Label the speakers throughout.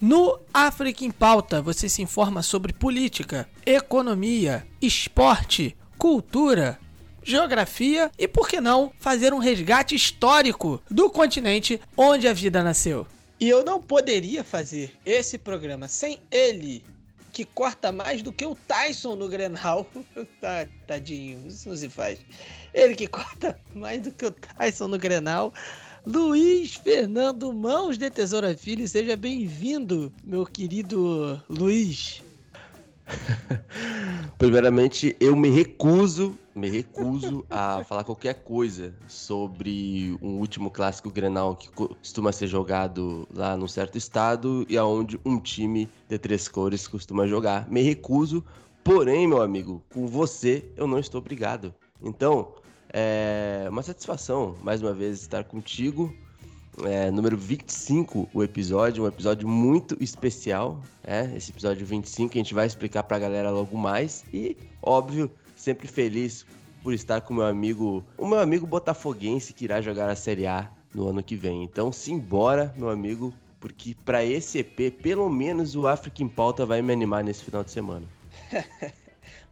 Speaker 1: No África em Pauta, você se informa sobre política, economia, esporte, cultura, geografia e, por que não, fazer um resgate histórico do continente onde a vida nasceu.
Speaker 2: E eu não poderia fazer esse programa sem ele, que corta mais do que o Tyson no Grenal. tá, tadinho, isso não se faz. Ele que corta mais do que o Tyson no Grenal. Luiz Fernando Mãos de Tesoura Filho, seja bem-vindo, meu querido Luiz.
Speaker 3: Primeiramente, eu me recuso, me recuso a falar qualquer coisa sobre um último clássico Grenal que costuma ser jogado lá num certo estado e aonde um time de três cores costuma jogar. Me recuso, porém, meu amigo, com você eu não estou obrigado. Então, é uma satisfação mais uma vez estar contigo é, número 25, o episódio, um episódio muito especial, é, esse episódio 25 a gente vai explicar pra galera logo mais e, óbvio, sempre feliz por estar com meu amigo, o meu amigo botafoguense que irá jogar a Série A no ano que vem. Então, simbora, meu amigo, porque para esse EP, pelo menos o África em Pauta vai me animar nesse final de semana.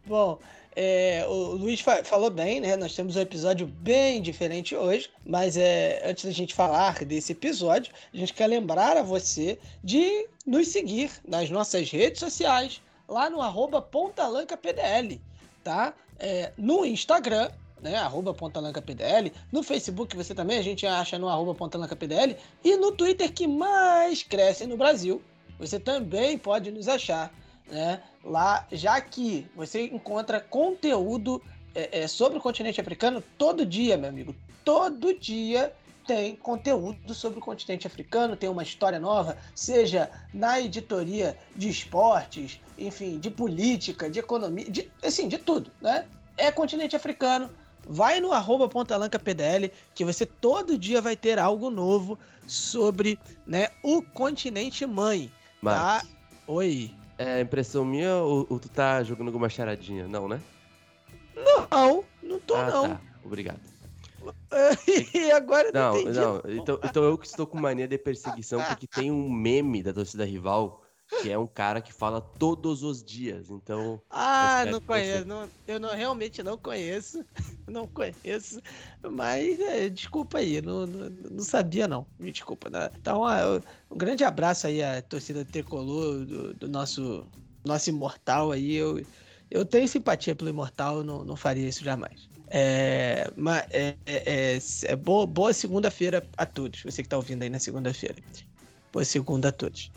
Speaker 2: Bom, é, o Luiz fa falou bem, né? Nós temos um episódio bem diferente hoje, mas é, antes da gente falar desse episódio, a gente quer lembrar a você de nos seguir nas nossas redes sociais, lá no pontalancapdl, tá? É, no Instagram, né, arroba pontalancapdl, no Facebook você também, a gente acha no arroba pontalancapdl, e no Twitter que mais cresce no Brasil, você também pode nos achar né? Lá, já que você encontra conteúdo é, é, sobre o continente africano todo dia, meu amigo. Todo dia tem conteúdo sobre o continente africano, tem uma história nova, seja na editoria de esportes, enfim, de política, de economia, de, assim, de tudo, né? É continente africano. Vai no arroba PDL, que você todo dia vai ter algo novo sobre né, o continente mãe. Tá? Oi.
Speaker 3: É impressão minha ou, ou, tu tá jogando alguma charadinha? Não, né?
Speaker 2: Não, não tô ah, não. Tá.
Speaker 3: Obrigado.
Speaker 2: e agora
Speaker 3: não, não, não. Então, então eu que estou com mania de perseguição porque tem um meme da torcida rival que é um cara que fala todos os dias. Então.
Speaker 2: Ah, não conheço. Não, eu não, realmente não conheço. Não conheço. Mas é, desculpa aí, não, não, não, sabia não. Me desculpa. Né? Então, um grande abraço aí à torcida tricolor do, do nosso, nosso imortal aí. Eu, eu tenho simpatia pelo imortal, não, não faria isso jamais. É, mas é, é, é, é boa, boa segunda-feira a todos, você que está ouvindo aí na segunda-feira. Boa segunda a todos.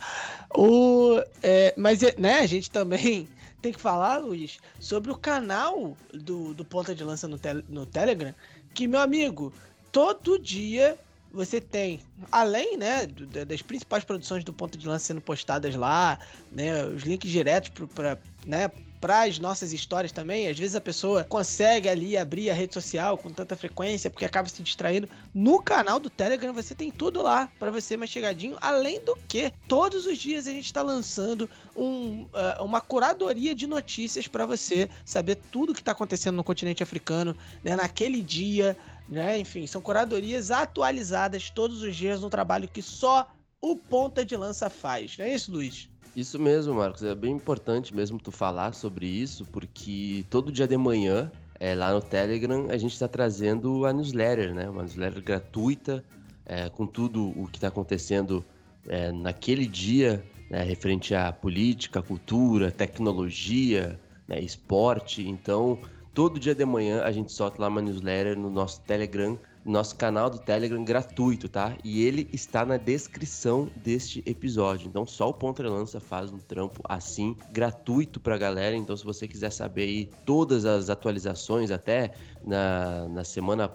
Speaker 2: O, é, mas, é, né, a gente também tem que falar, Luiz, sobre o canal do, do Ponta de Lança no, te, no Telegram, que, meu amigo, todo dia você tem, além né, das principais produções do Ponta de Lança sendo postadas lá, né, os links diretos para né, para as nossas histórias também. Às vezes a pessoa consegue ali abrir a rede social com tanta frequência porque acaba se distraindo. No canal do Telegram você tem tudo lá para você mais chegadinho. Além do que, todos os dias a gente está lançando um, uh, uma curadoria de notícias para você saber tudo que está acontecendo no continente africano né, naquele dia. Né? Enfim, são curadorias atualizadas todos os dias, um trabalho que só o Ponta de Lança faz. Não é isso, Luiz?
Speaker 3: Isso mesmo, Marcos. É bem importante mesmo tu falar sobre isso, porque todo dia de manhã, é, lá no Telegram, a gente está trazendo a newsletter, né? Uma newsletter gratuita, é, com tudo o que está acontecendo é, naquele dia, né? referente à política, cultura, tecnologia, né? esporte. Então, todo dia de manhã a gente solta lá uma newsletter no nosso Telegram nosso canal do Telegram gratuito, tá? E ele está na descrição deste episódio. Então só o Ponta Lança faz um trampo assim, gratuito pra galera. Então se você quiser saber aí todas as atualizações, até na, na semana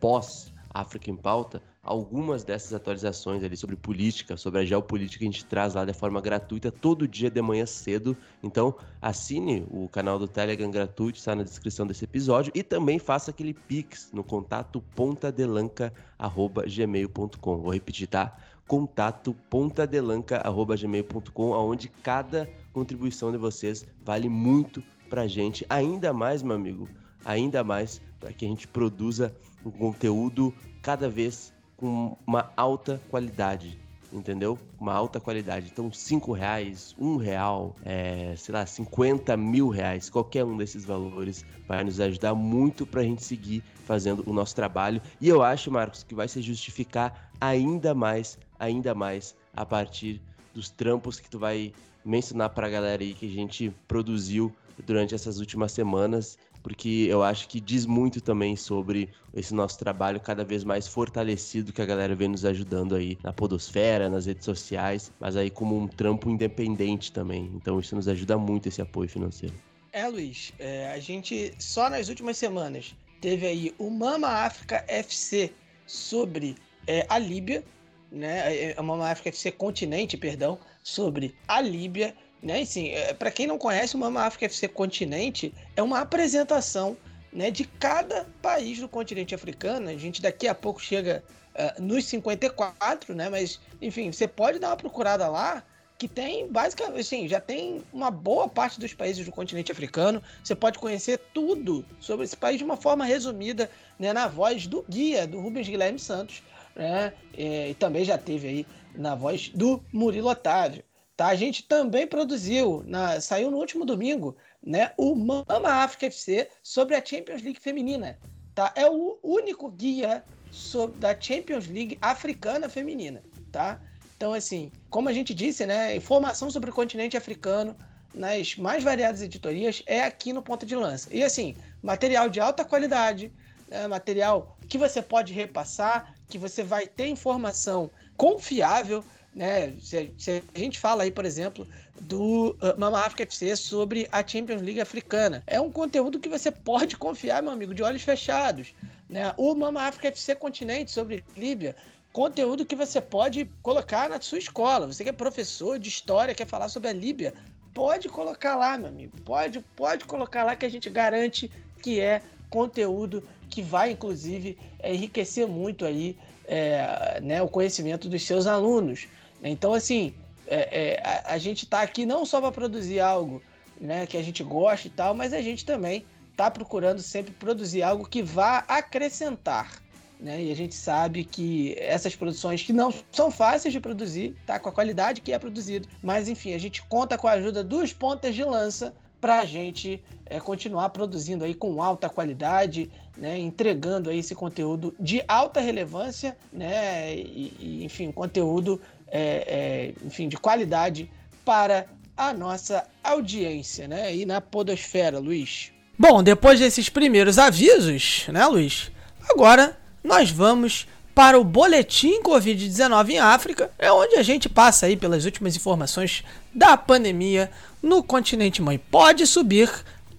Speaker 3: pós África em Pauta, algumas dessas atualizações ali sobre política, sobre a geopolítica, a gente traz lá de forma gratuita todo dia de manhã cedo. Então, assine o canal do Telegram gratuito, está na descrição desse episódio, e também faça aquele pix no contato pontadelanca.gmail.com. Vou repetir, tá? contato pontadelanca.gmail.com, onde cada contribuição de vocês vale muito pra gente, ainda mais, meu amigo, ainda mais para que a gente produza um conteúdo cada vez com uma alta qualidade, entendeu? Uma alta qualidade. Então, cinco reais, um real, é, sei lá, 50 mil reais, qualquer um desses valores vai nos ajudar muito para a gente seguir fazendo o nosso trabalho. E eu acho, Marcos, que vai se justificar ainda mais, ainda mais a partir dos trampos que tu vai mencionar para a galera aí que a gente produziu durante essas últimas semanas porque eu acho que diz muito também sobre esse nosso trabalho cada vez mais fortalecido que a galera vem nos ajudando aí na podosfera, nas redes sociais, mas aí como um trampo independente também. Então isso nos ajuda muito esse apoio financeiro.
Speaker 2: É, Luiz, é, a gente só nas últimas semanas teve aí o Mama África FC sobre é, a Líbia, né? É, é, o Mama África FC Continente, perdão, sobre a Líbia né? Assim, é, para quem não conhece, o Mama África FC Continente é uma apresentação né, de cada país do continente africano. A gente daqui a pouco chega uh, nos 54, né? Mas, enfim, você pode dar uma procurada lá que tem basicamente, assim, já tem uma boa parte dos países do continente africano. Você pode conhecer tudo sobre esse país de uma forma resumida, né, na voz do guia, do Rubens Guilherme Santos, né? E, e também já teve aí na voz do Murilo Otávio. Tá? A gente também produziu, na, saiu no último domingo, né, o Mama África FC sobre a Champions League feminina. Tá? É o único guia sobre, da Champions League africana feminina. Tá? Então, assim, como a gente disse, né, informação sobre o continente africano nas mais variadas editorias é aqui no Ponta de Lança. E, assim, material de alta qualidade, né, material que você pode repassar, que você vai ter informação confiável né? Se, se, a gente fala aí, por exemplo, do uh, Mama África FC sobre a Champions League africana, é um conteúdo que você pode confiar, meu amigo, de olhos fechados. Né? O Mama África FC Continente sobre Líbia, conteúdo que você pode colocar na sua escola. Você que é professor de história, quer falar sobre a Líbia, pode colocar lá, meu amigo. Pode, pode colocar lá que a gente garante que é conteúdo que vai, inclusive, enriquecer muito aí é, né, o conhecimento dos seus alunos. Então, assim, é, é, a, a, gente está aqui não só para produzir algo né, que a gente gosta e tal, mas a gente também está procurando sempre produzir algo que vá acrescentar. Né? E a gente sabe que essas produções que não são fáceis de produzir, tá? com a qualidade que é produzido, mas enfim, a gente conta com a ajuda dos pontas de lança para a gente é, continuar produzindo aí com alta qualidade, né, entregando aí esse conteúdo de alta relevância, né, e, e enfim, conteúdo é, é, enfim, de qualidade para a nossa audiência, né? E na podosfera, Luiz.
Speaker 1: Bom, depois desses primeiros avisos, né, Luiz? Agora nós vamos para o boletim Covid-19 em África, é onde a gente passa aí pelas últimas informações da pandemia no continente mãe. Pode subir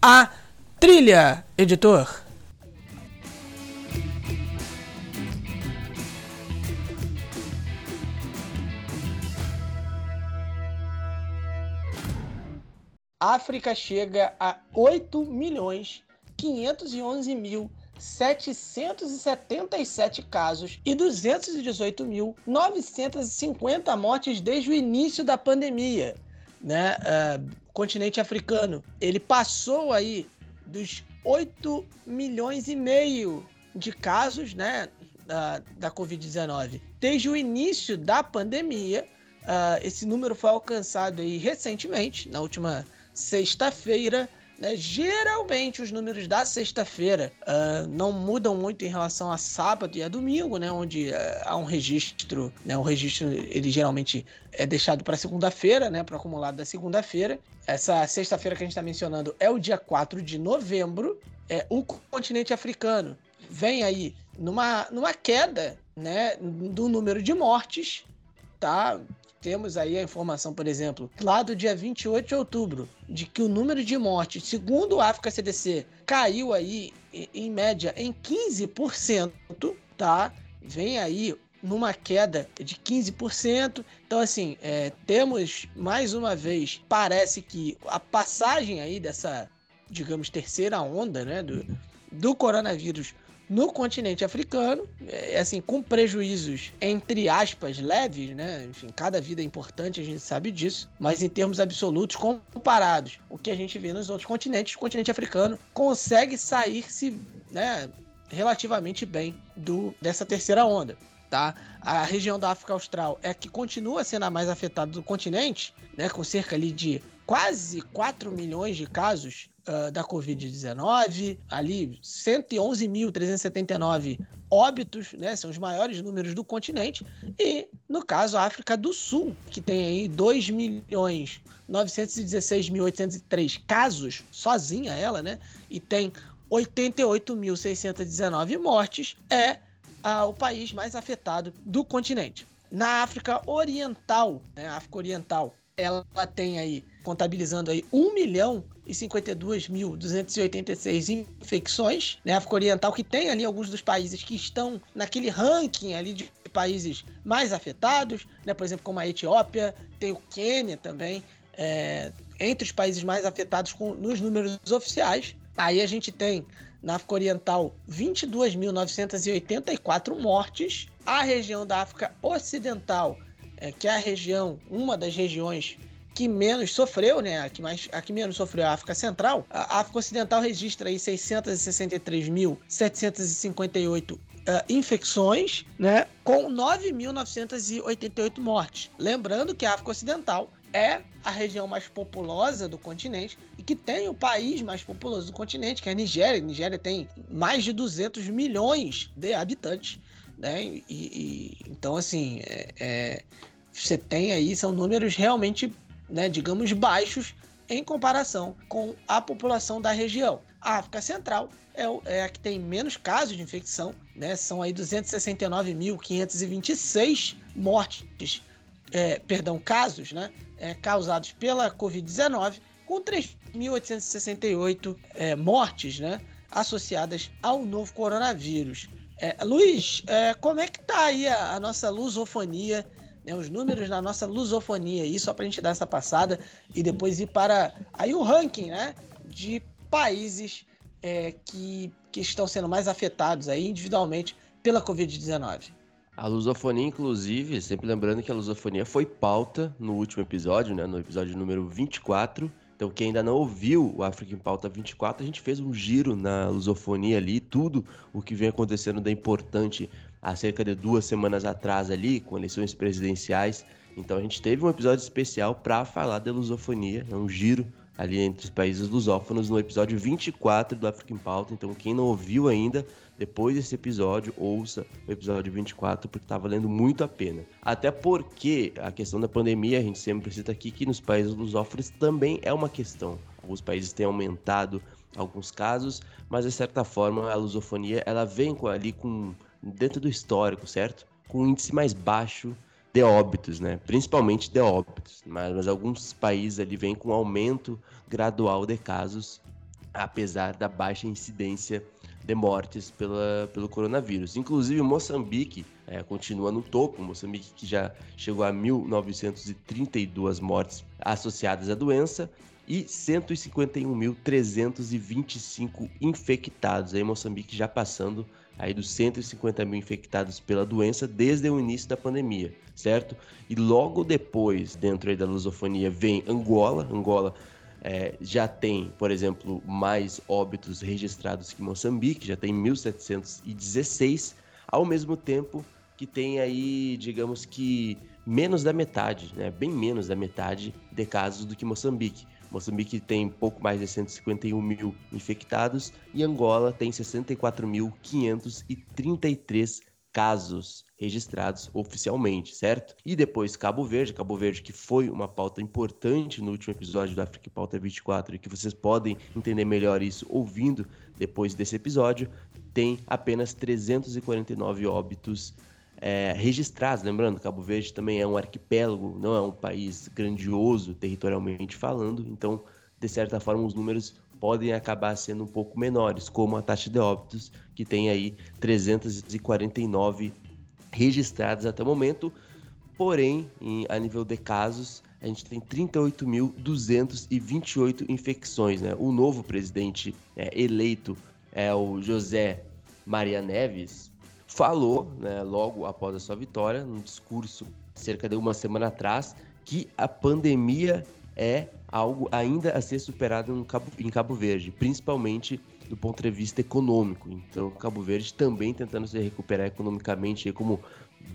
Speaker 1: a trilha, editor.
Speaker 2: África chega a 8 milhões 511 mil 777 casos e 218.950 mortes desde o início da pandemia, né? Uh, continente africano, ele passou aí dos 8 milhões e meio de casos, né, da, da Covid-19. Desde o início da pandemia, uh, esse número foi alcançado aí recentemente, na última sexta-feira. Né? Geralmente os números da sexta-feira uh, não mudam muito em relação a sábado e a domingo, né? onde uh, há um registro, né? o registro ele geralmente é deixado para segunda-feira, né? para acumulado da segunda-feira. Essa sexta-feira que a gente está mencionando é o dia 4 de novembro. É, o continente africano vem aí numa, numa queda né? do número de mortes, tá? Temos aí a informação, por exemplo, lá do dia 28 de outubro, de que o número de mortes, segundo o África CDC, caiu aí em média em 15%, tá? Vem aí numa queda de 15%. Então, assim, é, temos mais uma vez, parece que a passagem aí dessa, digamos, terceira onda né, do, do coronavírus no continente africano, é, assim, com prejuízos, entre aspas, leves, né? Enfim, cada vida é importante, a gente sabe disso, mas em termos absolutos, comparados, o que a gente vê nos outros continentes, o continente africano consegue sair-se, né, relativamente bem do dessa terceira onda. Tá? A região da África Austral é a que continua sendo a mais afetada do continente, né, com cerca ali de quase 4 milhões de casos uh, da Covid-19, ali 111.379 óbitos, né, são os maiores números do continente, e no caso a África do Sul, que tem aí 2 milhões 916.803 casos, sozinha ela, né, e tem 88.619 mortes, é ah, o país mais afetado do continente. Na África Oriental, né, África Oriental, ela tem aí, contabilizando aí 1 milhão e 52.286 infecções, né? África Oriental, que tem ali alguns dos países que estão naquele ranking ali de países mais afetados, né? Por exemplo, como a Etiópia, tem o Quênia também, é, entre os países mais afetados com, nos números oficiais. Aí a gente tem na África Oriental 22.984 mortes. A região da África Ocidental, é, que é a região, uma das regiões que menos sofreu, né? A que, mais, a que menos sofreu é a África Central. A África Ocidental registra aí 663.758 uh, infecções, né? Com 9.988 mortes. Lembrando que a África Ocidental é a região mais populosa do continente e que tem o país mais populoso do continente, que é a Nigéria. A Nigéria tem mais de 200 milhões de habitantes, né? E, e então, assim, é, é, você tem aí, são números realmente, né, digamos, baixos em comparação com a população da região. A África Central é, é a que tem menos casos de infecção, né? São aí 269.526 mortes, é, perdão, casos, né? é, causados pela Covid-19, com 3.868 é, mortes né, associadas ao novo coronavírus. É, Luiz, é, como é que está aí a, a nossa lusofonia, né, os números da nossa lusofonia, aí, só para a gente dar essa passada e depois ir para aí o ranking né, de países é, que, que estão sendo mais afetados aí individualmente pela Covid-19?
Speaker 3: A lusofonia, inclusive, sempre lembrando que a lusofonia foi pauta no último episódio, né? No episódio número 24. Então, quem ainda não ouviu o África em Pauta 24, a gente fez um giro na lusofonia ali, tudo o que vem acontecendo da importante há cerca de duas semanas atrás ali, com eleições presidenciais. Então, a gente teve um episódio especial para falar da lusofonia, é um giro ali entre os países lusófonos no episódio 24 do África em Pauta. Então, quem não ouviu ainda, depois desse episódio, ouça o episódio 24, porque tá valendo muito a pena. Até porque a questão da pandemia, a gente sempre cita aqui que nos países lusófonos também é uma questão. Alguns países têm aumentado alguns casos, mas de certa forma a lusofonia ela vem ali com dentro do histórico, certo? Com um índice mais baixo de óbitos, né? Principalmente de óbitos, mas, mas alguns países ali vêm com aumento gradual de casos, apesar da baixa incidência de mortes pela, pelo coronavírus. Inclusive, Moçambique é, continua no topo. Moçambique que já chegou a 1.932 mortes associadas à doença e 151.325 infectados. Aí Moçambique já passando aí dos 150 mil infectados pela doença desde o início da pandemia, certo? E logo depois, dentro da lusofonia, vem Angola. Angola é, já tem, por exemplo, mais óbitos registrados que Moçambique, já tem 1.716, ao mesmo tempo que tem aí, digamos que, menos da metade, né? bem menos da metade de casos do que Moçambique. Moçambique tem pouco mais de 151 mil infectados e Angola tem 64.533 casos registrados oficialmente, certo? E depois Cabo Verde, Cabo Verde que foi uma pauta importante no último episódio da África Pauta 24 e que vocês podem entender melhor isso ouvindo depois desse episódio, tem apenas 349 óbitos é, registrados. Lembrando, Cabo Verde também é um arquipélago, não é um país grandioso territorialmente falando, então, de certa forma, os números podem acabar sendo um pouco menores, como a taxa de óbitos, que tem aí 349 registradas até o momento. Porém, em, a nível de casos, a gente tem 38.228 infecções. Né? O novo presidente é, eleito é o José Maria Neves, falou, né, logo após a sua vitória, num discurso cerca de uma semana atrás, que a pandemia é algo ainda a ser superado em Cabo, em Cabo Verde, principalmente do ponto de vista econômico. Então, Cabo Verde também tentando se recuperar economicamente, como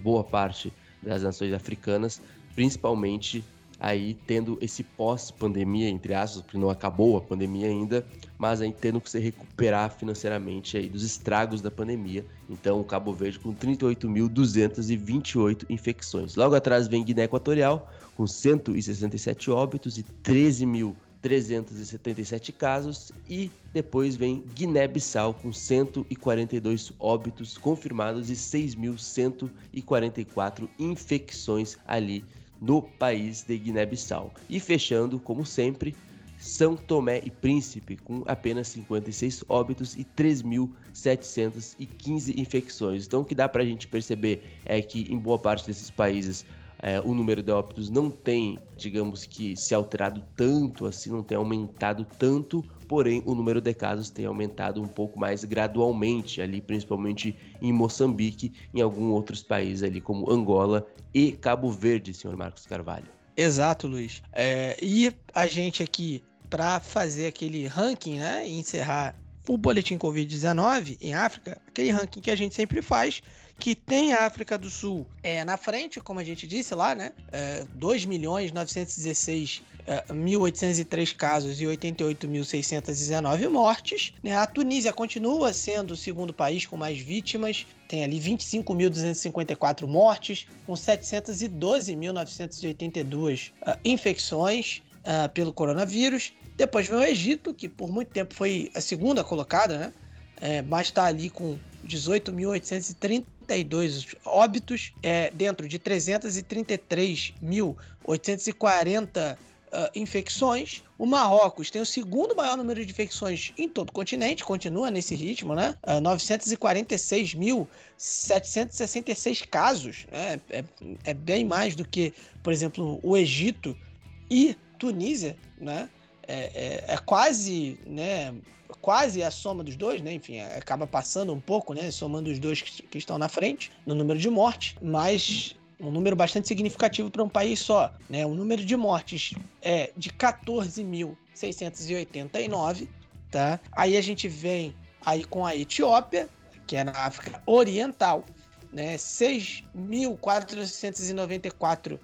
Speaker 3: boa parte das nações africanas, principalmente aí tendo esse pós-pandemia, entre aspas, porque não acabou a pandemia ainda, mas aí tendo que se recuperar financeiramente aí dos estragos da pandemia. Então, o Cabo Verde com 38.228 infecções. Logo atrás vem Guiné Equatorial com 167 óbitos e 13.377 casos e depois vem Guiné-Bissau com 142 óbitos confirmados e 6.144 infecções ali no país de Guiné-Bissau. E fechando, como sempre, São Tomé e Príncipe, com apenas 56 óbitos e 3.715 infecções. Então, o que dá para a gente perceber é que em boa parte desses países é, o número de óbitos não tem, digamos que, se alterado tanto assim, não tem aumentado tanto, porém o número de casos tem aumentado um pouco mais gradualmente, ali principalmente em Moçambique, em alguns outros países ali como Angola e Cabo Verde, senhor Marcos Carvalho.
Speaker 2: Exato, Luiz. É, e a gente aqui, para fazer aquele ranking, né, e encerrar o boletim Covid-19 em África, aquele ranking que a gente sempre faz, que tem a África do Sul é, na frente, como a gente disse lá, né? É, 2 milhões 916 1.803 casos e 88.619 mortes. Né? A Tunísia continua sendo o segundo país com mais vítimas, tem ali 25.254 mortes, com 712.982 uh, infecções uh, pelo coronavírus. Depois vem o Egito, que por muito tempo foi a segunda colocada, né? É, mas está ali com 18.832 óbitos, é, dentro de 333.840 uh, infecções. O Marrocos tem o segundo maior número de infecções em todo o continente, continua nesse ritmo, né? Uh, 946.766 casos. Né? É, é bem mais do que, por exemplo, o Egito e Tunísia, né? É, é, é, quase né, quase a soma dos dois, né? Enfim, acaba passando um pouco, né? Somando os dois que, que estão na frente no número de mortes, mas um número bastante significativo para um país só, né? O número de mortes é de 14.689, tá? Aí a gente vem aí com a Etiópia, que é na África Oriental, né? 6.494 uh,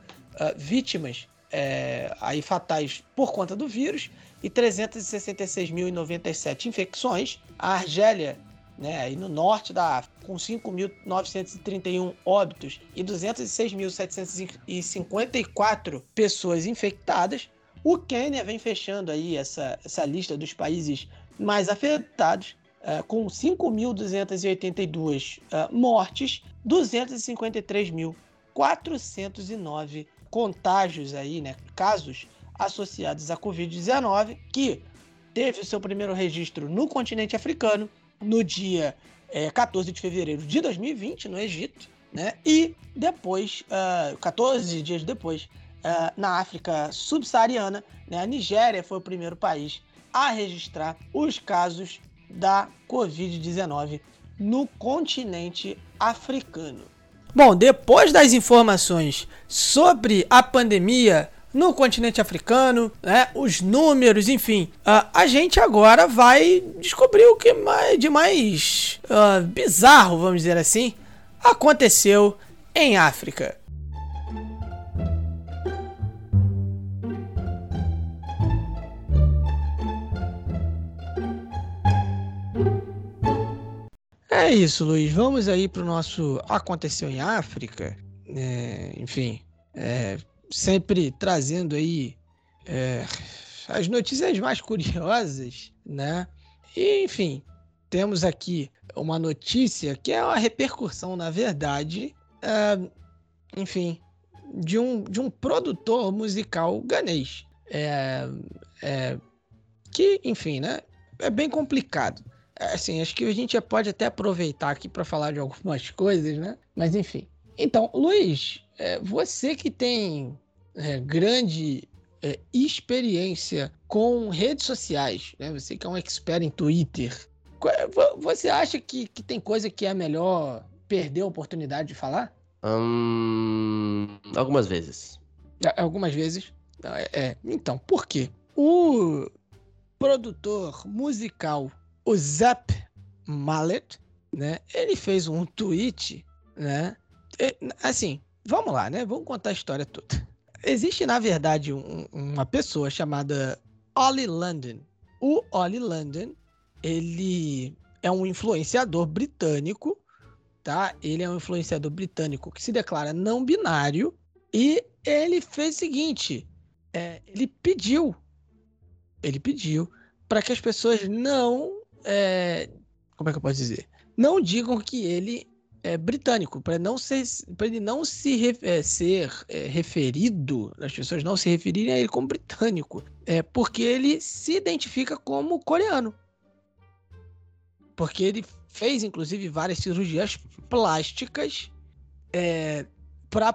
Speaker 2: vítimas é, aí fatais por conta do vírus e 366.097 infecções. A Argélia, né, aí no norte da África, com 5.931 óbitos e 206.754 pessoas infectadas. O Quênia vem fechando aí essa, essa lista dos países mais afetados, uh, com 5.282 uh, mortes, 253.409 contágios aí, né, casos associados à Covid-19, que teve o seu primeiro registro no continente africano no dia é, 14 de fevereiro de 2020, no Egito, né? E depois, uh, ah, 14 dias depois, uh, na África subsaariana, né? a Nigéria foi o primeiro país a registrar os casos da Covid-19 no continente africano.
Speaker 1: Bom, depois das informações sobre a pandemia no continente africano, né, os números, enfim, uh, a gente agora vai descobrir o que mais, de mais uh, bizarro, vamos dizer assim, aconteceu em África.
Speaker 2: É isso, Luiz. Vamos aí para o nosso Aconteceu em África. É, enfim, é, sempre trazendo aí é, as notícias mais curiosas, né? E, enfim, temos aqui uma notícia que é uma repercussão, na verdade, é, enfim, de um, de um produtor musical ganês. É, é, que, enfim, né? É bem complicado. É, assim, acho que a gente pode até aproveitar aqui para falar de algumas coisas, né? Mas enfim, Então, Luiz, é, você que tem é, grande é, experiência com redes sociais, né? Você que é um expert em Twitter, é, você acha que, que tem coisa que é melhor perder a oportunidade de falar?
Speaker 3: Hum, algumas vezes.
Speaker 2: Algumas vezes. É, é, então, por quê? O produtor musical, o Zap Mallet, né? Ele fez um tweet, né? Assim, vamos lá, né? Vamos contar a história toda. Existe, na verdade, um, uma pessoa chamada Ollie London. O Ollie London, ele é um influenciador britânico, tá? Ele é um influenciador britânico que se declara não binário e ele fez o seguinte: é, ele pediu, ele pediu para que as pessoas não, é, como é que eu posso dizer, não digam que ele é, britânico, para não ser, para ele não se é, ser é, referido, as pessoas não se referirem a ele como britânico, é porque ele se identifica como coreano, porque ele fez inclusive várias cirurgias plásticas é, para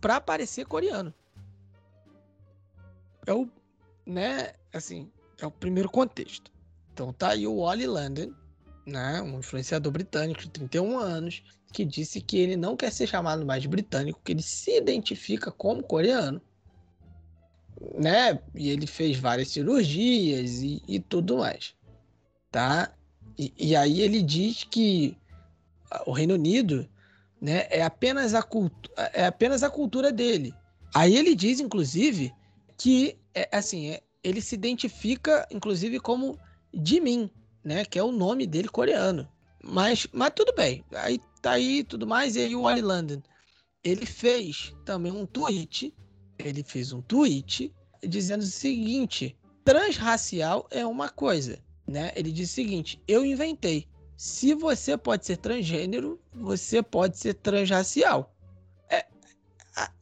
Speaker 2: para parecer coreano. É o, né, assim, é o primeiro contexto. Então tá aí o Wally London, né, um influenciador britânico de 31 anos, que disse que ele não quer ser chamado mais de britânico, que ele se identifica como coreano. Né? E ele fez várias cirurgias e, e tudo mais. Tá? E, e, aí ele diz que o Reino Unido né, é, apenas a é apenas a cultura dele. Aí ele diz, inclusive, que é, assim, é, ele se identifica, inclusive, como Jimin, né? Que é o nome dele coreano. Mas, mas tudo bem. Aí tá aí tudo mais. E aí o Wally London, ele fez também um tweet. Ele fez um tweet dizendo o seguinte: transracial é uma coisa, né? Ele disse o seguinte: eu inventei. Se você pode ser transgênero, você pode ser transracial. É,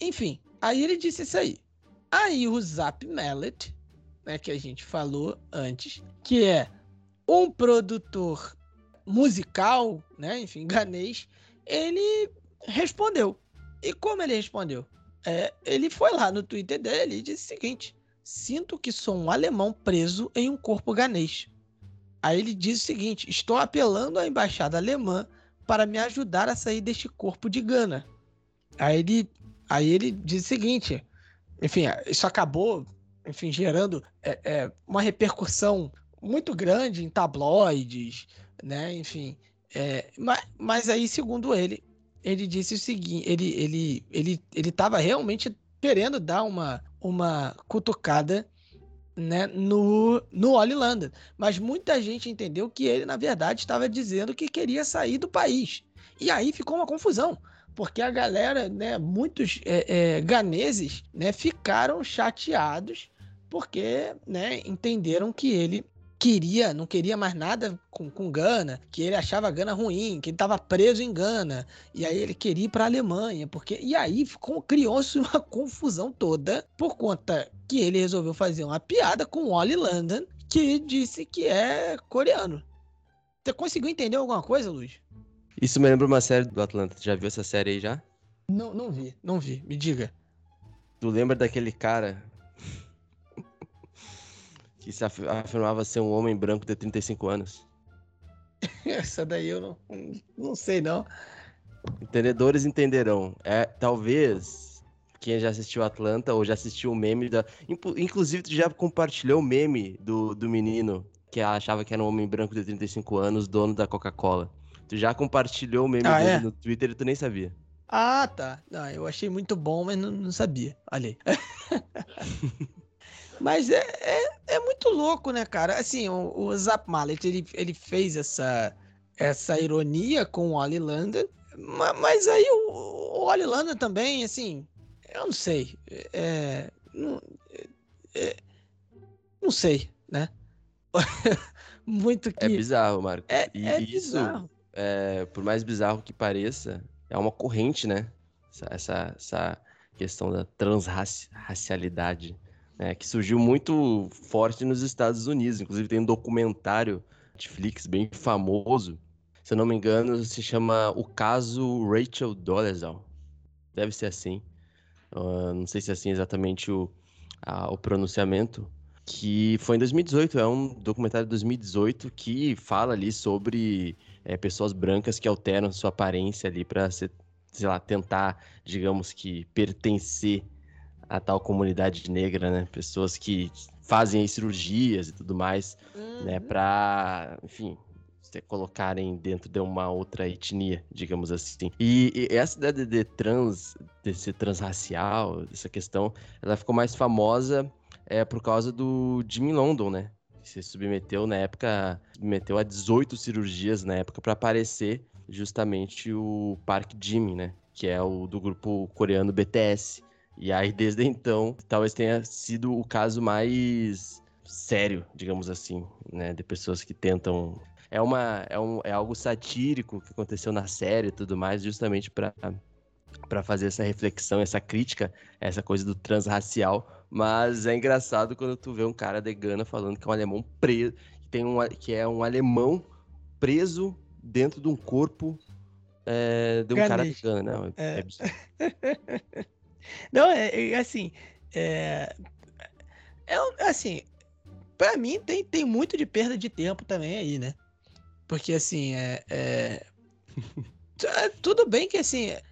Speaker 2: enfim, aí ele disse isso aí. Aí o Zap Mallet, né, que a gente falou antes, que é um produtor musical, né, enfim, ganês, ele respondeu. E como ele respondeu? É, ele foi lá no Twitter dele e disse o seguinte: Sinto que sou um alemão preso em um corpo ganês. Aí ele diz o seguinte: Estou apelando à embaixada alemã para me ajudar a sair deste corpo de Gana. Aí ele, aí ele diz o seguinte: enfim, isso acabou, enfim, gerando é, é, uma repercussão muito grande em tabloides, né? Enfim, é, mas, mas aí, segundo ele, ele disse o seguinte: ele ele ele ele estava realmente querendo dar uma uma cutucada né, no, no Oli. Mas muita gente entendeu que ele, na verdade, estava dizendo que queria sair do país. E aí ficou uma confusão, porque a galera, né, muitos é, é, ganeses, né, ficaram chateados porque né, entenderam que ele queria, não queria mais nada com, com Gana, que ele achava Gana ruim, que ele estava preso em Gana, e aí ele queria ir para a Alemanha, porque e aí criou-se uma confusão toda por conta que ele resolveu fazer uma piada com o Ollie London, que disse que é coreano. Você conseguiu entender alguma coisa, Luiz?
Speaker 3: Isso me lembra uma série do Atlanta. Já viu essa série aí já?
Speaker 2: Não, não vi, não vi. Me diga.
Speaker 3: Tu lembra daquele cara que se afirmava ser um homem branco de 35 anos.
Speaker 2: Essa daí eu não, não sei não.
Speaker 3: Entendedores entenderão. É, talvez quem já assistiu Atlanta ou já assistiu o meme da. Inclusive, tu já compartilhou o meme do, do menino que achava que era um homem branco de 35 anos, dono da Coca-Cola. Tu já compartilhou o meme ah, dele é? no Twitter e tu nem sabia.
Speaker 2: Ah, tá. Não, eu achei muito bom, mas não, não sabia. Olha aí. Mas é, é, é, muito louco, né, cara? Assim, o, o Zap Mallet, ele, ele fez essa, essa ironia com o Oli London, mas aí o, o Oli também, assim, eu não sei. É, não, é, não sei, né? muito que...
Speaker 3: É bizarro, Marco. É, e é isso, bizarro. É, por mais bizarro que pareça, é uma corrente, né? Essa, essa, essa questão da transracialidade né, que surgiu muito forte nos Estados Unidos. Inclusive tem um documentário Netflix bem famoso, se eu não me engano, se chama O Caso Rachel Dolezal. deve ser assim. Uh, não sei se é assim exatamente o, a, o pronunciamento, que foi em 2018, é um documentário de 2018 que fala ali sobre é, pessoas brancas que alteram sua aparência ali para sei lá, tentar, digamos que, pertencer a tal comunidade negra, né? Pessoas que fazem cirurgias e tudo mais, né? uhum. né? Para, enfim, se colocarem dentro de uma outra etnia, digamos assim. E, e essa ideia de, de, trans, de ser transracial, essa questão, ela ficou mais famosa é, por causa do Jimmy London, né? Que se submeteu na época, submeteu a 18 cirurgias na época para aparecer justamente o Park Jimmy, né? Que é o do grupo coreano BTS. E aí, desde então, talvez tenha sido o caso mais sério, digamos assim, né? De pessoas que tentam. É, uma, é, um, é algo satírico que aconteceu na série e tudo mais, justamente para para fazer essa reflexão, essa crítica, essa coisa do transracial. Mas é engraçado quando tu vê um cara de Gana falando que é um alemão preso, que, tem um, que é um alemão preso dentro de um corpo é, de um Ganês. cara de Gana. Não, é.
Speaker 2: é Não, é, é assim. É, é assim, para mim tem, tem muito de perda de tempo também aí, né? Porque assim, é, é, é tudo bem que assim, é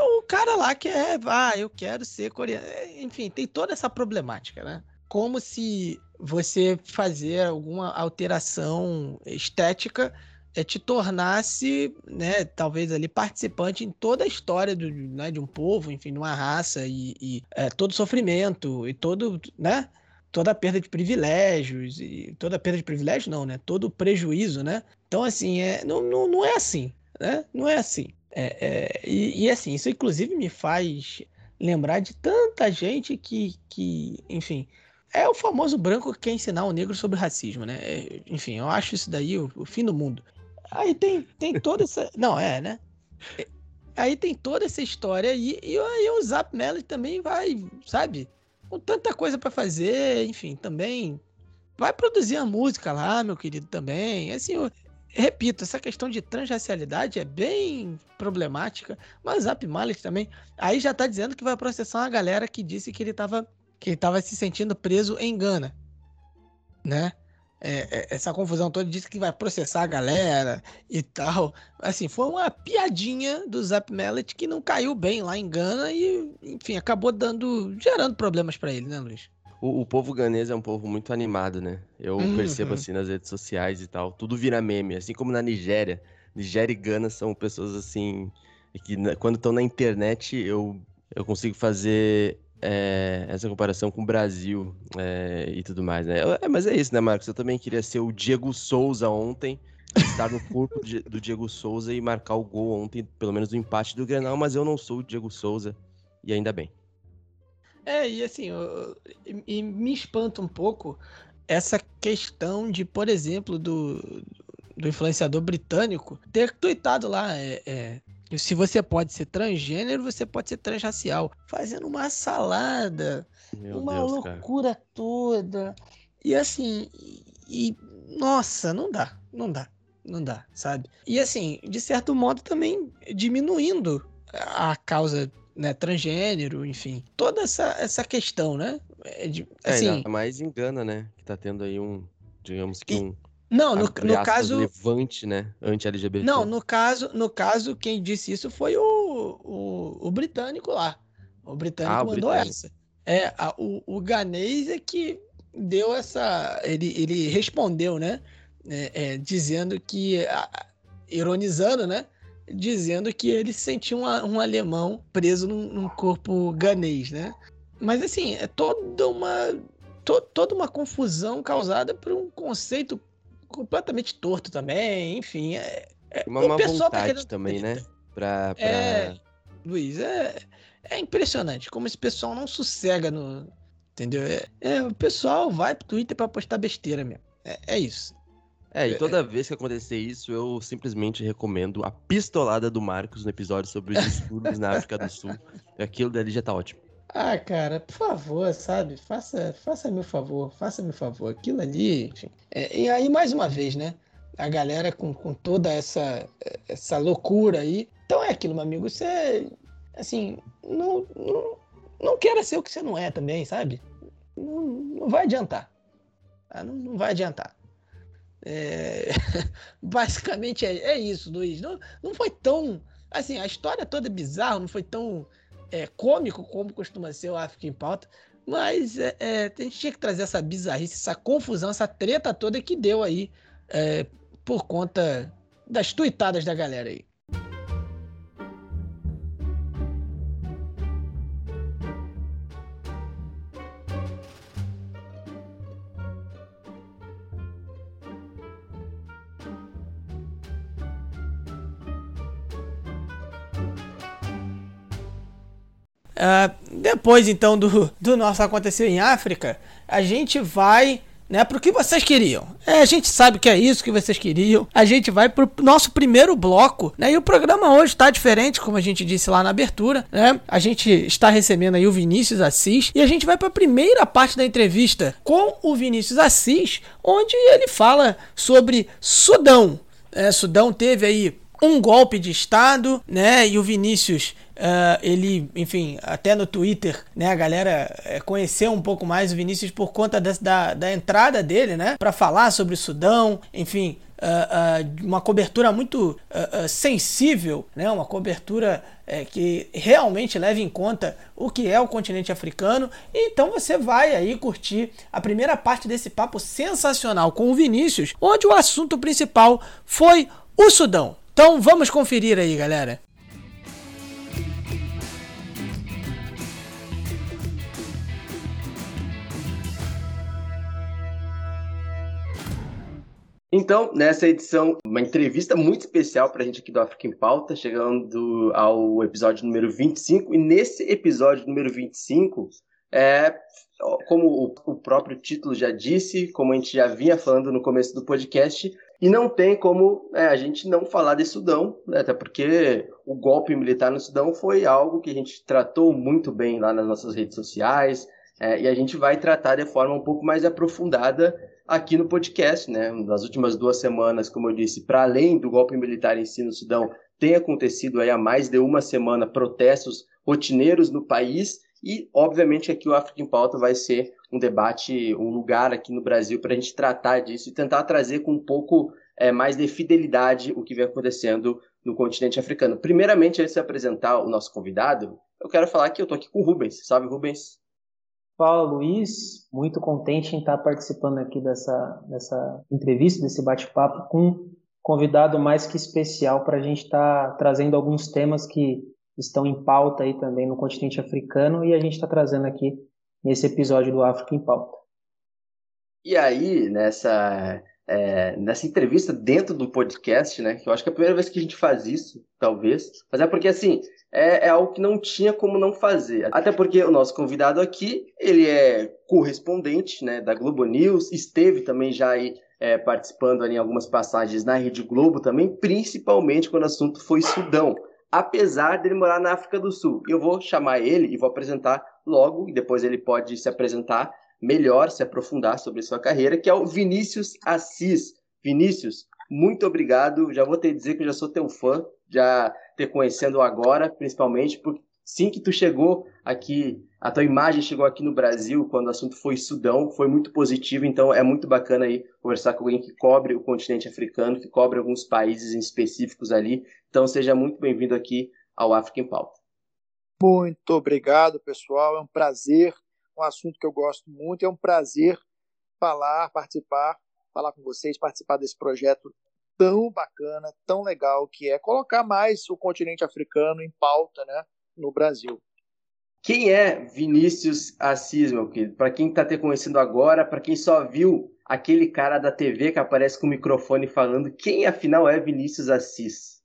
Speaker 2: o cara lá que é, ah, eu quero ser coreano. É, enfim, tem toda essa problemática, né? Como se você fazer alguma alteração estética é, te tornasse, né, talvez ali participante em toda a história do, né, de um povo, enfim, de uma raça e, e é, todo sofrimento e todo, né, toda a perda de privilégios e toda a perda de privilégios não, né, todo o prejuízo, né. Então assim, é, não, não, não é assim, né, não é assim. É, é, e, e assim, isso inclusive me faz lembrar de tanta gente que, que enfim, é o famoso branco que quer ensinar o negro sobre racismo, né? É, enfim, eu acho isso daí o, o, fim do mundo. Aí tem, tem toda essa. Não, é, né? Aí tem toda essa história e, e aí o Zap Melody também vai, sabe? Com tanta coisa para fazer, enfim, também vai produzir a música lá, meu querido, também. Assim, eu, repito, essa questão de transracialidade é bem problemática, mas Zap Malik também. Aí já tá dizendo que vai processar uma galera que disse que ele tava, que ele tava se sentindo preso em Gana, né? É, é, essa confusão toda, disse que vai processar a galera e tal. Assim, foi uma piadinha do Zap Mellet que não caiu bem lá em Gana e, enfim, acabou dando, gerando problemas para ele, né, Luiz?
Speaker 3: O, o, povo ganês é um povo muito animado, né? Eu uhum. percebo assim nas redes sociais e tal. Tudo vira meme, assim como na Nigéria. Nigéria e Gana são pessoas assim que quando estão na internet eu, eu consigo fazer é, essa comparação com o Brasil é, e tudo mais, né? É, mas é isso, né, Marcos? Eu também queria ser o Diego Souza ontem, estar no corpo do Diego Souza e marcar o gol ontem, pelo menos do empate do Grenal, mas eu não sou o Diego Souza e ainda bem.
Speaker 2: É, e assim, eu, e me espanta um pouco essa questão de, por exemplo, do, do influenciador britânico ter tweetado lá, é, é se você pode ser transgênero, você pode ser transracial. Fazendo uma salada, Meu uma Deus, loucura cara. toda. E assim, e, e, nossa, não dá, não dá, não dá, sabe? E assim, de certo modo também diminuindo a causa né, transgênero, enfim, toda essa, essa questão, né?
Speaker 3: É, de, assim, é, mais engana, né? Que tá tendo aí um, digamos que um
Speaker 2: não, no, no caso.
Speaker 3: Levante, né? Anti-LGBT.
Speaker 2: Não, no caso, no caso, quem disse isso foi o, o, o britânico lá. O britânico ah, mandou britânico. essa. É, a, o, o ganês é que deu essa. Ele, ele respondeu, né? É, é, dizendo que. A, ironizando, né? Dizendo que ele se sentia um, um alemão preso num, num corpo ganês, né? Mas assim, é toda uma. To, toda uma confusão causada por um conceito completamente torto também, enfim. É,
Speaker 3: é, uma má tá vontade tá também, né? Pra, pra...
Speaker 2: É, Luiz, é, é impressionante como esse pessoal não sossega no. Entendeu? É, é o pessoal vai pro Twitter pra postar besteira mesmo. É, é isso.
Speaker 3: É, e toda vez que acontecer isso, eu simplesmente recomendo a pistolada do Marcos no episódio sobre os distúrbios na África do Sul. Aquilo dali já tá ótimo.
Speaker 2: Ah, cara, por favor, sabe? Faça, faça meu favor, faça meu favor. Aquilo ali, enfim. É, e aí, mais uma vez, né? A galera com, com toda essa, essa loucura aí. Então é aquilo, meu amigo. Você. assim, não, não, não queira ser o que você não é também, sabe? Não, não vai adiantar. Tá? Não, não vai adiantar. É... Basicamente é, é, isso, Luiz. Não, não foi tão. Assim, a história toda é bizarra, não foi tão é, cômico como costuma ser o África em Pauta. Mas é, é, a gente tinha que trazer essa bizarrice, essa confusão, essa treta toda que deu aí é, por conta das tuitadas da galera aí.
Speaker 1: Uh, depois então do, do nosso aconteceu em África, a gente vai né, pro que vocês queriam. É, a gente sabe que é isso que vocês queriam. A gente vai pro nosso primeiro bloco, né? E o programa hoje está diferente, como a gente disse lá na abertura, né? A gente está recebendo aí o Vinícius Assis e a gente vai para a primeira parte da entrevista com o Vinícius Assis, onde ele fala sobre Sudão. É, Sudão teve aí um golpe de Estado, né? E o Vinícius Uh, ele, enfim, até no Twitter, né, a galera é, conheceu um pouco mais o Vinícius por conta da, da, da entrada dele, né, para falar sobre o Sudão, enfim, uh, uh, uma cobertura muito sensível, né, uma cobertura que realmente leva em conta o que é o continente africano. Então você vai aí curtir a primeira parte desse papo sensacional com o Vinícius, onde o assunto principal foi o Sudão. Então vamos conferir aí, galera.
Speaker 3: Então, nessa edição, uma entrevista muito especial para a gente aqui do África em Pauta, chegando ao episódio número 25. E nesse episódio número 25, é, como o próprio título já disse, como a gente já vinha falando no começo do podcast, e não tem como é, a gente não falar de Sudão, né, até porque o golpe militar no Sudão foi algo que a gente tratou muito bem lá nas nossas redes sociais, é, e a gente vai tratar de forma um pouco mais aprofundada aqui no podcast, né? Nas últimas duas semanas, como eu disse, para além do golpe militar em si no Sudão, tem acontecido aí há mais de uma semana protestos rotineiros no país e, obviamente, aqui o África em Pauta vai ser um debate, um lugar aqui no Brasil para a gente tratar disso e tentar trazer com um pouco é, mais de fidelidade o que vem acontecendo no continente africano. Primeiramente, antes de apresentar o nosso convidado, eu quero falar que eu estou aqui com o Rubens. Salve, Rubens.
Speaker 4: Fala, Luiz. Muito contente em estar participando aqui dessa, dessa entrevista, desse bate-papo com um convidado mais que especial para a gente estar trazendo alguns temas que estão em pauta aí também no continente africano e a gente está trazendo aqui nesse episódio do África em Pauta.
Speaker 3: E aí, nessa, é, nessa entrevista dentro do podcast, né? Que eu acho que é a primeira vez que a gente faz isso, talvez. Mas é porque, assim, é, é, algo que não tinha como não fazer. Até porque o nosso convidado aqui, ele é correspondente né, da Globo News, esteve também já aí é, participando ali em algumas passagens na Rede Globo também, principalmente quando o assunto foi Sudão. Apesar dele morar na África do Sul. Eu vou chamar ele e vou apresentar logo, e depois ele pode se apresentar melhor, se aprofundar sobre sua carreira, que é o Vinícius Assis. Vinícius, muito obrigado. Já vou te dizer que eu já sou teu fã, já te conhecendo agora, principalmente, porque sim que tu chegou aqui, a tua imagem chegou aqui no Brasil quando o assunto foi Sudão, foi muito positivo, então é muito bacana aí conversar com alguém que cobre o continente africano, que cobre alguns países específicos ali. Então seja muito bem-vindo aqui ao África em Pauta.
Speaker 5: Muito obrigado, pessoal. É um prazer, um assunto que eu gosto muito, é um prazer falar, participar falar com vocês, participar desse projeto tão bacana, tão legal, que é colocar mais o continente africano em pauta né, no Brasil.
Speaker 3: Quem é Vinícius Assis, meu querido? Para quem está te conhecendo agora, para quem só viu aquele cara da TV que aparece com o microfone falando, quem afinal é Vinícius Assis?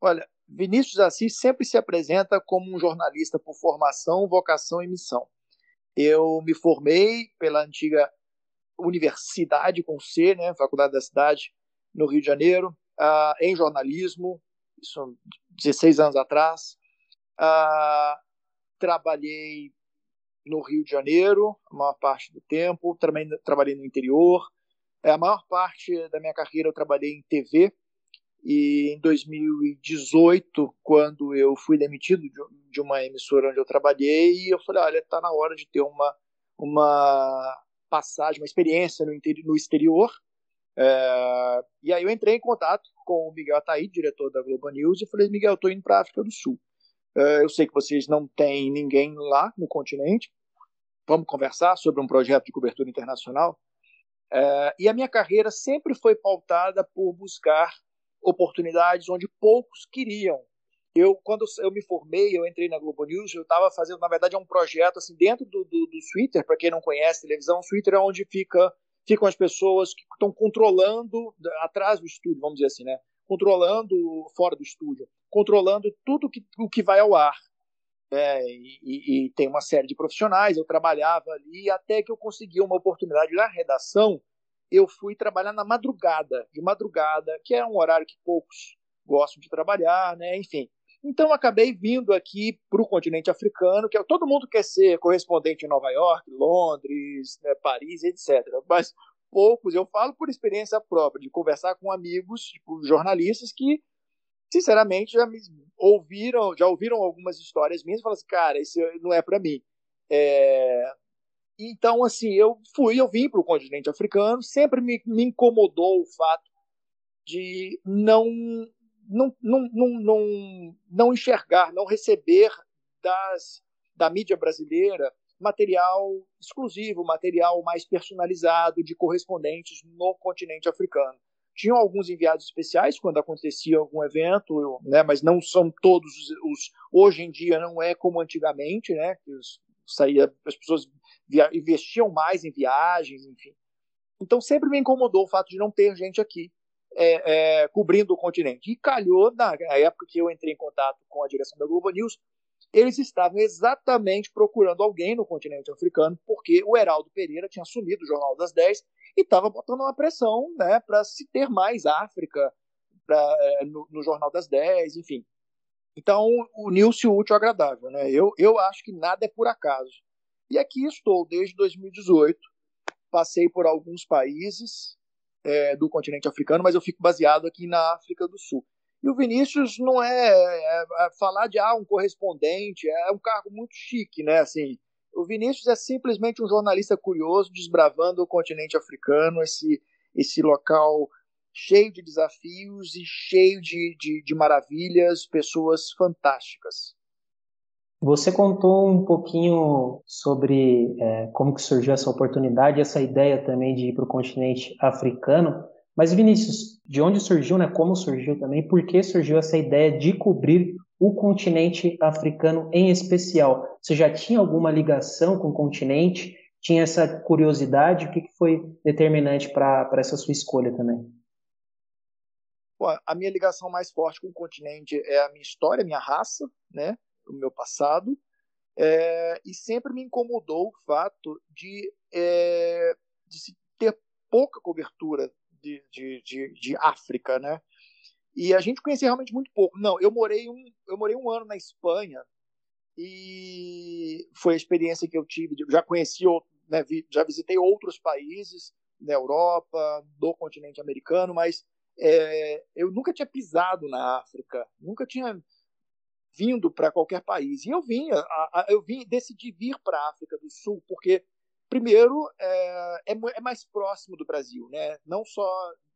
Speaker 5: Olha, Vinícius Assis sempre se apresenta como um jornalista por formação, vocação e missão. Eu me formei pela antiga universidade com C, né, Faculdade da Cidade, no Rio de Janeiro, uh, em jornalismo, isso 16 anos atrás. Uh, trabalhei no Rio de Janeiro a maior parte do tempo, também trabalhei no interior. A maior parte da minha carreira eu trabalhei em TV E em 2018, quando eu fui demitido de uma emissora onde eu trabalhei, eu falei, olha, está na hora de ter uma, uma passagem, uma experiência no, no exterior. É, e aí eu entrei em contato com o Miguel Ataí, diretor da Globo News, e falei, Miguel, estou indo para a África do Sul. É, eu sei que vocês não têm ninguém lá no continente, vamos conversar sobre um projeto de cobertura internacional. É, e a minha carreira sempre foi pautada por buscar oportunidades onde poucos queriam. Eu, quando eu me formei, eu entrei na Globo News, eu estava fazendo, na verdade, é um projeto assim dentro do, do, do Twitter, para quem não conhece televisão, o Twitter é onde fica, ficam as pessoas que estão controlando atrás do estúdio, vamos dizer assim, né? Controlando fora do estúdio, controlando tudo que, o que vai ao ar. É, e, e, tem uma série de profissionais. Eu trabalhava ali até que eu consegui uma oportunidade na redação. Eu fui trabalhar na madrugada, de madrugada, que é um horário que poucos gostam de trabalhar, né? Enfim. Então acabei vindo aqui para o continente africano, que é, todo mundo quer ser correspondente em Nova York, Londres, né, Paris, etc. Mas poucos, eu falo por experiência própria, de conversar com amigos, tipo, jornalistas que sinceramente, já me ouviram, já ouviram algumas histórias minhas e falaram assim, cara, isso não é para mim. É... Então, assim, eu fui, eu vim para o continente africano, sempre me, me, incomodou o fato de não, não, não, não, não, não enxergar, não receber das, da mídia brasileira material exclusivo, material mais personalizado de correspondentes no continente africano. Tinham alguns enviados especiais quando acontecia algum evento, né, mas não são todos os, os, Hoje em dia não é como antigamente, né? Que os, saía, as pessoas investiam mais em viagens, enfim. Então sempre me incomodou o fato de não ter gente aqui é, é, cobrindo o continente. E calhou, na época que eu entrei em contato com a direção da Globo News, eles estavam exatamente procurando alguém no continente africano, porque o Heraldo Pereira tinha assumido o Jornal das 10 e estava botando uma pressão né, para se ter mais África pra, é, no, no, Jornal das 10, enfim. Então, o útil ao agradável. Né? Eu, eu acho que nada é por acaso. E aqui estou desde 2018, passei por alguns países é, do continente africano, mas eu fico baseado aqui na África do Sul. E o Vinícius não é, é, é falar de ah, um correspondente, é um cargo muito chique, né? Assim, o Vinícius é simplesmente um jornalista curioso desbravando o continente africano, esse, esse local cheio de desafios e cheio de, de, de maravilhas, pessoas fantásticas.
Speaker 4: Você contou um pouquinho sobre é, como que surgiu essa oportunidade, essa ideia também de ir para o continente africano. Mas Vinícius, de onde surgiu, né? Como surgiu também? Por que surgiu essa ideia de cobrir o continente africano em especial? Você já tinha alguma ligação com o continente? Tinha essa curiosidade? O que foi determinante para essa sua escolha também?
Speaker 5: a minha ligação mais forte com o continente é a minha história, a minha raça, né? O meu passado. É, e sempre me incomodou o fato de, é, de se ter pouca cobertura de, de, de, de África, né? E a gente conhecia realmente muito pouco. Não, eu morei um, eu morei um ano na Espanha e foi a experiência que eu tive. Já conheci, né, já visitei outros países na Europa, do continente americano, mas é, eu nunca tinha pisado na África, nunca tinha vindo para qualquer país. E eu vim, eu vim, decidi vir para a África do Sul porque primeiro é, é, é, mais próximo do Brasil, né? Não só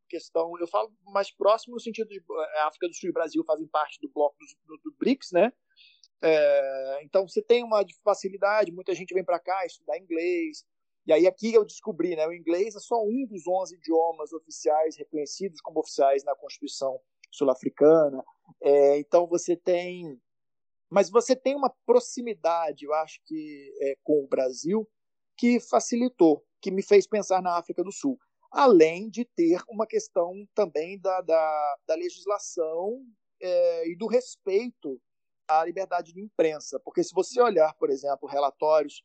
Speaker 5: questão, eu falo mais próximo no sentido de é, África do Sul e Brasil fazem parte do bloco do, do BRICS, né? É, então você tem uma facilidade, muita gente vem para cá estudar inglês. E aí aqui eu descobri, né? O inglês é só um dos 11 idiomas oficiais reconhecidos como oficiais na Constituição sul-africana. É, então você tem, mas você tem uma proximidade, eu acho que é, com o Brasil que facilitou, que me fez pensar na África do Sul. Além de ter uma questão também da, da, da legislação é, e do respeito à liberdade de imprensa. Porque se você olhar, por exemplo, relatórios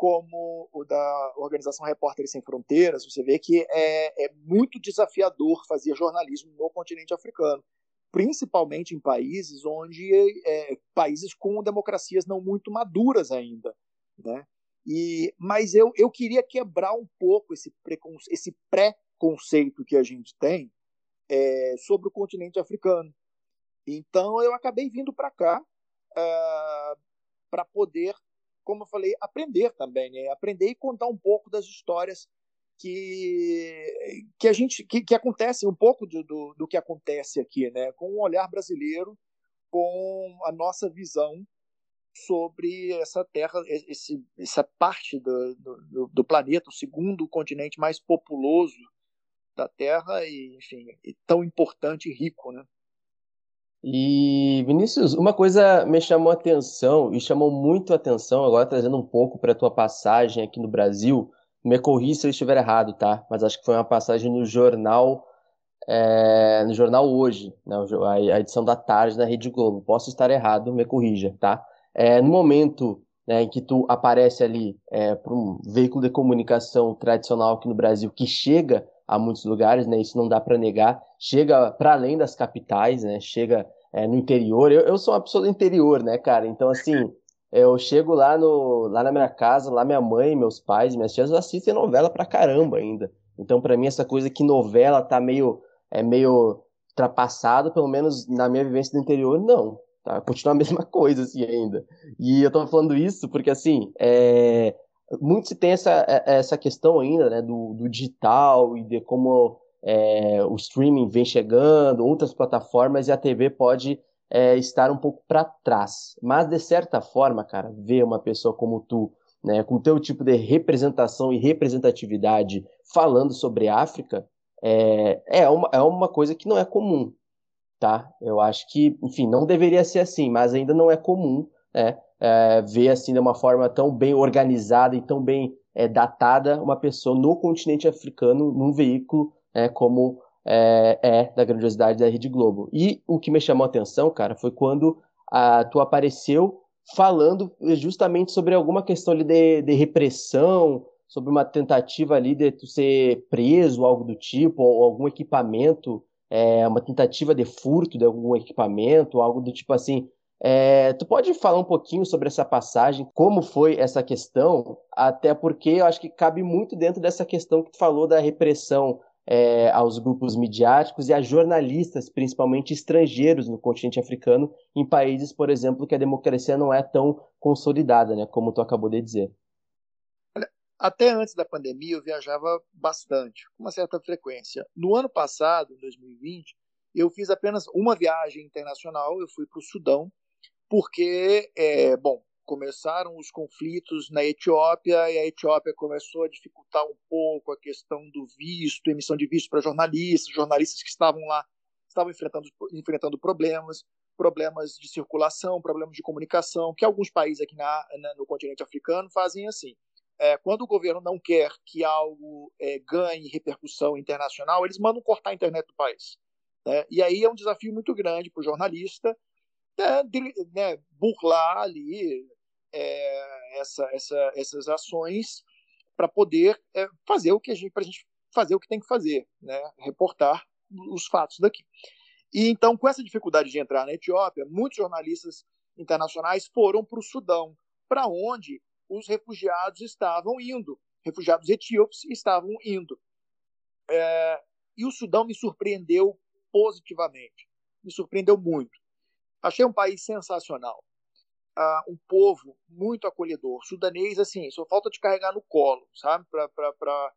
Speaker 5: como o da Organização Repórteres Sem Fronteiras, você vê que é, é muito desafiador fazer jornalismo no continente africano, principalmente em países onde é, países com democracias não muito maduras ainda, né? E, mas eu, eu queria quebrar um pouco esse, esse pré-conceito que a gente tem é, sobre o continente africano. Então eu acabei vindo para cá uh, para poder, como eu falei, aprender também, né? aprender e contar um pouco das histórias que, que a gente que, que acontece um pouco do, do, do, que acontece aqui, né? Com um olhar brasileiro, com a nossa visão sobre essa terra, esse, essa parte do, do, do planeta, o segundo continente mais populoso da Terra e, enfim, e tão importante e rico, né?
Speaker 3: E Vinícius, uma coisa me chamou a atenção e chamou muito a atenção, agora trazendo um pouco para a tua passagem aqui no Brasil, me corri se eu estiver errado, tá? Mas acho que foi uma passagem no jornal, é, no jornal hoje, né? a edição da tarde da Rede Globo. Posso estar errado, me corrija, tá? É, no momento né, em que tu aparece ali é, para um veículo de comunicação tradicional aqui no Brasil que chega a muitos lugares, né? Isso não dá para negar. Chega para além das capitais, né? Chega é, no interior. Eu, eu sou uma pessoa do interior, né, cara? Então assim eu chego lá, no, lá na minha casa, lá minha mãe, meus pais, minhas tias assistem novela pra caramba ainda. Então, para mim, essa coisa que novela tá meio, é meio ultrapassado, pelo menos na minha vivência do interior, não. Tá? Continua a mesma coisa, assim, ainda. E eu tô falando isso porque, assim, é... muito se tem essa, é, essa questão ainda, né, do, do digital e de como é, o streaming vem chegando, outras plataformas, e a TV pode é, estar um pouco para trás. Mas, de certa forma, cara, ver uma pessoa como tu, né, com teu tipo de representação e representatividade falando sobre África, é, é, uma, é uma coisa que não é comum, tá? Eu acho que, enfim, não deveria ser assim, mas ainda não é comum, né? É, ver assim de uma forma tão bem organizada e tão bem é, datada uma pessoa no continente africano num veículo é, como é, é, da grandiosidade da Rede Globo. E o que me chamou a atenção, cara, foi quando a, tu apareceu falando justamente sobre alguma questão ali de, de repressão, sobre uma tentativa ali de tu ser preso, algo do tipo, ou algum equipamento, é, uma tentativa de furto de algum equipamento, algo do tipo assim. É, tu pode falar um pouquinho sobre essa passagem, como foi essa questão, até porque eu acho que cabe muito dentro dessa questão que tu falou da repressão é, aos grupos midiáticos e a jornalistas, principalmente estrangeiros no continente africano, em países, por exemplo, que a democracia não é tão consolidada, né, como tu acabou de dizer.
Speaker 5: Até antes da pandemia eu viajava bastante, com uma certa frequência. No ano passado, em 2020, eu fiz apenas uma viagem internacional, eu fui para o Sudão, porque, é, bom, começaram os conflitos na Etiópia e a Etiópia começou a dificultar um pouco a questão do visto, emissão de visto para jornalistas, jornalistas que estavam lá estavam enfrentando, enfrentando problemas, problemas de circulação, problemas de comunicação, que alguns países aqui na, na, no continente africano fazem assim. É, quando o governo não quer que algo é, ganhe repercussão internacional, eles mandam cortar a internet do país. Né? E aí é um desafio muito grande para o jornalista de, né, burlar ali é, essa, essa, essas ações para poder é, fazer o que a gente, gente fazer o que tem que fazer, né? reportar os fatos daqui. E então, com essa dificuldade de entrar na Etiópia, muitos jornalistas internacionais foram para o Sudão, para onde os refugiados estavam indo, refugiados etíopes estavam indo. É, e o Sudão me surpreendeu positivamente, me surpreendeu muito. Achei um país sensacional uh, um povo muito acolhedor. Sudanês, assim, só falta te carregar no colo, sabe? Pra, pra, pra,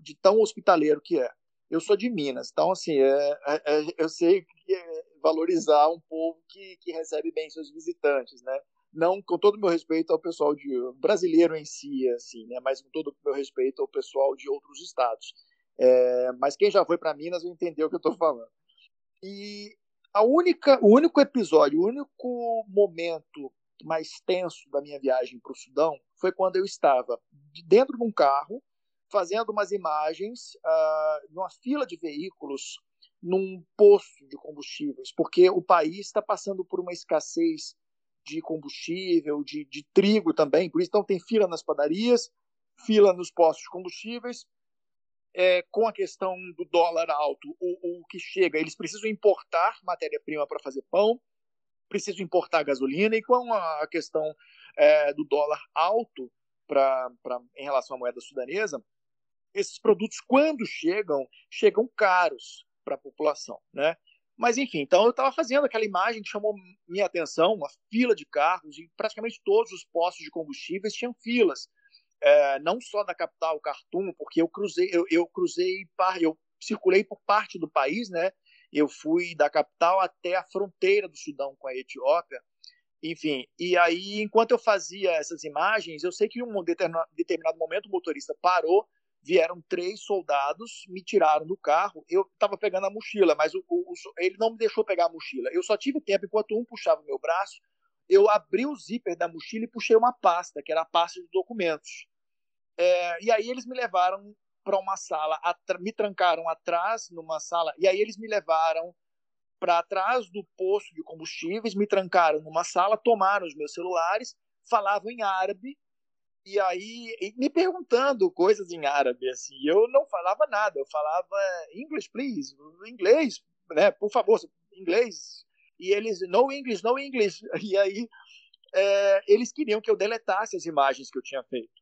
Speaker 5: de tão hospitaleiro que é. Eu sou de Minas, então, assim, é, é, é eu sei é valorizar um povo que, que recebe bem seus visitantes, né? Não com todo o meu respeito ao pessoal de brasileiro em si, assim, né? Mas com todo o meu respeito ao pessoal de outros estados. É, mas quem já foi para Minas vai entender o que eu estou falando. E a única, o único episódio, o único momento mais tenso da minha viagem para o Sudão foi quando eu estava dentro de um carro fazendo umas imagens uh, numa fila de veículos num posto de combustíveis, porque o país está passando por uma escassez de combustível, de, de trigo também, por isso então tem fila nas padarias, fila nos postos de combustíveis, é, com a questão do dólar alto, o, o que chega, eles precisam importar matéria-prima para fazer pão, preciso importar gasolina e com a questão é, do dólar alto pra, pra, em relação à moeda sudanesa, esses produtos, quando chegam, chegam caros. para a população, né? Mas enfim, então eu estava fazendo aquela imagem que chamou minha atenção, uma fila de carros e praticamente todos os postos de combustíveis tinham filas, é, não só da capital Khartoum, porque eu cruzei, eu, eu cruzei, eu circulei por parte do país, né? Eu fui da capital até a fronteira do Sudão com a Etiópia, enfim. E aí, enquanto eu fazia essas imagens, eu sei que em um determinado momento o motorista parou vieram três soldados, me tiraram do carro. Eu estava pegando a mochila, mas o, o, ele não me deixou pegar a mochila. Eu só tive tempo, enquanto um puxava o meu braço, eu abri o zíper da mochila e puxei uma pasta, que era a pasta de documentos. É, e aí eles me levaram para uma sala, me trancaram atrás numa sala, e aí eles me levaram para trás do posto de combustíveis, me trancaram numa sala, tomaram os meus celulares, falavam em árabe, e aí me perguntando coisas em árabe, assim, eu não falava nada, eu falava English, please, inglês, né, por favor, inglês. E eles, no English, no English. E aí é, eles queriam que eu deletasse as imagens que eu tinha feito.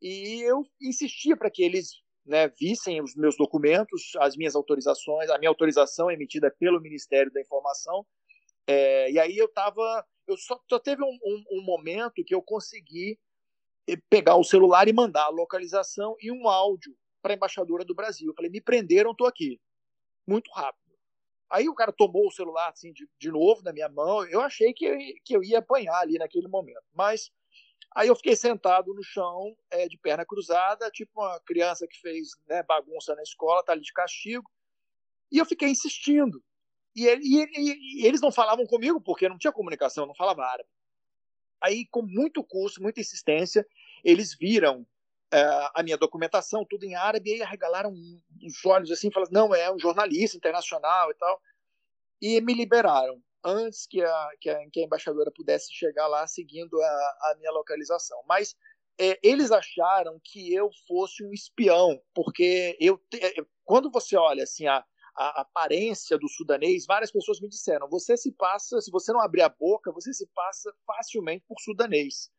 Speaker 5: E eu insistia para que eles né, vissem os meus documentos, as minhas autorizações, a minha autorização emitida pelo Ministério da Informação. É, e aí eu estava, eu só, só teve um, um, um momento que eu consegui pegar o celular e mandar a localização e um áudio para a embaixadora do Brasil. Eu falei, me prenderam, estou aqui. Muito rápido. Aí o cara tomou o celular assim de, de novo na minha mão. Eu achei que que eu ia apanhar ali naquele momento. Mas aí eu fiquei sentado no chão, é, de perna cruzada, tipo uma criança que fez né, bagunça na escola, tá ali de castigo. E eu fiquei insistindo. E, ele, e, e eles não falavam comigo porque não tinha comunicação, não falava árabe. Aí, com muito custo, muita insistência, eles viram uh, a minha documentação, tudo em árabe, e aí arregalaram os olhos assim, falaram, não, é um jornalista internacional e tal, e me liberaram antes que a, que a, que a embaixadora pudesse chegar lá seguindo a, a minha localização. Mas é, eles acharam que eu fosse um espião, porque eu te, é, quando você olha assim a, a aparência do sudanês, várias pessoas me disseram: você se passa, se você não abrir a boca, você se passa facilmente por sudanês.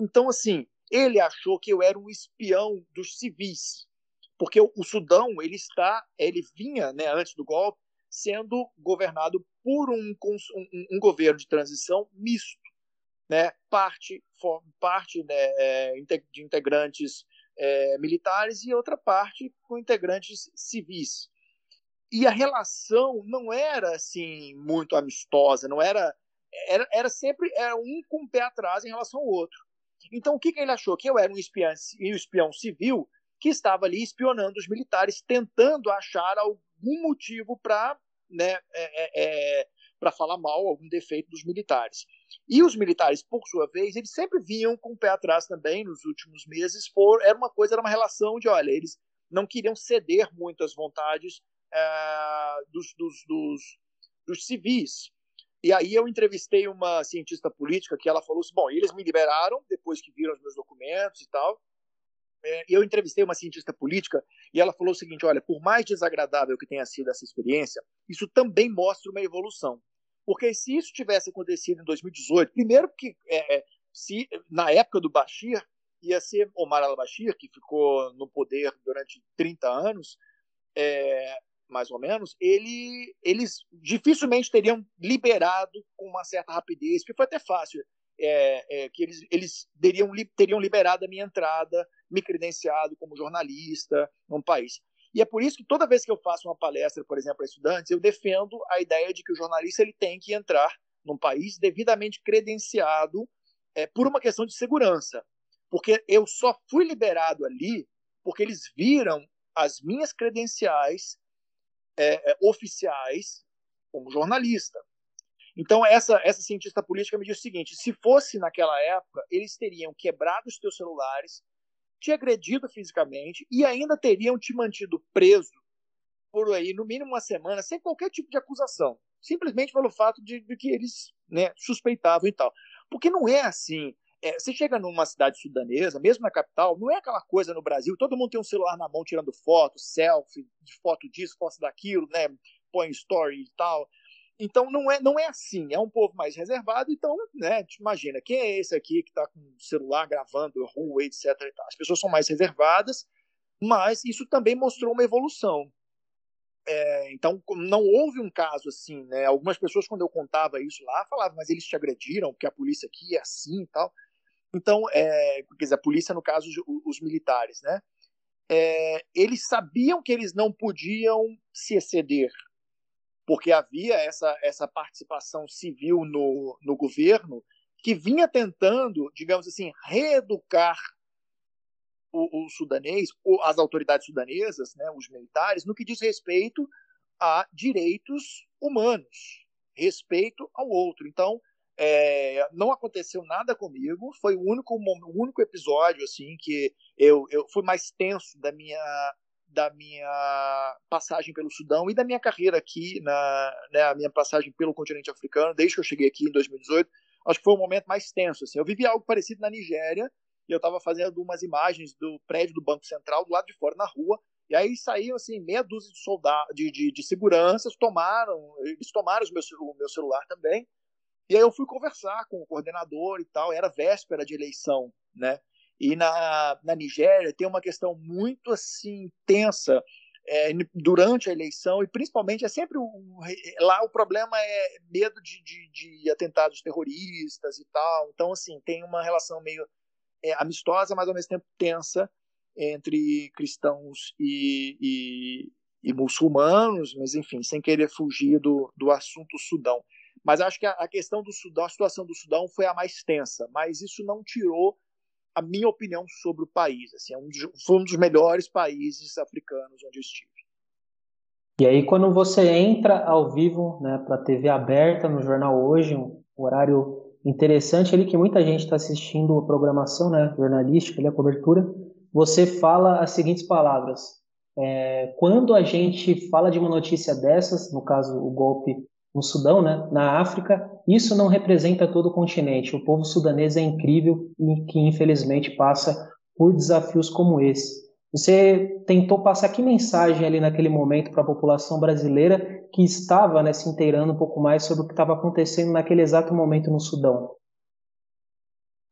Speaker 5: Então, assim, ele achou que eu era um espião dos civis, porque o, o Sudão ele está, ele vinha, né, antes do golpe, sendo governado por um, um, um governo de transição misto, né, parte, for, parte né, é, de integrantes é, militares e outra parte com integrantes civis. E a relação não era assim muito amistosa, não era era, era sempre era um com o pé atrás em relação ao outro. Então o que, que ele achou? Que eu era um espião, um espião civil que estava ali espionando os militares, tentando achar algum motivo para né, é, é, é para falar mal algum defeito dos militares. E os militares, por sua vez, eles sempre vinham com o pé atrás também nos últimos meses. Por, era uma coisa, era uma relação de, olha, eles não queriam ceder muito às vontades é, dos, dos, dos, dos civis. E aí eu entrevistei uma cientista política que ela falou assim, bom, eles me liberaram depois que viram os meus documentos e tal. É, eu entrevistei uma cientista política e ela falou o seguinte, olha, por mais desagradável que tenha sido essa experiência, isso também mostra uma evolução. Porque se isso tivesse acontecido em 2018, primeiro que é, é, se na época do Bashir ia ser Omar al-Bashir, que ficou no poder durante 30 anos, é, mais ou menos, ele, eles dificilmente teriam liberado com uma certa rapidez, porque foi até fácil, é, é, que eles, eles teriam, teriam liberado a minha entrada, me credenciado como jornalista num país. E é por isso que toda vez que eu faço uma palestra, por exemplo, para estudantes, eu defendo a ideia de que o jornalista ele tem que entrar num país devidamente credenciado é, por uma questão de segurança. Porque eu só fui liberado ali porque eles viram as minhas credenciais é, é, oficiais como jornalista. Então, essa, essa cientista política me disse o seguinte: se fosse naquela época, eles teriam quebrado os teus celulares, te agredido fisicamente e ainda teriam te mantido preso por aí, no mínimo uma semana, sem qualquer tipo de acusação. Simplesmente pelo fato de, de que eles né, suspeitavam e tal. Porque não é assim. É, você chega numa cidade sudanesa, mesmo na capital, não é aquela coisa no Brasil, todo mundo tem um celular na mão tirando foto, selfie, foto disso, foto daquilo, né? Põe story e tal. Então não é, não é assim, é um povo mais reservado, então, né, imagina, quem é esse aqui que está com o celular gravando rua, etc. As pessoas são mais reservadas, mas isso também mostrou uma evolução. é, então, não houve um caso assim, né? Algumas pessoas, quando eu contava isso lá, falavam, mas eles te agrediram, porque a polícia aqui é assim e tal. Então, é, quer dizer, a polícia, no caso, os, os militares, né? É, eles sabiam que eles não podiam se exceder, porque havia essa, essa participação civil no, no governo que vinha tentando, digamos assim, reeducar o, o sudanês, as autoridades sudanesas, né, os militares, no que diz respeito a direitos humanos, respeito ao outro. Então, é, não aconteceu nada comigo, foi o único, o único episódio assim que eu, eu fui mais tenso da minha da minha passagem pelo Sudão e da minha carreira aqui na né, a minha passagem pelo continente africano desde que eu cheguei aqui em 2018 acho que foi o momento mais tenso assim eu vivi algo parecido na Nigéria e eu estava fazendo umas imagens do prédio do Banco Central do lado de fora na rua, e aí saíam assim meia dúzia de soldados, de, de, de seguranças, tomaram, eles tomaram o meu celular também, e aí eu fui conversar com o coordenador e tal, era véspera de eleição, né? E na, na Nigéria tem uma questão muito assim tensa é, durante a eleição, e principalmente é sempre um, lá o problema é medo de, de, de, atentados terroristas e tal. Então, assim, tem uma relação meio é, amistosa, mas ao mesmo tempo tensa entre cristãos e, e, e, muçulmanos, mas enfim, sem querer fugir do, do assunto Sudão. Mas acho que a, a questão do Sudão, a situação do Sudão foi a mais tensa, mas isso não tirou a minha opinião sobre o país. Assim, é um dos, foi um dos melhores países africanos onde eu estive.
Speaker 4: E aí, quando você entra ao vivo né, para a TV aberta no Jornal Hoje, um horário interessante ali que muita gente está assistindo a programação né, jornalística, ali, a cobertura, você fala as seguintes palavras. É, quando a gente fala de uma notícia dessas, no caso o golpe no Sudão, né, na África, isso não representa todo o continente. O povo sudanês é incrível e que infelizmente passa por desafios como esse. Você tentou passar que mensagem ali naquele momento para a população brasileira que estava né, se inteirando um pouco mais sobre o que estava acontecendo naquele exato momento no Sudão?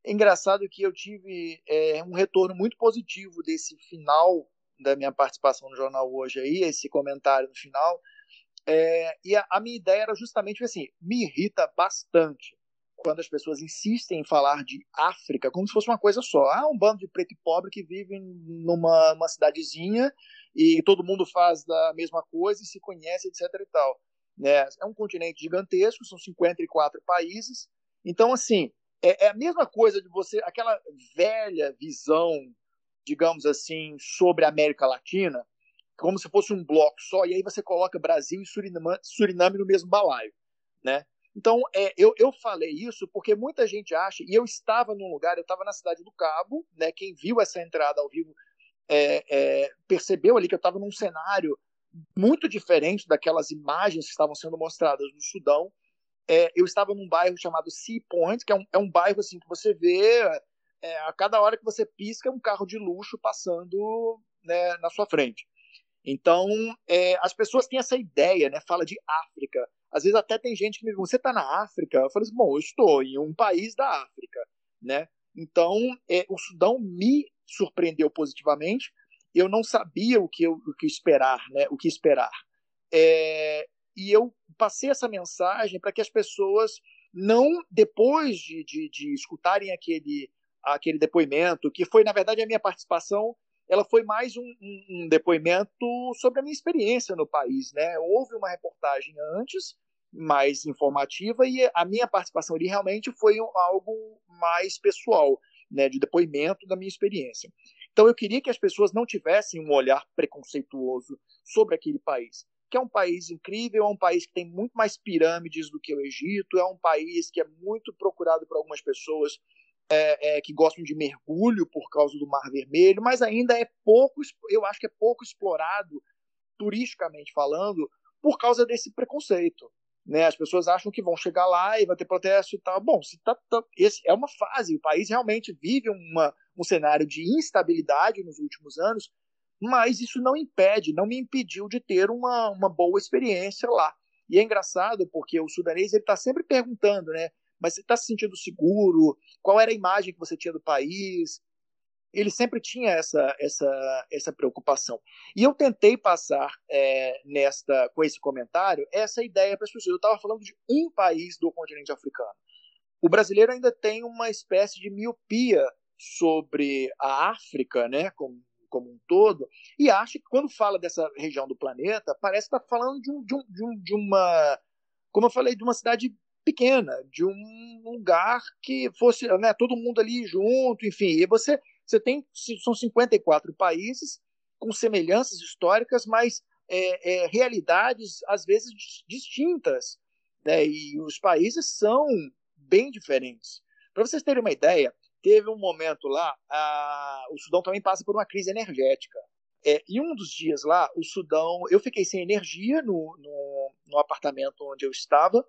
Speaker 5: É engraçado que eu tive é, um retorno muito positivo desse final da minha participação no jornal hoje aí, esse comentário no final. É, e a, a, minha ideia era justamente assim, me irrita bastante quando as pessoas insistem em falar de África como se fosse uma coisa só. Ah, um bando de preto e pobre que vive numa uma cidadezinha e todo mundo faz a mesma coisa e se conhece, etc. e tal. Né? É um continente gigantesco, são 54 países. Então, assim, é, é a mesma coisa de você, aquela velha visão, digamos assim, sobre a América Latina, como se fosse um bloco só, e aí você coloca Brasil e Suriname, Suriname no mesmo balaio, né? Então, é, eu, eu falei isso porque muita gente acha, e eu estava num lugar, eu estava na cidade do Cabo, né? Quem viu essa entrada ao vivo é, é, percebeu ali que eu estava num cenário muito diferente daquelas imagens que estavam sendo mostradas no Sudão. É, eu estava num bairro chamado Sea Point, que é um, é um bairro assim que você vê é, a cada hora que você pisca um carro de luxo passando né, na sua frente. Então, é, as pessoas têm essa ideia, né? Fala de África. Às vezes até tem gente que me diz, você está na África? Eu falo assim, bom, eu estou em um país da África, né? Então, é, o Sudão me surpreendeu positivamente. Eu não sabia o que, eu, o que esperar, né? O que esperar. É, e eu passei essa mensagem para que as pessoas não, depois de, de, de escutarem aquele, aquele depoimento, que foi, na verdade, a minha participação ela foi mais um, um, depoimento sobre a minha experiência no país. Né? Houve uma reportagem antes, mais informativa, e a minha participação ali realmente foi algo mais pessoal, né? de depoimento da minha experiência. Então eu queria que as pessoas não tivessem um olhar preconceituoso sobre aquele país, que é um país incrível, é um país que tem muito mais pirâmides do que o Egito, é um país que é muito procurado por algumas pessoas é, é, que gostam de mergulho por causa do Mar Vermelho, mas ainda é pouco, eu acho que é pouco explorado, turisticamente falando, por causa desse preconceito. Né? As pessoas acham que vão chegar lá e vai ter protesto e tal. Bom, se tá, tá, esse é uma fase, o país realmente vive uma, um cenário de instabilidade nos últimos anos, mas isso não impede, não me impediu de ter uma, uma boa experiência lá. E é engraçado porque o sudanês ele está sempre perguntando, né? Mas você está se sentindo seguro? Qual era a imagem que você tinha do país? ele sempre tinha essa, essa, essa preocupação. E eu tentei passar é, nesta, com esse comentário essa ideia para as pessoas. Eu estava falando de um país do continente africano. O brasileiro ainda tem uma espécie de miopia sobre a África, né, como, como um todo, e acha que quando fala dessa região do planeta, parece estar tá falando de, um, de, um, de uma, como eu falei, de uma cidade pequena, de um lugar que fosse né, todo mundo ali junto, enfim. E você, você tem, são 54 países com semelhanças históricas, mas é, é, realidades às vezes distintas. Né, e os países são bem diferentes. Para vocês terem uma ideia, teve um momento lá, a, o Sudão também passa por uma crise energética. É, e um dos dias lá, o Sudão, eu fiquei sem energia no, no, no apartamento onde eu estava,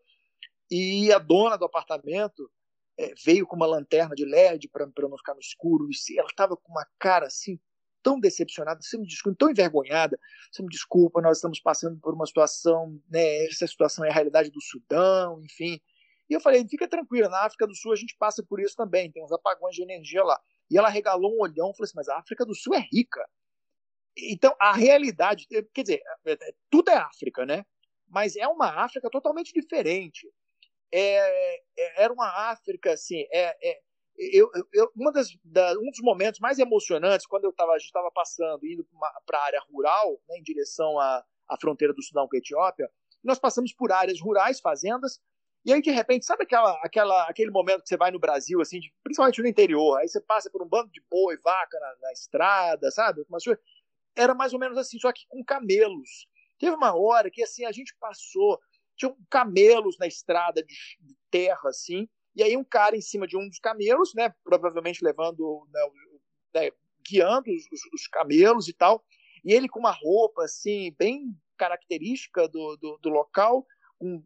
Speaker 5: e a dona do apartamento é, veio com uma lanterna de LED para eu não ficar no escuro. E ela estava com uma cara assim tão decepcionada, você me desculpa, tão envergonhada. Você me desculpa, nós estamos passando por uma situação, né? Essa situação é a realidade do Sudão, enfim. E eu falei, fica tranquila, na África do Sul a gente passa por isso também, tem uns apagões de energia lá. E ela regalou um olhão e falou assim: mas a África do Sul é rica. Então, a realidade, quer dizer, é, é, tudo é África, né? Mas é uma África totalmente diferente é, é, era uma África assim. É, é eu, eu, uma das, da, um dos momentos mais emocionantes quando eu tava, a gente estava passando indo para a área rural, né, em direção à, à fronteira do Sudão com a Etiópia, nós passamos por áreas rurais, fazendas, e aí de repente, sabe aquela, aquela, aquele momento que você vai no Brasil, assim, de, principalmente no interior, aí você passa por um bando de boi, vaca na, na estrada, sabe? Era mais ou menos assim, só que com camelos. Teve uma hora que assim a gente passou tinham camelos na estrada de terra, assim, e aí um cara em cima de um dos camelos, né, provavelmente levando, né, né, guiando os, os, camelos e tal, e ele com uma roupa, assim, bem característica do, do, do local, um,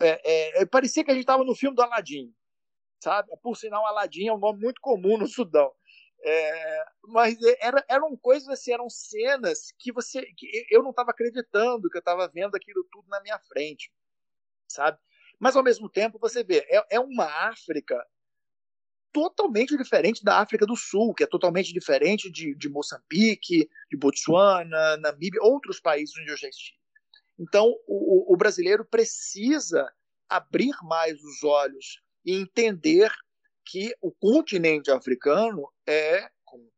Speaker 5: é, é, parecia que a gente estava no filme do Aladim, sabe? Por sinal, Aladim é um nome muito comum no Sudão. É, mas era, eram coisas assim, eram cenas que você que eu não estava acreditando que eu estava vendo aquilo tudo na minha frente sabe? Mas, ao mesmo tempo, você vê, é, é uma África totalmente diferente da África do Sul, que é totalmente diferente de, de Moçambique, de Botsuana, Namíbia, outros países onde eu já estive. Então, o, o brasileiro precisa abrir mais os olhos e entender que o continente africano é, como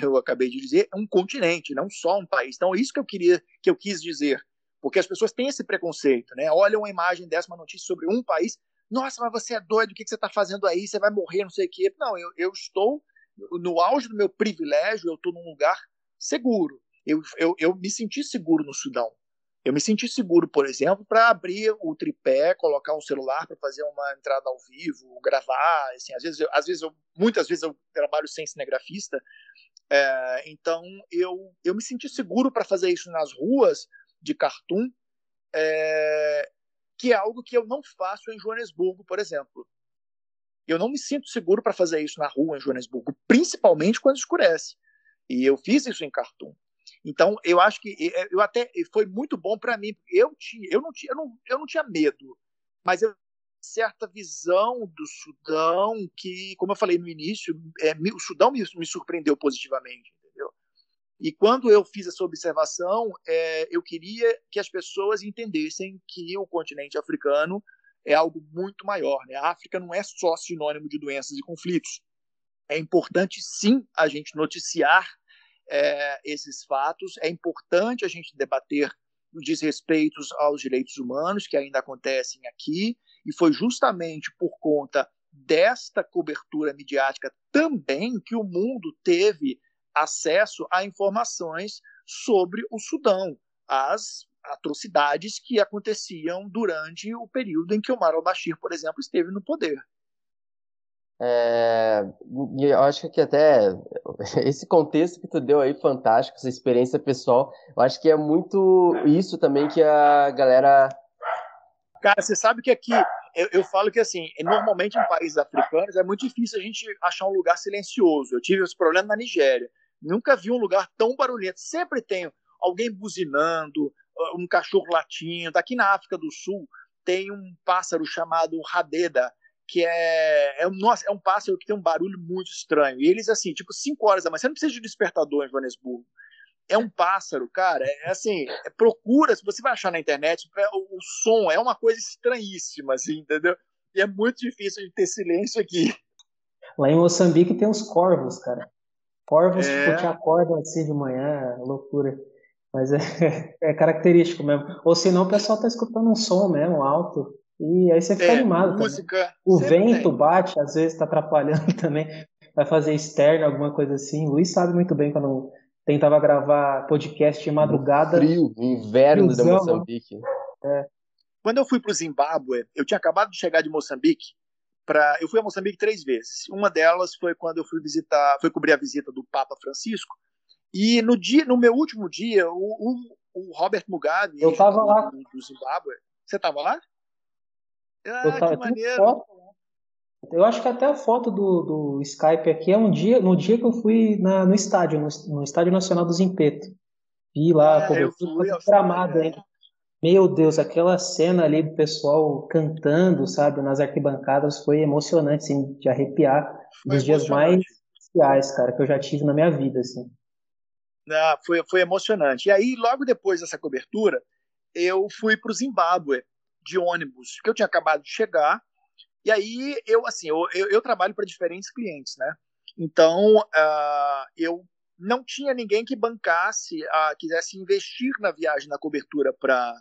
Speaker 5: eu acabei de dizer, um continente, não só um país. Então, é isso que eu queria, que eu quis dizer. Porque as pessoas têm esse preconceito, né? Olham uma imagem dessa, uma notícia sobre um país, nossa, mas você é doido, o que você está fazendo aí? Você vai morrer, não sei o quê. Não, eu, eu estou no auge do meu privilégio, eu estou num lugar seguro. Eu, eu, eu me senti seguro no Sudão. Eu me senti seguro, por exemplo, para abrir o tripé, colocar um celular para fazer uma entrada ao vivo, gravar. Assim, às vezes, eu, às vezes eu, muitas vezes eu trabalho sem cinegrafista, é, então eu, eu me senti seguro para fazer isso nas ruas, de cartoon, é, que é algo que eu não faço em Joanesburgo, por exemplo. Eu não me sinto seguro para fazer isso na rua em Joanesburgo, principalmente quando escurece. E eu fiz isso em cartoon. Então, eu acho que eu até foi muito bom para mim. Eu tinha, eu não tinha, eu não, eu não tinha medo, mas eu certa visão do Sudão que, como eu falei no início, é, o Sudão me, me surpreendeu positivamente. E quando eu fiz essa observação, é, eu queria que as pessoas entendessem que o continente africano é algo muito maior. Né? A África não é só sinônimo de doenças e conflitos. É importante, sim, a gente noticiar é, esses fatos, é importante a gente debater os desrespeitos aos direitos humanos que ainda acontecem aqui, e foi justamente por conta desta cobertura midiática também que o mundo teve acesso a informações sobre o Sudão, as atrocidades que aconteciam durante o período em que Omar al-Bashir, por exemplo, esteve no poder.
Speaker 3: É, eu acho que até esse contexto que tu deu aí, fantástico, essa experiência pessoal, eu acho que é muito isso também que a galera.
Speaker 5: Cara, você sabe que aqui, eu, eu falo que assim, normalmente em países africanos é muito difícil a gente achar um lugar silencioso. Eu tive esse problema na Nigéria. Nunca vi um lugar tão barulhento. Sempre tem alguém buzinando, ah, um cachorro latindo. Aqui na África do Sul tem um pássaro chamado radeda, que é, é, nossa, é um pássaro que tem um barulho muito estranho. E eles, assim, tipo, 5 horas da manhã, você não precisa de despertador em Joanesburgo. É um pássaro, cara, é assim, é, procura, se você vai achar na internet, é, o, o, som é uma coisa estranhíssima, assim, entendeu? E é muito difícil de ter silêncio aqui.
Speaker 4: Lá em Moçambique tem uns corvos, cara. Corvos é... que te acordam assim de manhã, loucura. Mas é, é característico mesmo. Ou senão o pessoal tá escutando um som mesmo, alto. E aí você fica é, animado.
Speaker 5: Música.
Speaker 4: Também. O vento tem. bate, às vezes tá atrapalhando também. Vai fazer externo, alguma coisa assim. O Luiz sabe muito bem quando tentava gravar podcast de madrugada.
Speaker 3: Frio, inverno friozão, da Moçambique.
Speaker 5: É. Quando eu fui para o Zimbábue, eu tinha acabado de chegar de Moçambique. Pra, eu fui a Moçambique três vezes. Uma delas foi quando eu fui visitar, foi cobrir a visita do Papa Francisco. E no dia, no meu último dia, o, o, o Robert Mugabe,
Speaker 4: eu tava lá.
Speaker 5: Do, do Zimbábue, você estava lá?
Speaker 4: Ah, eu tava, que maneiro. Eu acho que até a foto do, do Skype aqui é um dia, no dia que eu fui na, no estádio, no, no Estádio Nacional do Zimpeto. Vi lá é, cobertura gramado ainda. Meu Deus, aquela cena ali do pessoal cantando, sabe, nas arquibancadas foi emocionante, assim, de arrepiar. Foi dos dias mais especiais, cara, que eu já tive na minha vida, assim.
Speaker 5: Ah, foi, foi emocionante. E aí, logo depois dessa cobertura, eu fui para o Zimbábue de ônibus, que eu tinha acabado de chegar. E aí, eu, assim, eu, eu, eu trabalho para diferentes clientes, né? Então, uh, eu não tinha ninguém que bancasse, uh, quisesse investir na viagem, na cobertura para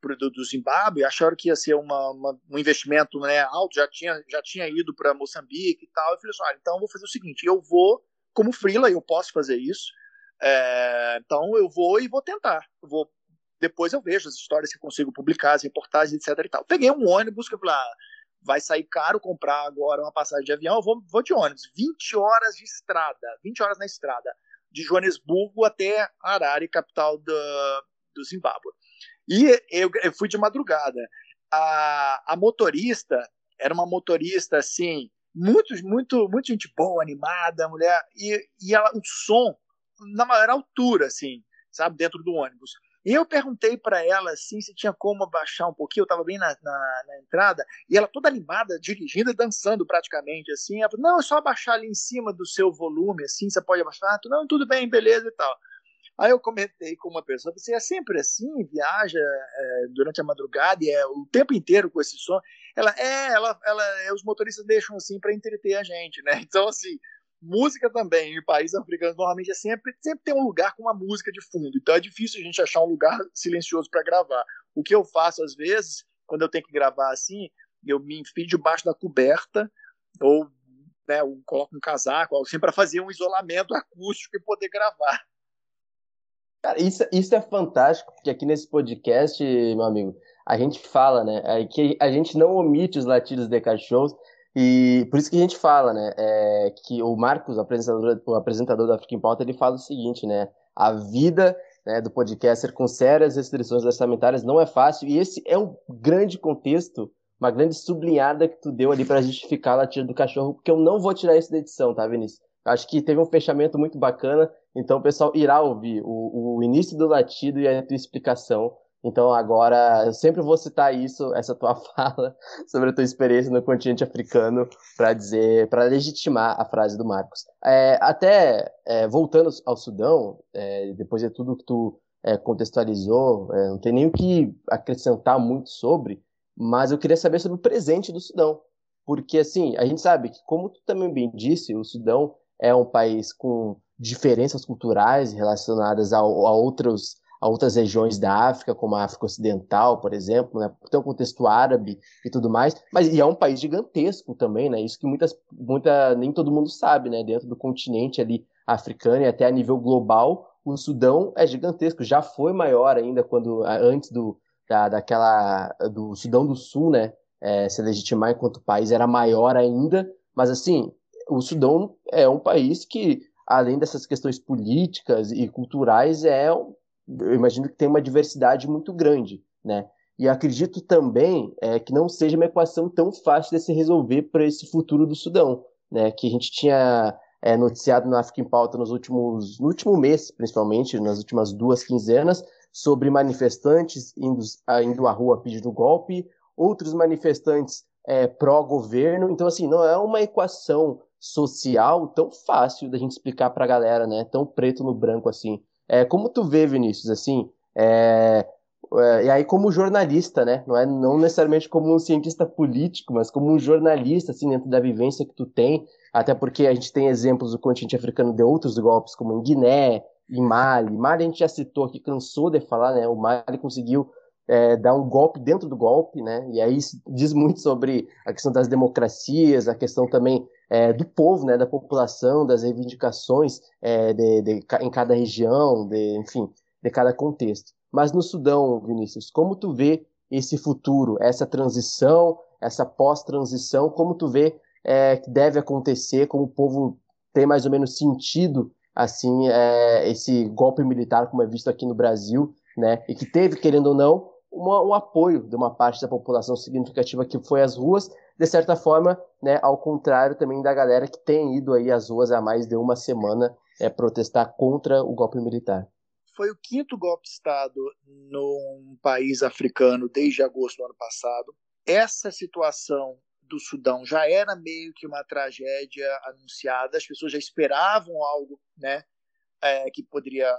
Speaker 5: do, do Zimbábue, acharam que ia ser uma, uma, um investimento né, alto, já tinha, já tinha ido para Moçambique e tal. Eu falei assim: olha, então eu vou fazer o seguinte: eu vou, como freela, eu posso fazer isso. É, então eu vou e vou tentar. Eu vou, depois eu vejo as histórias que consigo publicar, as reportagens, etc. E tal. Peguei um ônibus que eu falei: ah, vai sair caro comprar agora uma passagem de avião, eu vou, vou de ônibus. 20 horas de estrada, 20 horas na estrada, de Joanesburgo até Harare, capital do, do Zimbábue. E eu, eu fui de madrugada. A, a motorista era uma motorista assim, muito, muito, muito gente boa, animada, mulher, e, e ela, o som na maior altura, assim, sabe, dentro do ônibus. E eu perguntei para ela assim se tinha como abaixar um pouquinho, eu estava bem na, na, na, entrada, e ela toda animada, dirigindo e dançando praticamente, assim, ela falou, não, é só abaixar ali em cima do seu volume, assim, você pode abaixar? Não, tudo bem, beleza e tal. Aí eu comentei com uma pessoa, você é sempre assim, viaja é, durante a madrugada e é o tempo inteiro com esse som. Ela é, ela, ela, é, os motoristas deixam assim para entreter a gente, né? Então assim, música também em países africanos normalmente é sempre sempre tem um lugar com uma música de fundo. Então é difícil a gente achar um lugar silencioso para gravar. O que eu faço às vezes, quando eu tenho que gravar assim, eu me enfio debaixo da coberta ou né, coloco um casaco, assim, para fazer um isolamento acústico e poder gravar.
Speaker 3: Cara, isso, isso é fantástico, porque aqui nesse podcast, meu amigo, a gente fala, né? É que a gente não omite os latidos de cachorros, e por isso que a gente fala, né? É, que o Marcos, o apresentador, o apresentador da Africa em Pauta, ele fala o seguinte, né? A vida né, do podcaster com sérias restrições orçamentárias não é fácil, e esse é um grande contexto, uma grande sublinhada que tu deu ali para justificar a latida do cachorro, porque eu não vou tirar isso da edição, tá, Vinícius? Acho que teve um fechamento muito bacana, então o pessoal irá ouvir o, o início do latido e a tua explicação. Então agora eu sempre vou citar isso, essa tua fala sobre a tua experiência no continente africano para dizer, para legitimar a frase do Marcos. É, até é, voltando ao Sudão, é, depois de tudo que tu é, contextualizou, é, não tem nem o que acrescentar muito sobre, mas eu queria saber sobre o presente do Sudão, porque assim a gente sabe que como tu também bem disse, o Sudão é um país com diferenças culturais relacionadas a, a, outros, a outras regiões da África, como a África Ocidental, por exemplo, né? tem o contexto árabe e tudo mais, mas e é um país gigantesco também, né? Isso que muitas, muita, nem todo mundo sabe, né? Dentro do continente ali africano e até a nível global, o Sudão é gigantesco, já foi maior ainda quando antes do da, daquela do Sudão do Sul, né? É, se legitimar enquanto país era maior ainda, mas assim o Sudão é um país que, além dessas questões políticas e culturais, é, eu imagino que tem uma diversidade muito grande, né? E acredito também é, que não seja uma equação tão fácil de se resolver para esse futuro do Sudão, né? Que a gente tinha é, noticiado no África em Pauta nos últimos, no último mês, principalmente, nas últimas duas quinzenas, sobre manifestantes indo, indo à rua pedindo golpe, outros manifestantes é, pró-governo. Então, assim, não é uma equação social tão fácil da gente explicar para a galera, né? Tão preto no branco assim. É, como tu vê, Vinícius, assim, é, é, e aí como jornalista, né? Não é não necessariamente como um cientista político, mas como um jornalista, assim, dentro da vivência que tu tem, até porque a gente tem exemplos do continente africano de outros golpes, como em Guiné, em Mali. Mali a gente já citou aqui, cansou de falar, né? O Mali conseguiu é, dar um golpe dentro do golpe, né? E aí diz muito sobre a questão das democracias, a questão também é, do povo, né? Da população, das reivindicações é, de, de, em cada região, de, enfim, de cada contexto. Mas no Sudão, Vinícius, como tu vê esse futuro, essa transição, essa pós-transição, como tu vê é, que deve acontecer, como o povo tem mais ou menos sentido assim é, esse golpe militar como é visto aqui no Brasil, né? E que teve, querendo ou não, uma, um apoio de uma parte da população significativa que foi às ruas, de certa forma, né, ao contrário também da galera que tem ido aí às ruas há mais de uma semana é, protestar contra o golpe militar
Speaker 5: foi o quinto golpe de Estado num país africano desde agosto do ano passado. Essa situação do Sudão já era meio que uma tragédia anunciada, as pessoas já esperavam algo, né, é, que poderia,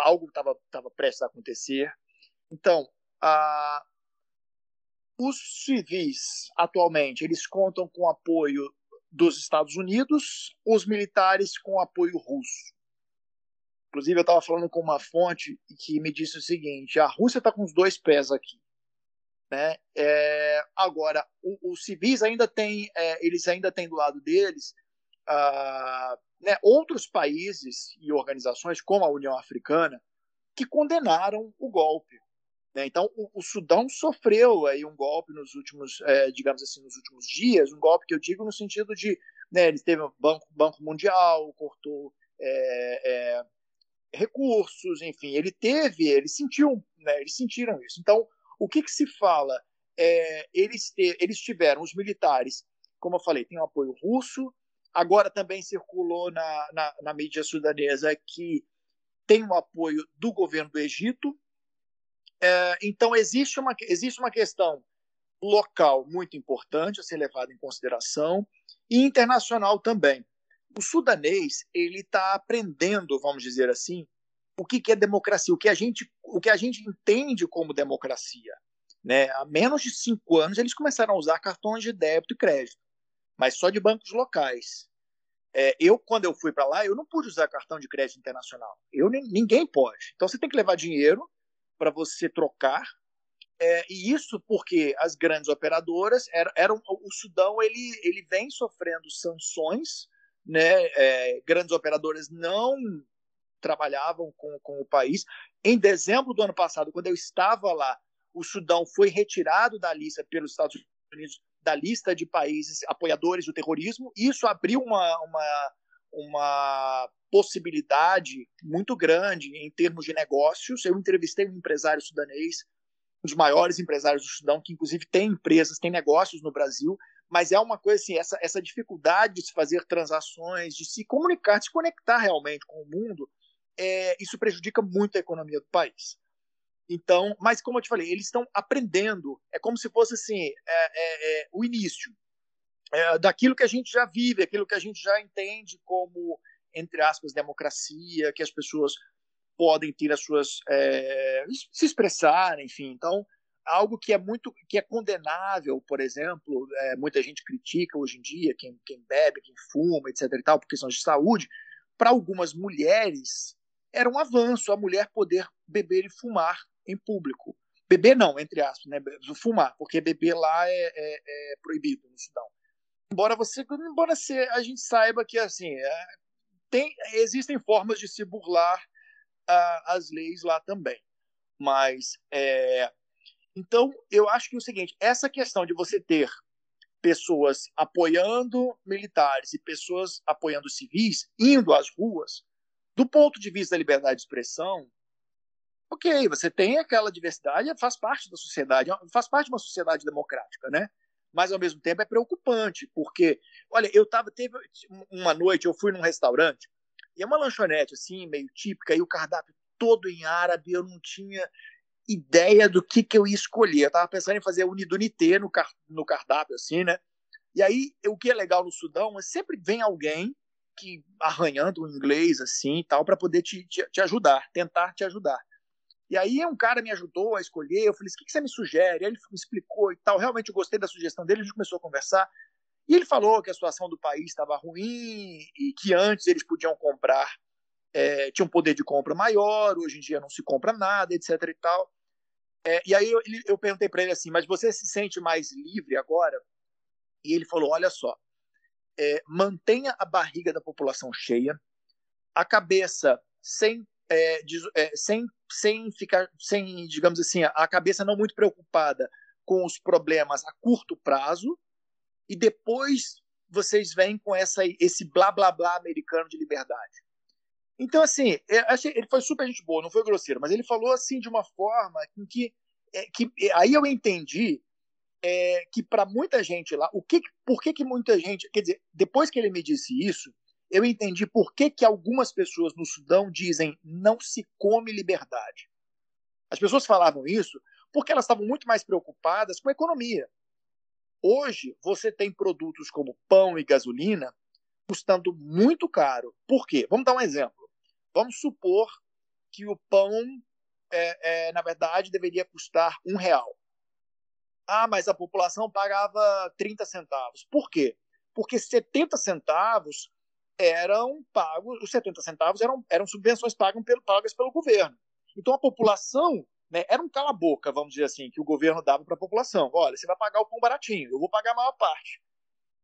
Speaker 5: algo estava tava prestes a acontecer. Então, a, os civis atualmente eles contam com apoio dos Estados Unidos, os militares com apoio russo. Inclusive, eu estava falando com uma fonte que me disse o seguinte: a Rússia está com os dois pés aqui. Né? É, agora, os civis ainda têm, é, eles ainda têm do lado deles ah, né, outros países e organizações, como a União Africana, que condenaram o golpe. Né? Então, o, o, Sudão sofreu aí um golpe nos últimos, é, digamos assim, nos últimos dias, um golpe que eu digo no sentido de, né, ele teve o Banco, Banco Mundial, cortou é, é, recursos, enfim, ele teve, ele sentiu, né, eles sentiram isso. Então, o que, que se fala? É, eles, te, eles tiveram, os militares, como eu falei, tem o apoio russo, agora também circulou na, na, na mídia sudanesa que tem o apoio do governo do Egito. É, então, existe uma, existe uma questão local muito importante a ser levada em consideração e internacional também o sudanês ele está aprendendo, vamos dizer assim, o que, que é democracia, o que a gente, o que a gente entende como democracia. Né? Há menos de cinco anos eles começaram a usar cartões de débito e crédito, mas só de bancos locais. É, eu, quando eu fui para lá, eu não pude usar cartão de crédito internacional. Eu ninguém pode. Então você tem que levar dinheiro para você trocar. É, e isso porque as grandes operadoras eram, eram o Sudão ele, ele vem sofrendo sanções né, é, grandes operadoras não trabalhavam com, com o país. Em dezembro do ano passado, quando eu estava lá, o Sudão foi retirado da lista pelos Estados Unidos da lista de países apoiadores do terrorismo. Isso abriu uma, uma, uma possibilidade muito grande em termos de negócios. Eu entrevistei um empresário sudanês, um dos maiores empresários do Sudão, que inclusive tem empresas, tem negócios no Brasil, mas é uma coisa assim, essa, essa dificuldade de se fazer transações, de se comunicar, de se conectar realmente com o mundo, é, isso prejudica muito a economia do país. Então, mas como eu te falei, eles estão aprendendo, é como se fosse assim, é, é, é o início é, daquilo que a gente já vive, aquilo que a gente já entende como, entre aspas, democracia, que as pessoas podem ter as suas, é, se expressar, enfim. Então, algo que é muito que é condenável, por exemplo, é, muita gente critica hoje em dia quem, quem bebe, quem fuma, etc. e tal, por questões de saúde. Para algumas mulheres era um avanço a mulher poder beber e fumar em público. Beber não, entre aspas, né? Fumar, porque beber lá é, é, é proibido no Sudão. Embora você, embora se, a gente saiba que assim é, tem, existem formas de se burlar uh, as leis lá também, mas é, então, eu acho que é o seguinte: essa questão de você ter pessoas apoiando militares e pessoas apoiando civis, indo às ruas, do ponto de vista da liberdade de expressão, ok, você tem aquela diversidade, faz parte da sociedade, faz parte de uma sociedade democrática, né? Mas ao mesmo tempo é preocupante, porque, olha, eu tava, teve uma noite, eu fui num restaurante, e é uma lanchonete assim, meio típica, e o cardápio todo em árabe, eu não tinha ideia do que, que eu ia escolher. Eu estava pensando em fazer Unidunité no, car no cardápio, assim, né? E aí, o que é legal no Sudão é sempre vem alguém que arranhando o inglês, assim, tal, para poder te, te, te, ajudar, tentar te ajudar. E aí um cara me ajudou a escolher, eu falei, o que, que você me sugere? Aí ele me explicou e tal, realmente eu gostei da sugestão dele, a gente começou a conversar, e ele falou que a situação do país estava ruim e que antes eles podiam comprar, é, tinha um poder de compra maior, hoje em dia não se compra nada, etc e tal. É, e aí eu, eu perguntei para ele assim, mas você se sente mais livre agora? E ele falou, olha só, é, mantenha a barriga da população cheia, a cabeça sem, é, de, é, sem, sem ficar, sem, digamos assim, a cabeça não muito preocupada com os problemas a curto prazo, e depois vocês vêm com essa, esse blá blá blá americano de liberdade. Então, assim, achei, ele foi super gente boa, não foi grosseiro, mas ele falou assim de uma forma em que, é, que aí eu entendi é, que para muita gente lá, o que, por que, que muita gente, quer dizer, depois que ele me disse isso, eu entendi por que, que algumas pessoas no Sudão dizem não se come liberdade. As pessoas falavam isso porque elas estavam muito mais preocupadas com a economia. Hoje, você tem produtos como pão e gasolina custando muito caro. Por quê? Vamos dar um exemplo. Vamos supor que o pão, é, é, na verdade, deveria custar um real. Ah, mas a população pagava 30 centavos. Por quê? Porque 70 centavos eram pagos, os 70 centavos eram, eram subvenções pagas pelo, pagas pelo governo. Então a população né, era um cala-boca, vamos dizer assim, que o governo dava para a população. Olha, você vai pagar o pão baratinho, eu vou pagar a maior parte.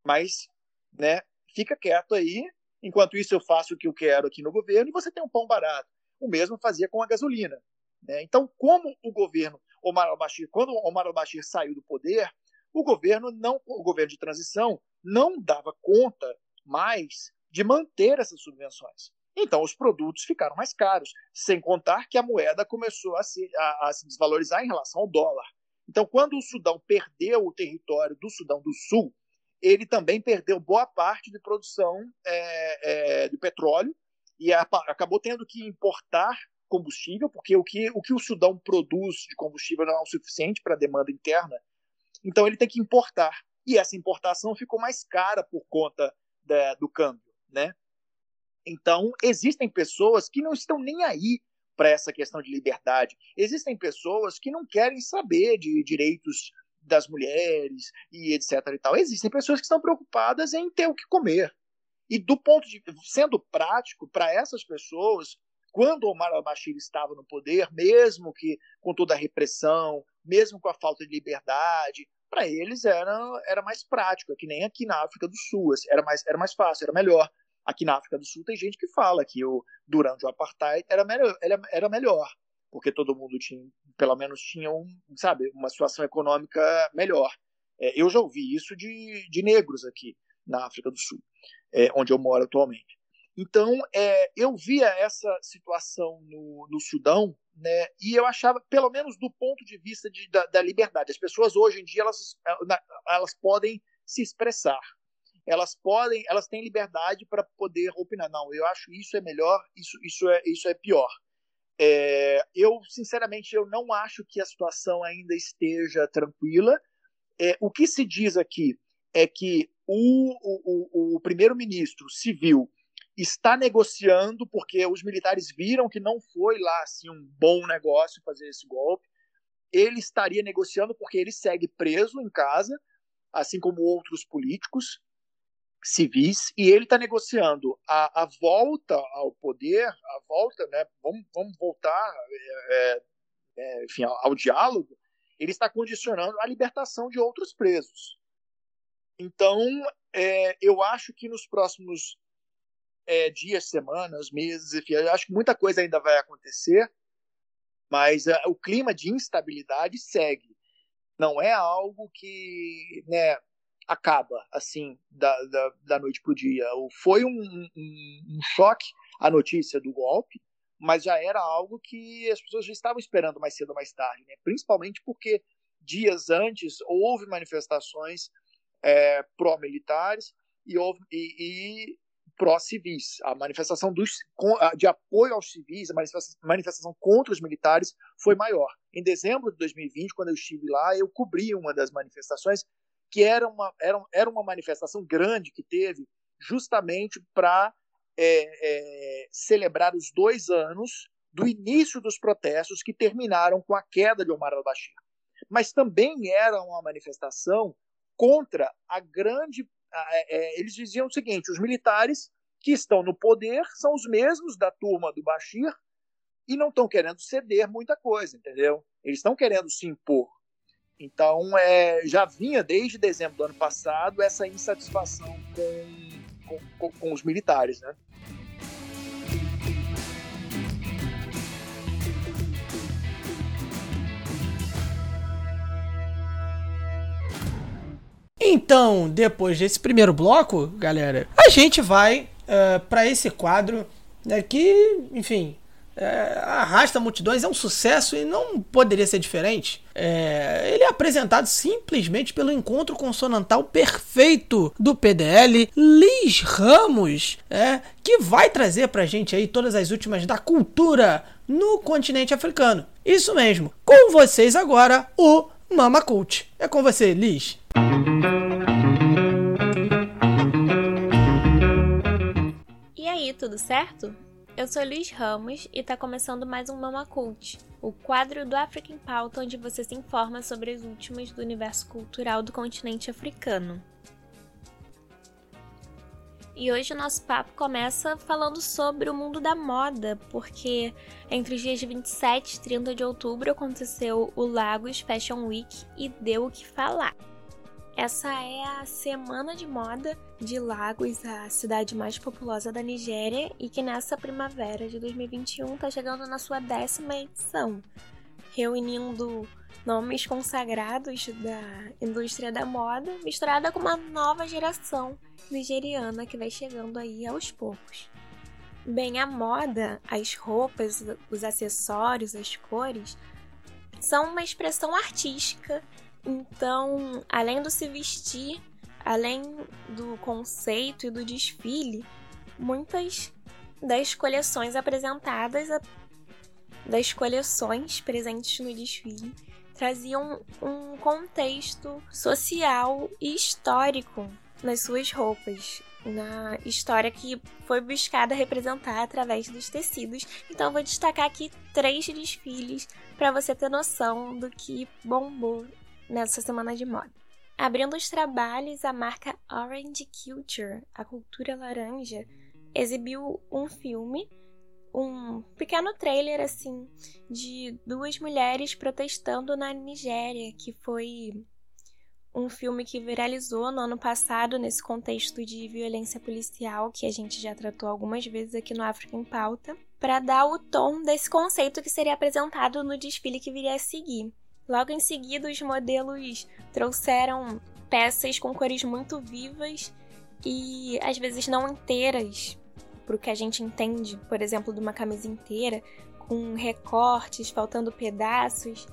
Speaker 5: Mas né, fica quieto aí, enquanto isso eu faço o que eu quero aqui no governo e você tem um pão barato. O mesmo fazia com a gasolina. Né? Então, como o governo Omar al-Bashir, quando Omar al-Bashir saiu do poder, o governo não, o governo de transição não dava conta mais de manter essas subvenções. Então os produtos ficaram mais caros, sem contar que a moeda começou a se, a, a se desvalorizar em relação ao dólar. Então, quando o Sudão perdeu o território do Sudão do Sul, ele também perdeu boa parte de produção é, é, de petróleo e a, acabou tendo que importar combustível, porque o que, o que o Sudão produz de combustível não é o suficiente para a demanda interna, então ele tem que importar. E essa importação ficou mais cara por conta da, do câmbio. Né? Então, existem pessoas que não estão nem aí para essa questão de liberdade. Existem pessoas que não querem saber de direitos das mulheres e etc e tal. Existem pessoas que estão preocupadas em ter o que comer. E do ponto de sendo prático para essas pessoas, quando Omar al-Bashir estava no poder, mesmo que com toda a repressão, mesmo com a falta de liberdade, para eles era, era mais prático, é que nem aqui na África do Sul, assim, era mais, era mais fácil, era melhor. Aqui na África do Sul tem gente que fala que o, durante o apartheid era melhor, era melhor, porque todo mundo tinha, pelo menos tinha um, sabe, uma situação econômica melhor. É, eu já ouvi isso de, de negros aqui na África do Sul, é, onde eu moro atualmente. Então, é, eu via essa situação no, no Sudão, né, e eu achava, pelo menos do ponto de vista de, da, da, liberdade, as pessoas hoje em dia elas, elas podem se expressar, elas podem, elas têm liberdade para poder opinar. Não, eu acho isso é melhor, isso, isso, é, isso é pior. É, eu, sinceramente, eu não acho que a situação ainda esteja tranquila. É, o que se diz aqui é que o, o, o primeiro-ministro civil está negociando porque os militares viram que não foi lá assim um bom negócio fazer esse golpe. Ele estaria negociando porque ele segue preso em casa, assim como outros políticos civis, e ele está negociando a, a, volta ao poder, a volta, né? Vamos, vamos voltar, é, é, enfim, ao, ao diálogo. Ele está condicionando a libertação de outros presos. Então, é, eu acho que nos próximos é, dias, semanas, meses, enfim, acho que muita coisa ainda vai acontecer, mas uh, o clima de instabilidade segue. Não é algo que né, acaba assim da, da, da noite para o dia. Foi um, um, um choque a notícia do golpe, mas já era algo que as pessoas já estavam esperando mais cedo ou mais tarde, né? principalmente porque dias antes houve manifestações é, pró-militares e, e, e, pró-civis. A manifestação dos, de apoio aos civis, a manifestação contra os militares foi maior. Em dezembro de 2020, quando eu estive lá, eu cobri uma das manifestações, que era uma, era, era uma manifestação grande que teve justamente para é, é, celebrar os dois anos do início dos protestos que terminaram com a queda de Omar al-Bashir. Mas também era uma manifestação contra a grande. É, eles diziam o seguinte: os militares que estão no poder são os mesmos da turma do Bashir e não estão querendo ceder muita coisa, entendeu? Eles estão querendo se impor. Então, é, já vinha desde dezembro do ano passado essa insatisfação com, com, com os militares, né?
Speaker 1: Então, depois desse primeiro bloco, galera, a gente vai uh, eh, para esse quadro né, que, enfim, é, arrasta multidões, é um sucesso e não poderia ser diferente. É, ele é apresentado simplesmente pelo encontro consonantal perfeito do PDL, Liz Ramos, é, que vai trazer pra gente aí todas as últimas da cultura no continente africano. Isso mesmo, com vocês agora o Mama Cult. É com você, Liz.
Speaker 6: E aí, tudo certo? Eu sou Liz Ramos e está começando mais um Mama Cult, o quadro do African Pauta onde você se informa sobre as últimas do universo cultural do continente africano. E hoje o nosso papo começa falando sobre o mundo da moda, porque entre os dias 27 e 30 de outubro aconteceu o Lagos Fashion Week e deu o que falar. Essa é a semana de moda de Lagos, a cidade mais populosa da Nigéria, e que nessa primavera de 2021 está chegando na sua décima edição, reunindo nomes consagrados da indústria da moda, misturada com uma nova geração nigeriana que vai chegando aí aos poucos. Bem, a moda, as roupas, os acessórios, as cores, são uma expressão artística então, além do se vestir, além do conceito e do desfile, muitas das coleções apresentadas, das coleções presentes no desfile, traziam um contexto social e histórico nas suas roupas, na história que foi buscada representar através dos tecidos. Então, vou destacar aqui três desfiles para você ter noção do que bombou nessa semana de moda. Abrindo os trabalhos, a marca Orange Culture, a cultura laranja, exibiu um filme, um pequeno trailer assim de duas mulheres protestando na Nigéria, que foi um filme que viralizou no ano passado nesse contexto de violência policial que a gente já tratou algumas vezes aqui no África em Pauta, para dar o tom desse conceito que seria apresentado no desfile que viria a seguir. Logo em seguida, os modelos trouxeram peças com cores muito vivas e às vezes não inteiras, para o que a gente entende, por exemplo, de uma camisa inteira, com recortes, faltando pedaços,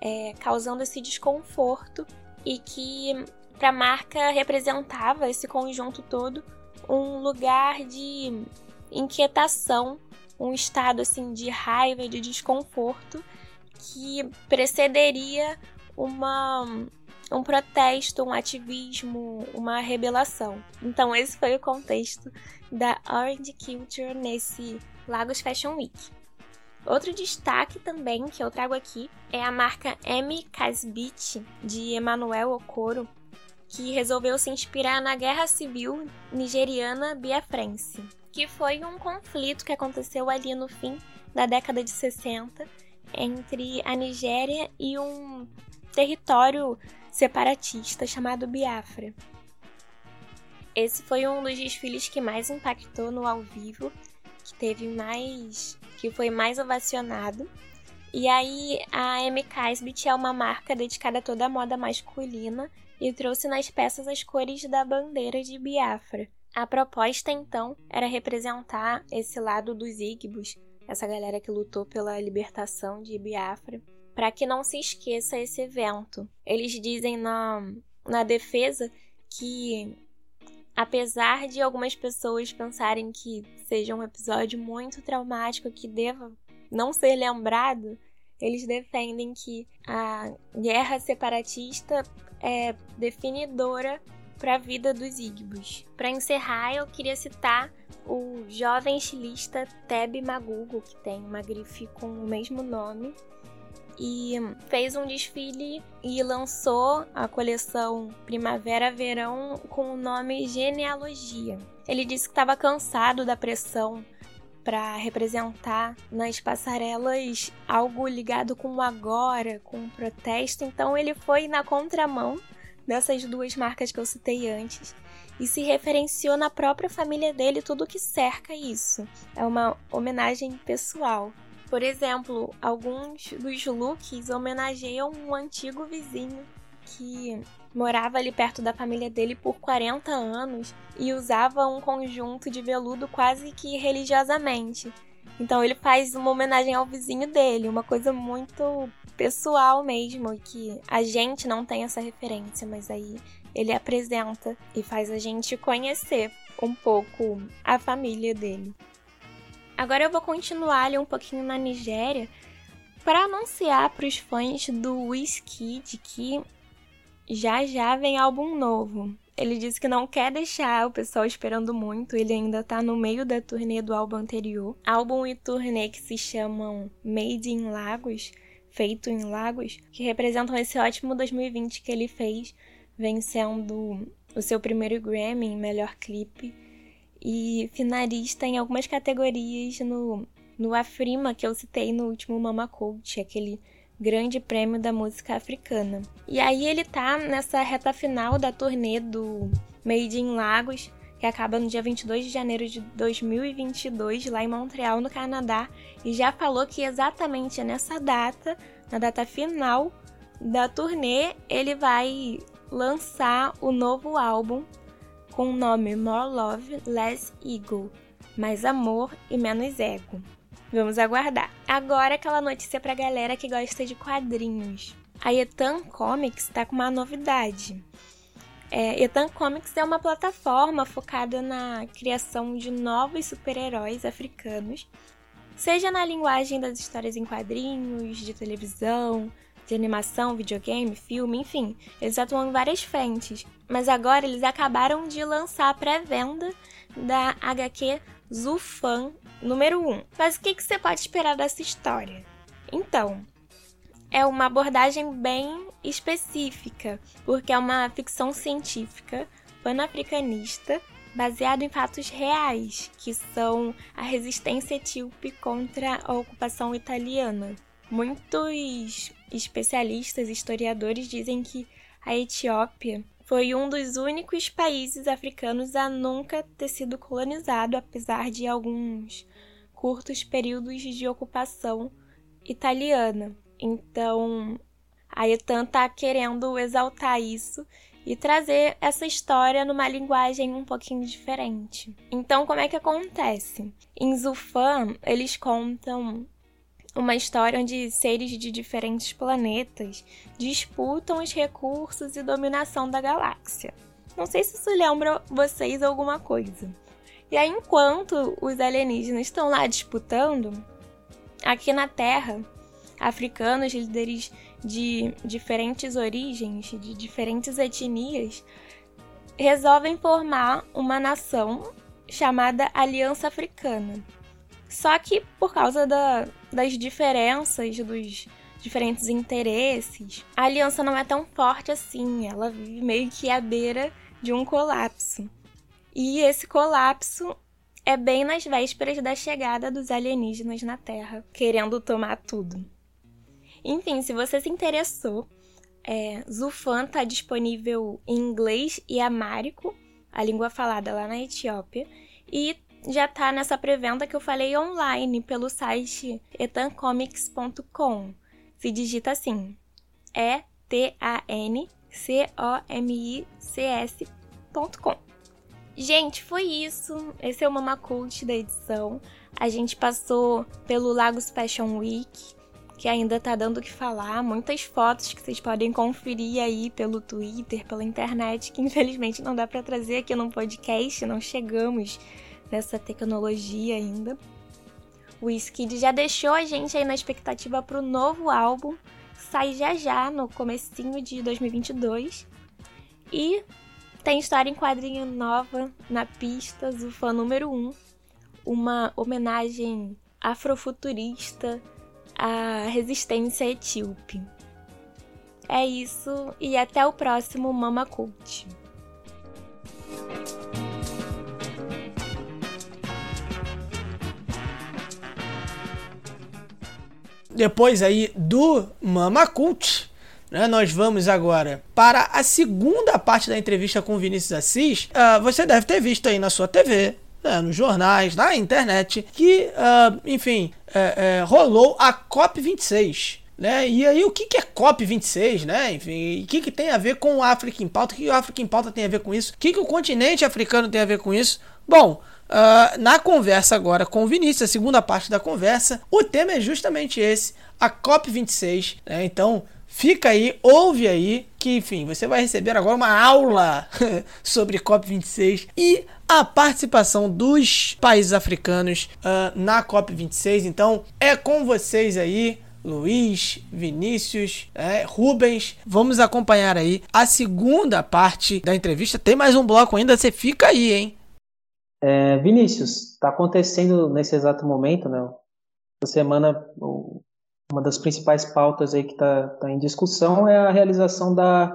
Speaker 6: é, causando esse desconforto e que para a marca representava esse conjunto todo um lugar de inquietação, um estado assim de raiva, de desconforto que precederia uma, um protesto, um ativismo, uma rebelação. Então, esse foi o contexto da Orange Culture nesse Lagos Fashion Week. Outro destaque também que eu trago aqui é a marca M. Casbit, de Emmanuel Okoro, que resolveu se inspirar na Guerra Civil Nigeriana Biafrense, que foi um conflito que aconteceu ali no fim da década de 60 entre a Nigéria e um território separatista chamado Biafra. Esse foi um dos desfiles que mais impactou no ao vivo, que teve mais, que foi mais ovacionado. E aí a MK Casbit é uma marca dedicada a toda a moda masculina e trouxe nas peças as cores da bandeira de Biafra. A proposta então era representar esse lado dos Igbos, essa galera que lutou pela libertação de Biafra, para que não se esqueça esse evento. Eles dizem na, na defesa que, apesar de algumas pessoas pensarem que seja um episódio muito traumático que deva não ser lembrado, eles defendem que a guerra separatista é definidora para a vida dos Igbos. Para encerrar, eu queria citar o jovem estilista Teb Magugo, que tem uma grife com o mesmo nome, e fez um desfile e lançou a coleção Primavera-Verão com o nome Genealogia. Ele disse que estava cansado da pressão para representar nas passarelas algo ligado com o agora, com o protesto, então ele foi na contramão dessas duas marcas que eu citei antes e se referenciou na própria família dele tudo que cerca isso. É uma homenagem pessoal. Por exemplo, alguns dos looks homenageiam um antigo vizinho que morava ali perto da família dele por 40 anos e usava um conjunto de veludo quase que religiosamente. Então ele faz uma homenagem ao vizinho dele, uma coisa muito pessoal mesmo, que a gente não tem essa referência, mas aí ele apresenta e faz a gente conhecer um pouco a família dele. Agora eu vou continuar ali um pouquinho na Nigéria para anunciar para os fãs do Wizkid que já já vem álbum novo. Ele disse que não quer deixar o pessoal esperando muito, ele ainda tá no meio da turnê do álbum anterior. Álbum e turnê que se chamam Made in Lagos, feito em Lagos, que representam esse ótimo 2020 que ele fez, vencendo o seu primeiro Grammy em melhor clipe e finalista em algumas categorias no, no Afrima que eu citei no último Mama Coach, aquele grande prêmio da música africana. E aí ele tá nessa reta final da turnê do Made in Lagos, que acaba no dia 22 de janeiro de 2022, lá em Montreal, no Canadá, e já falou que exatamente nessa data, na data final da turnê, ele vai lançar o novo álbum com o nome More Love, Less Ego, mais amor e menos ego. Vamos aguardar. Agora aquela notícia pra galera que gosta de quadrinhos. A Etan Comics tá com uma novidade. É, Etan Comics é uma plataforma focada na criação de novos super-heróis africanos, seja na linguagem das histórias em quadrinhos, de televisão, de animação, videogame, filme, enfim, eles atuam em várias frentes. Mas agora eles acabaram de lançar a pré-venda da HQ Zufan número 1. Mas o que, que você pode esperar dessa história? Então, é uma abordagem bem específica, porque é uma ficção científica pan-africanista baseado em fatos reais, que são a resistência etíope contra a ocupação italiana. Muitos especialistas historiadores dizem que a Etiópia foi um dos únicos países africanos a nunca ter sido colonizado, apesar de alguns curtos períodos de ocupação italiana. Então, a Etan está querendo exaltar isso e trazer essa história numa linguagem um pouquinho diferente. Então, como é que acontece? Em Zufan, eles contam uma história onde seres de diferentes planetas disputam os recursos e dominação da galáxia. Não sei se isso lembra vocês alguma coisa. E aí, enquanto os alienígenas estão lá disputando, aqui na Terra, africanos, líderes de diferentes origens, de diferentes etnias, resolvem formar uma nação chamada Aliança Africana. Só que por causa da, das diferenças, dos diferentes interesses, a aliança não é tão forte assim. Ela vive meio que à beira de um colapso. E esse colapso é bem nas vésperas da chegada dos alienígenas na Terra, querendo tomar tudo. Enfim, se você se interessou, é, Zufan está disponível em inglês e amárico, a língua falada lá na Etiópia, e já está nessa pré-venda que eu falei online pelo site etancomics.com. Se digita assim: E T A N C O M I C S.com. Gente, foi isso. Esse é o Mama Cult da edição. A gente passou pelo Lagos Fashion Week, que ainda tá dando o que falar. Muitas fotos que vocês podem conferir aí pelo Twitter, pela internet, que infelizmente não dá para trazer aqui no podcast, não chegamos nessa tecnologia ainda. O Skid já deixou a gente aí na expectativa para o novo álbum, que sai já já, no comecinho de 2022. E tem história em quadrinho nova na pista, o fã número 1, um, uma homenagem afrofuturista à resistência etíope. É isso e até o próximo Mama Cult.
Speaker 2: Depois aí do Mama Cult, né, nós vamos agora para a segunda parte da entrevista com Vinícius Assis. Uh, você deve ter visto aí na sua TV, né, nos jornais, na internet, que, uh, enfim, é, é, rolou a COP26. Né? E aí, o que, que é COP26, né? Enfim, o que, que tem a ver com o África em Pauta? O que, que o África em Pauta tem a ver com isso? O que, que o continente africano tem a ver com isso? Bom, uh, na conversa agora com o Vinícius, a segunda parte da conversa, o tema é justamente esse, a COP26. Né? Então, fica aí, ouve aí, que enfim, você vai receber agora uma aula sobre COP26 e a participação dos países africanos uh, na COP26. Então, é com vocês aí. Luiz, Vinícius, é, Rubens. Vamos acompanhar aí a segunda parte da entrevista. Tem mais um bloco ainda, você fica aí, hein?
Speaker 4: É, Vinícius, está acontecendo nesse exato momento, né? Essa semana, uma das principais pautas aí que está tá em discussão é a realização da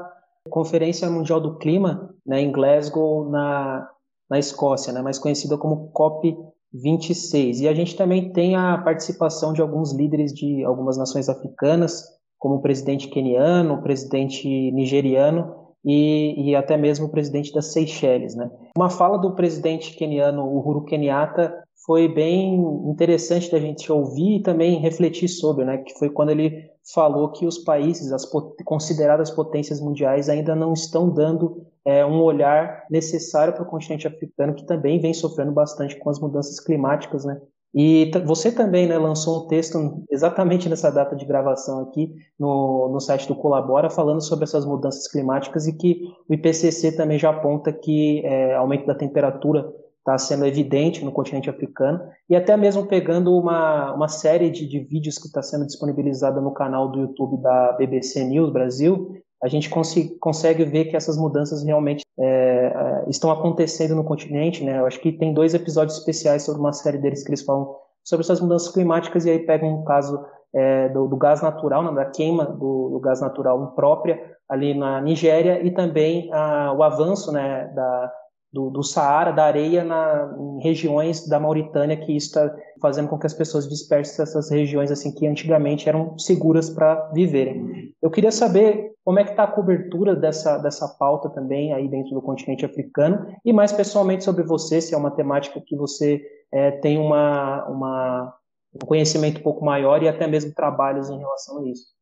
Speaker 4: Conferência Mundial do Clima, né, em Glasgow, na, na Escócia, né, mais conhecida como COP26. E a gente também tem a participação de alguns líderes de algumas nações africanas, como o presidente queniano, o presidente nigeriano e, e, até mesmo o presidente das Seychelles. Né? Uma fala do presidente queniano Uhuru Kenyatta foi bem interessante da gente ouvir e também refletir sobre, né? que foi quando ele falou que os países, as consideradas potências mundiais, ainda não estão dando é, um olhar necessário para o continente africano, que também vem sofrendo bastante com as mudanças climáticas, né? E você também né, lançou um texto exatamente nessa data de gravação aqui no, no site do Colabora, falando sobre essas mudanças climáticas e que o IPCC também já aponta que é, aumento da temperatura está sendo evidente no continente africano, e até mesmo pegando uma, uma série de, de vídeos que está sendo disponibilizada no canal do YouTube da BBC News Brasil, a gente cons consegue ver que essas mudanças realmente é, é, estão acontecendo no continente. Né? Eu acho que tem dois episódios especiais sobre uma série deles que eles falam sobre essas mudanças climáticas e aí pegam um caso é, do, do, gás natural, né, da queima do, do, gás natural imprópria ali na Nigéria e também a, o avanço né, da, do, do Saara, da areia, na, em regiões da Mauritânia, que isso está fazendo com que as pessoas dispersem essas regiões assim que antigamente eram seguras para viverem. Eu queria saber como é que está a cobertura dessa, dessa pauta também aí dentro do continente africano e mais pessoalmente sobre você, se é uma temática que você é, tem uma, uma, um conhecimento um pouco maior e até mesmo trabalhos em relação a isso.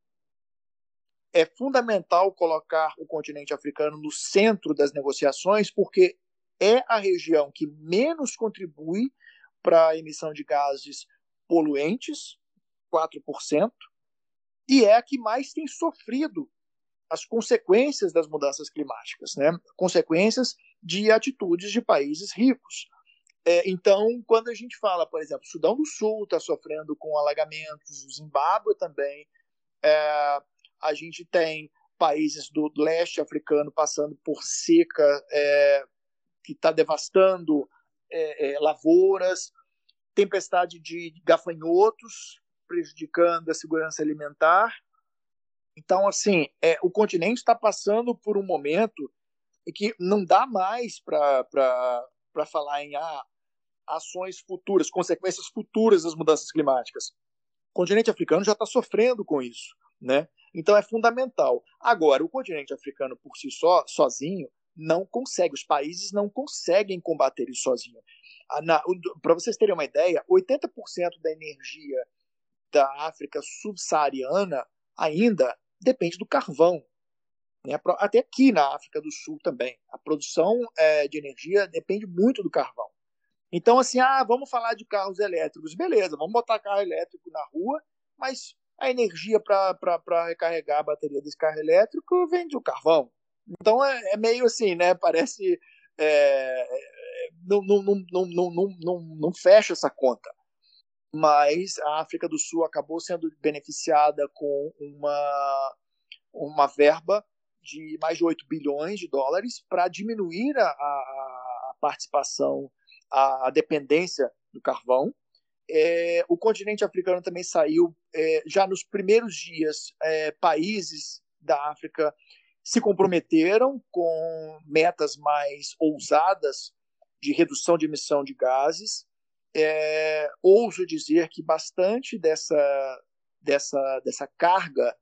Speaker 5: É fundamental colocar o continente africano no centro das negociações, porque é a região que menos contribui para a emissão de gases poluentes, 4%, e é a que mais tem sofrido as consequências das mudanças climáticas, né? consequências de atitudes de países ricos. É, então, quando a gente fala, por exemplo, Sudão do Sul está sofrendo com alagamentos, o Zimbábue também, é, a gente tem países do leste africano passando por seca é, que está devastando é, é, lavouras, tempestade de gafanhotos prejudicando a segurança alimentar. Então, assim, é, o continente está passando por um momento em que não dá mais para falar em ah, ações futuras, consequências futuras das mudanças climáticas. O continente africano já está sofrendo com isso, né? Então é fundamental. Agora, o continente africano por si só, sozinho, não consegue, os países não conseguem combater isso sozinho. Ah, Para vocês terem uma ideia, 80% da energia da África subsaariana ainda depende do carvão. Né? Até aqui na África do Sul também. A produção é, de energia depende muito do carvão. Então, assim, ah, vamos falar de carros elétricos. Beleza, vamos botar carro elétrico na rua, mas a energia para recarregar a bateria desse carro elétrico vem do carvão. Então é, é meio assim, né? Parece. É, não, não, não, não, não, não, não fecha essa conta. mas a África do Sul acabou sendo beneficiada com uma, uma verba de mais de 8 bilhões de dólares para diminuir a, a, participação, a, a dependência do carvão. É, o continente africano também saiu, é, já nos primeiros dias, é, países da África se comprometeram com metas mais ousadas de redução de emissão de gases. É, ouso dizer que bastante dessa, dessa, dessa carga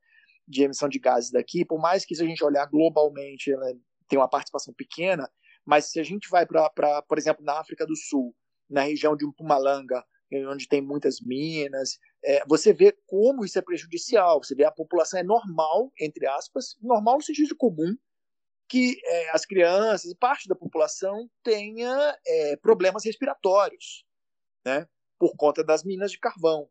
Speaker 5: de emissão de gases daqui, por mais que se a gente olhar globalmente, ela tem uma participação pequena, mas se a gente vai para, por exemplo, na África do Sul, na região de Mpumalanga, onde tem muitas minas, é, você vê como isso é prejudicial. Você vê a população é normal, entre aspas, normal no sentido comum, que é, as crianças parte da população tenha é, problemas respiratórios, né, por conta das minas de carvão.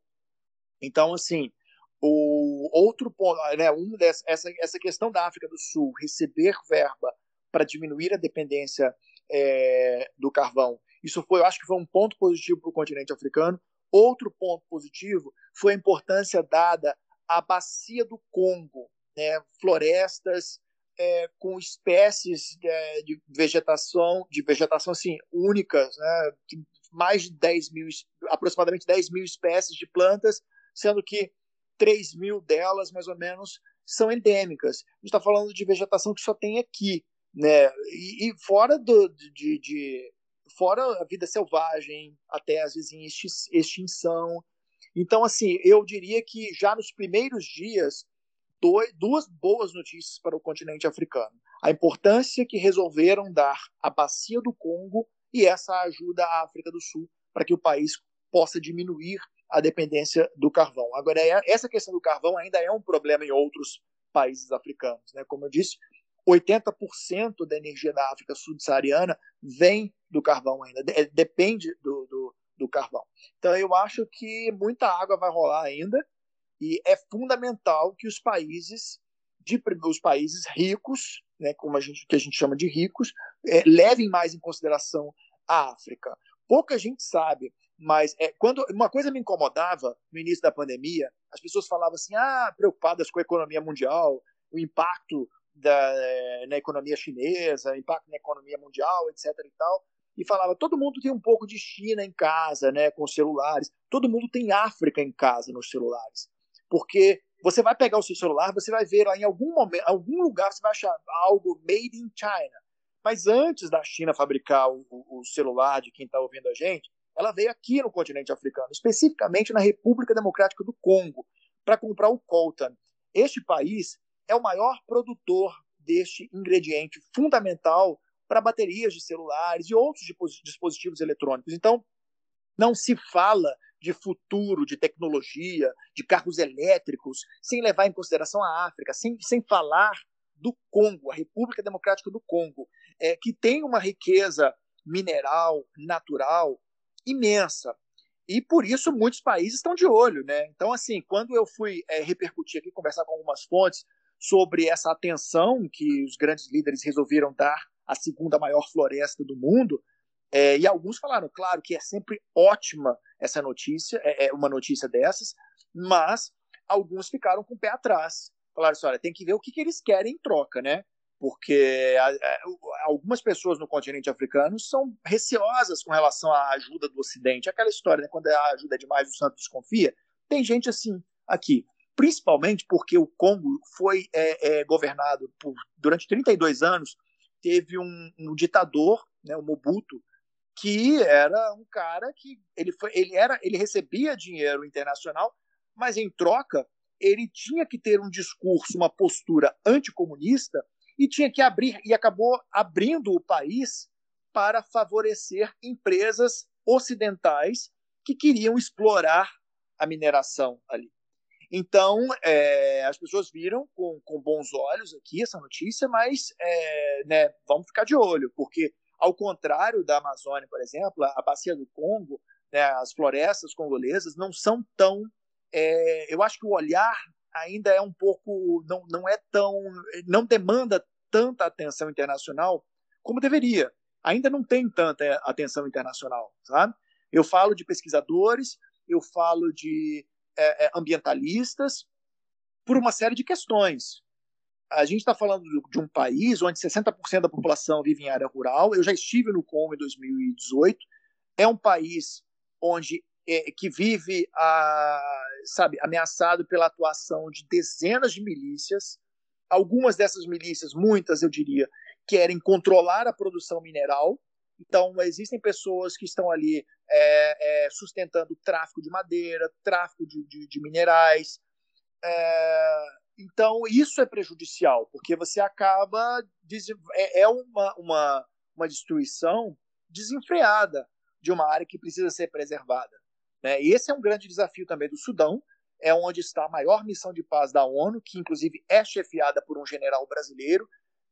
Speaker 5: Então, assim, o outro ponto, né, um dessa, essa, essa questão da África do Sul receber verba para diminuir a dependência é, do carvão, isso foi, eu acho que foi um ponto positivo para o continente africano. Outro ponto positivo foi a importância dada à bacia do Congo, né, florestas é, com espécies é, de vegetação, de vegetação assim, únicas, né, mais de 10 mil, aproximadamente 10 mil espécies de plantas, sendo que 3 mil delas, mais ou menos, são endêmicas. A gente está falando de vegetação que só tem aqui, né? E, e fora do, de, de, fora a vida selvagem, até às vezes em extinção. Então, assim, eu diria que já nos primeiros dias, dois, duas boas notícias para o continente africano. A importância que resolveram dar à bacia do Congo e essa ajuda à África do Sul para que o país possa diminuir a dependência do carvão. Agora, é, essa questão do carvão ainda é um problema em outros países africanos. Né? Como eu disse, 80% da energia da África subsaariana vem do carvão ainda, depende do, do, do, carvão. Então, eu acho que muita água vai rolar ainda e é fundamental que os países, de, os países ricos, né, como a gente, que a gente chama de ricos, é, levem mais em consideração a África. Pouca gente sabe mas é, quando uma coisa me incomodava no início da pandemia, as pessoas falavam assim, ah, preocupadas com a economia mundial, o impacto da, eh, na economia chinesa, impacto na economia mundial, etc. e tal. E falava, todo mundo tem um pouco de China em casa, né, com os celulares. Todo mundo tem África em casa nos celulares. Porque você vai pegar o seu celular, você vai ver lá em algum momento, algum lugar você vai achar algo made in China. Mas antes da China fabricar o, o celular de quem está ouvindo a gente, ela veio aqui no continente africano, especificamente na República Democrática do Congo, para comprar o coltan. Este país é o maior produtor deste ingrediente fundamental para baterias de celulares e outros dispositivos eletrônicos. Então, não se fala de futuro, de tecnologia, de carros elétricos, sem levar em consideração a África, sem, sem falar do Congo, a República Democrática do Congo, é, que tem uma riqueza mineral, natural, imensa. E por isso muitos países estão de olho, né? Então, assim, quando eu fui é, repercutir aqui, conversar com algumas fontes sobre essa atenção que os grandes líderes resolveram dar à segunda maior floresta do mundo, é, e alguns falaram, claro, que é sempre ótima essa notícia, é, é uma notícia dessas, mas alguns ficaram com o pé atrás. Falaram assim, olha, tem que ver o que, que eles querem em troca, né? porque algumas pessoas no continente africano são receosas com relação à ajuda do Ocidente. Aquela história, né, quando a ajuda é demais, o santo desconfia. Tem gente assim aqui, principalmente porque o Congo foi é, é, governado por, durante 32 anos, teve um, um ditador, né, o Mobutu, que era um cara que ele, foi, ele, era, ele recebia dinheiro internacional, mas em troca ele tinha que ter um discurso, uma postura anticomunista e tinha que abrir, e acabou abrindo o país para favorecer empresas ocidentais que queriam explorar a mineração ali. Então, é, as pessoas viram com, com, bons olhos aqui essa notícia, mas é, né, vamos ficar de olho, porque, ao contrário da Amazônia, por exemplo, a bacia do Congo, né, as florestas congolesas não são tão. É, eu acho que o olhar ainda é um pouco não, não é tão não demanda tanta atenção internacional como deveria. Ainda não tem tanta atenção internacional, sabe? Eu falo de pesquisadores eu falo de é, é ambientalistas, por uma série de questões. A gente está falando de um país onde 60% da população vive em área rural. Eu já estive no Congo em 2018. É um país onde é, que vive a, sabe, ameaçado pela atuação de dezenas de milícias. Algumas dessas milícias, muitas eu diria, querem controlar a produção mineral. Então, existem pessoas que estão ali é, é, sustentando tráfico de madeira, tráfico de, de, de minerais. É, então, isso é prejudicial, porque você acaba. É, é uma, uma, uma destruição desenfreada de uma área que precisa ser preservada. Né? E esse é um grande desafio também do Sudão, é onde está a maior missão de paz da ONU, que inclusive é chefiada por um general brasileiro.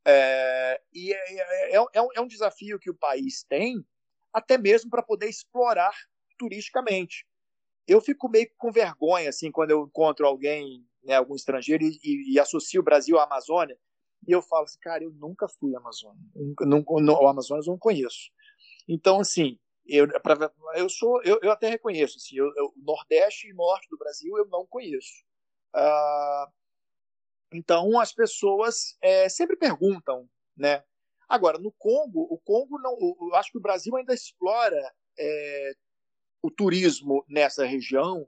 Speaker 5: É, e é, é, é, é um, é um desafio que o país tem, até mesmo para poder explorar turisticamente. Eu fico meio com vergonha assim quando eu encontro alguém, né, algum estrangeiro, e, e, e associo o Brasil à Amazônia, e eu falo assim, cara, eu nunca fui à Amazônia. O Amazonas eu não conheço. Então, assim, eu, pra, eu sou, eu, eu até reconheço, assim, eu, eu, Nordeste e Norte do Brasil eu não conheço. Uh, então as pessoas é, sempre perguntam, né? Agora no Congo, o Congo não, eu acho que o Brasil ainda explora é, o turismo nessa região,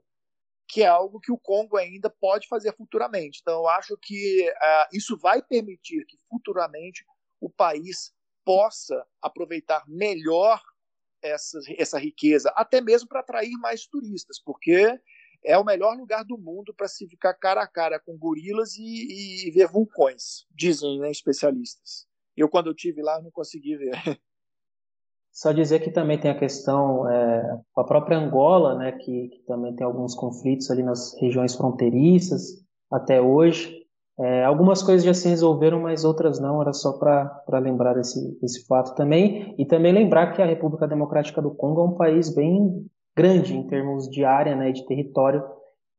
Speaker 5: que é algo que o Congo ainda pode fazer futuramente. Então eu acho que uh, isso vai permitir que futuramente o país possa aproveitar melhor essa, essa riqueza, até mesmo para atrair mais turistas, porque é o melhor lugar do mundo para se ficar cara a cara com gorilas e, e ver vulcões, dizem né, especialistas. Eu, quando eu tive lá, não consegui ver.
Speaker 4: Só dizer que também tem a questão, é, a própria Angola, né, que, que, também tem alguns conflitos ali nas regiões fronteiriças até hoje. É, algumas coisas já se resolveram, mas outras não, era só para lembrar esse, esse fato também. E também lembrar que a República Democrática do Congo é um país bem grande em termos de área né, de território.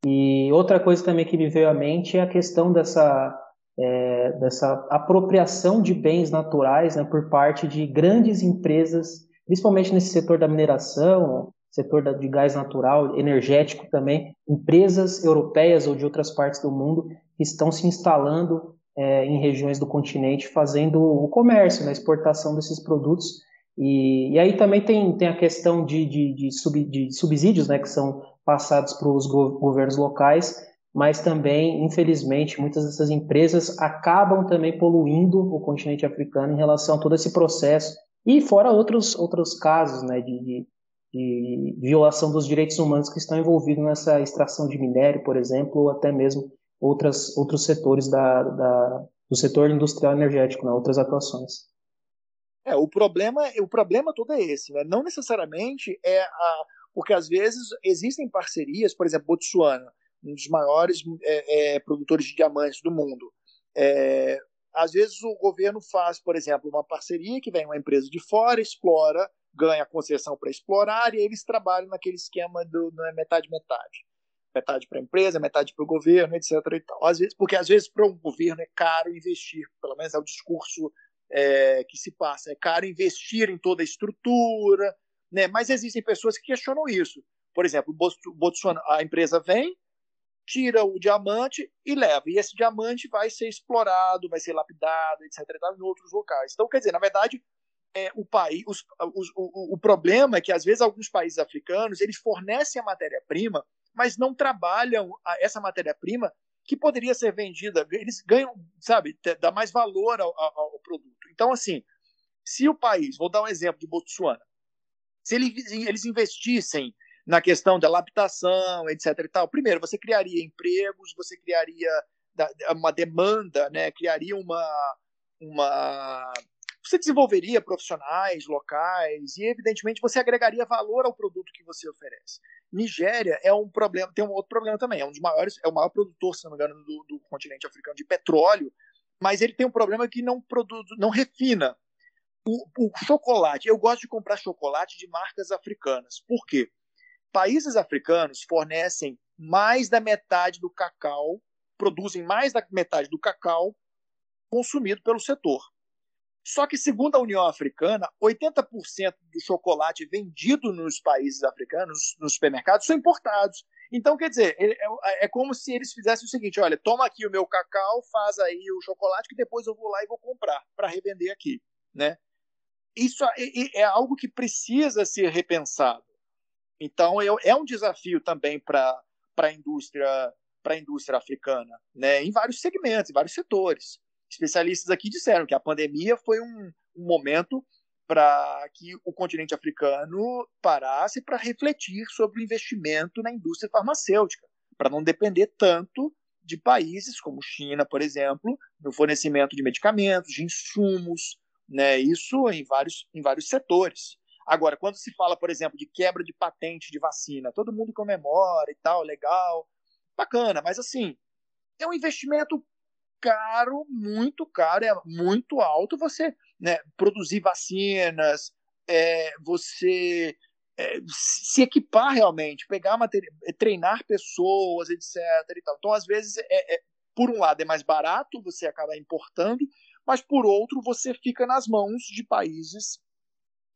Speaker 4: E outra coisa também que me veio à mente é a questão dessa, é, dessa apropriação de bens naturais né, por parte de grandes empresas, principalmente nesse setor da mineração, setor de gás natural, energético também, empresas europeias ou de outras partes do mundo que estão se instalando é, em regiões do continente, fazendo o comércio, a né, exportação desses produtos. E, e, aí também tem, tem a questão de, de, de, sub, de subsídios né, que são passados para os go governos locais, mas também, infelizmente, muitas dessas empresas acabam também poluindo o continente africano em relação a todo esse processo, e fora outros, outros casos né, de, de, de violação dos direitos humanos que estão envolvidos nessa extração de minério, por exemplo, ou até mesmo outras, outros setores da, da, do setor industrial energético, né, outras atuações.
Speaker 5: É, o problema, o problema todo é esse, né? Não necessariamente é a, porque às vezes existem parcerias, por exemplo, Botsuana, um dos maiores é, é, produtores de diamantes do mundo. É, às vezes o governo faz, por exemplo, uma parceria que vem uma empresa de fora, explora, ganha concessão para explorar e eles trabalham naquele esquema do é metade metade metade para a empresa, metade para o governo, etc. E tal. Às vezes, porque às vezes para um governo é caro investir, pelo menos é o discurso é, que se passa, é caro investir em toda a estrutura, né? mas existem pessoas que questionam isso. Por exemplo, Botsuana, a empresa vem, tira o diamante e leva, e esse diamante vai ser explorado, vai ser lapidado, etc. Em outros locais. Então, quer dizer, na verdade, é, o país, os, os, o, o problema é que às vezes alguns países africanos eles fornecem a matéria-prima mas não trabalham essa matéria-prima que poderia ser vendida. Eles ganham, sabe, dá mais valor ao, ao, ao, produto. Então, assim, se o país, vou dar um exemplo de Botsuana, se eles, investissem na questão da adaptação, etc. E tal, primeiro, você criaria empregos, você criaria uma demanda, né? criaria uma, uma você desenvolveria profissionais locais e, evidentemente, você agregaria valor ao produto que você oferece. Nigéria é um problema, tem um outro problema também. É um dos maiores, é o maior produtor, se não me engano, do, do continente africano de petróleo, mas ele tem um problema que não produz, não refina. O, o chocolate, eu gosto de comprar chocolate de marcas africanas. Por quê? Países africanos fornecem mais da metade do cacau, produzem mais da metade do cacau consumido pelo setor. Só que, segundo a União Africana, 80% do chocolate vendido nos países africanos, nos supermercados, são importados. Então, quer dizer, é, é, como se eles fizessem o seguinte: olha, toma aqui o meu cacau, faz aí o chocolate, que depois eu vou lá e vou comprar para revender aqui. Né? Isso é, é algo que precisa ser repensado. Então, é, é um desafio também para a indústria para a indústria africana, né, em vários segmentos, em vários setores. Especialistas aqui disseram que a pandemia foi um, um momento para que o continente africano parasse para refletir sobre o investimento na indústria farmacêutica, para não depender tanto de países como China, por exemplo, no fornecimento de medicamentos, de insumos, né, isso em vários, em vários setores. Agora, quando se fala, por exemplo, de quebra de patente de vacina, todo mundo comemora e tal, legal, bacana, mas assim, é um investimento caro, muito caro, é muito alto você né, produzir vacinas, é, você é, se equipar realmente, pegar material, treinar pessoas, etc. Então, às vezes, é, é, por um lado é mais barato, você acaba importando, mas por outro você fica nas mãos de países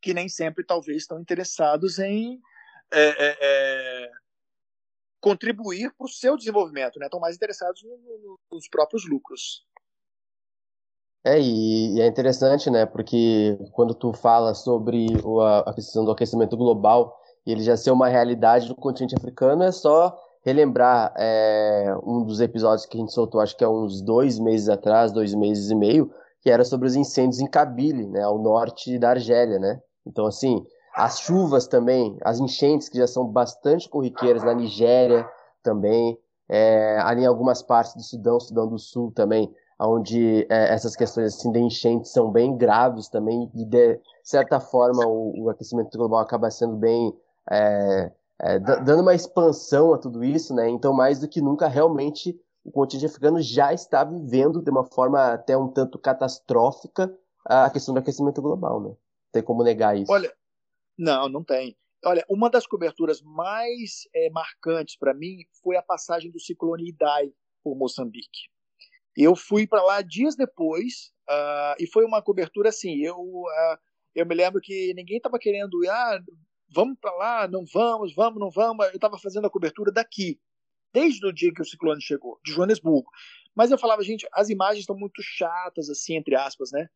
Speaker 5: que nem sempre talvez estão interessados em é, é, é contribuir para o seu desenvolvimento, né? Estão mais interessados no, no, nos próprios lucros.
Speaker 3: É, e, é interessante, né? Porque quando tu fala sobre a, questão do aquecimento global e ele já ser uma realidade no continente africano, é só relembrar é, um dos episódios que a gente soltou, acho que é uns dois meses atrás, dois meses e meio, que era sobre os incêndios em Kabyle, né? Ao norte da Argélia, né? Então, assim, as chuvas também, as enchentes que já são bastante corriqueiras na Nigéria também, é, ali em algumas partes do Sudão, Sudão do Sul também, onde é, essas questões assim, de enchentes são bem graves também, e de certa forma o, o aquecimento global acaba sendo bem. É, é, dando uma expansão a tudo isso, né? Então, mais do que nunca, realmente o continente africano já está vivendo de uma forma até um tanto catastrófica a questão do aquecimento global, né? Tem como negar isso?
Speaker 5: Olha, não, não tem. Olha, uma das coberturas mais é, marcantes para mim foi a passagem do ciclone Idai por Moçambique. Eu fui para lá dias depois uh, e foi uma cobertura assim. Eu, uh, eu me lembro que ninguém estava querendo, ah, vamos para lá, não vamos, vamos, não vamos. Eu estava fazendo a cobertura daqui, desde o dia que o ciclone chegou, de Joanesburgo. Mas eu falava, gente, as imagens estão muito chatas, assim, entre aspas, né?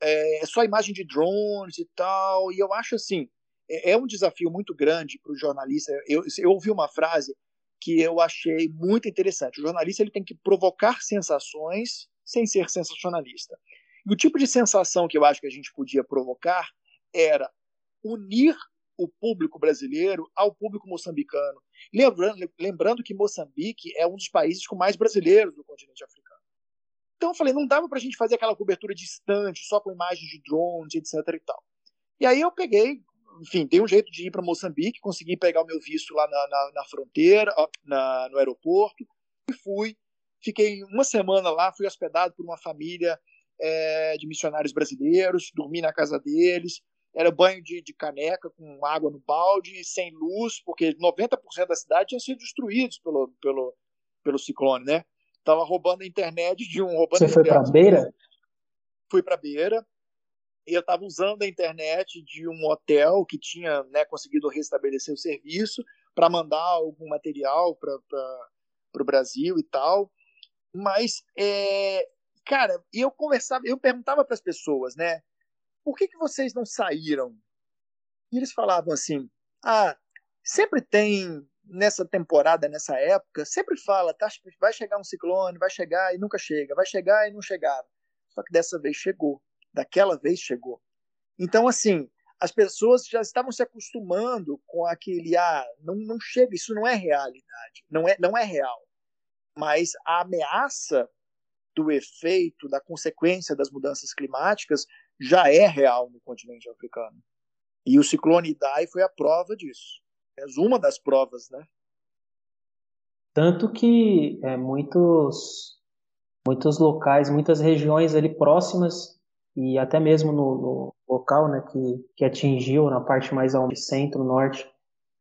Speaker 5: É, é só imagem de drones e tal. E eu acho assim, é, é um desafio muito grande para o jornalista. Eu, eu ouvi uma frase que eu achei muito interessante. O jornalista ele tem que provocar sensações sem ser sensacionalista. E o tipo de sensação que eu acho que a gente podia provocar era unir o público brasileiro ao público moçambicano. Lembrando, lembrando que Moçambique é um dos países com mais brasileiros do continente africano. Então eu falei, não dava para a gente fazer aquela cobertura distante, só com imagens de drones, etc. e tal. E aí eu peguei, enfim, dei um jeito de ir para Moçambique, consegui pegar o meu visto lá na, na, na fronteira, na, no aeroporto, e fui. Fiquei uma semana lá, fui hospedado por uma família é, de missionários brasileiros, dormi na casa deles, era banho de, de, caneca com água no balde, sem luz, porque 90% da cidade tinha sido destruídos pelo, pelo, pelo ciclone, né? Tava roubando a internet de um... Roubando
Speaker 4: Você foi para Beira?
Speaker 5: Fui para Beira, eu estava usando a internet de um hotel que tinha né, conseguido restabelecer o serviço para mandar algum material para o Brasil e tal. Mas, é, cara, eu conversava, eu perguntava para as pessoas, né? Por que, que vocês não saíram? E eles falavam assim: ah, sempre tem nessa temporada, nessa época, sempre fala, tá, vai chegar um ciclone, vai chegar e nunca chega, vai chegar e não chegava. Só que dessa vez chegou daquela vez chegou. Então, assim, as pessoas já estavam se acostumando com aquele, ah, não, não chega, isso não é realidade, não é, não é real. Mas a ameaça do efeito, da consequência das mudanças climáticas já é real no continente africano. E o ciclone Idai foi a prova disso. É uma das provas, né?
Speaker 4: Tanto que é, muitos, muitos locais, muitas regiões ali próximas e até mesmo no, no local né, que, que atingiu na parte mais ao centro, norte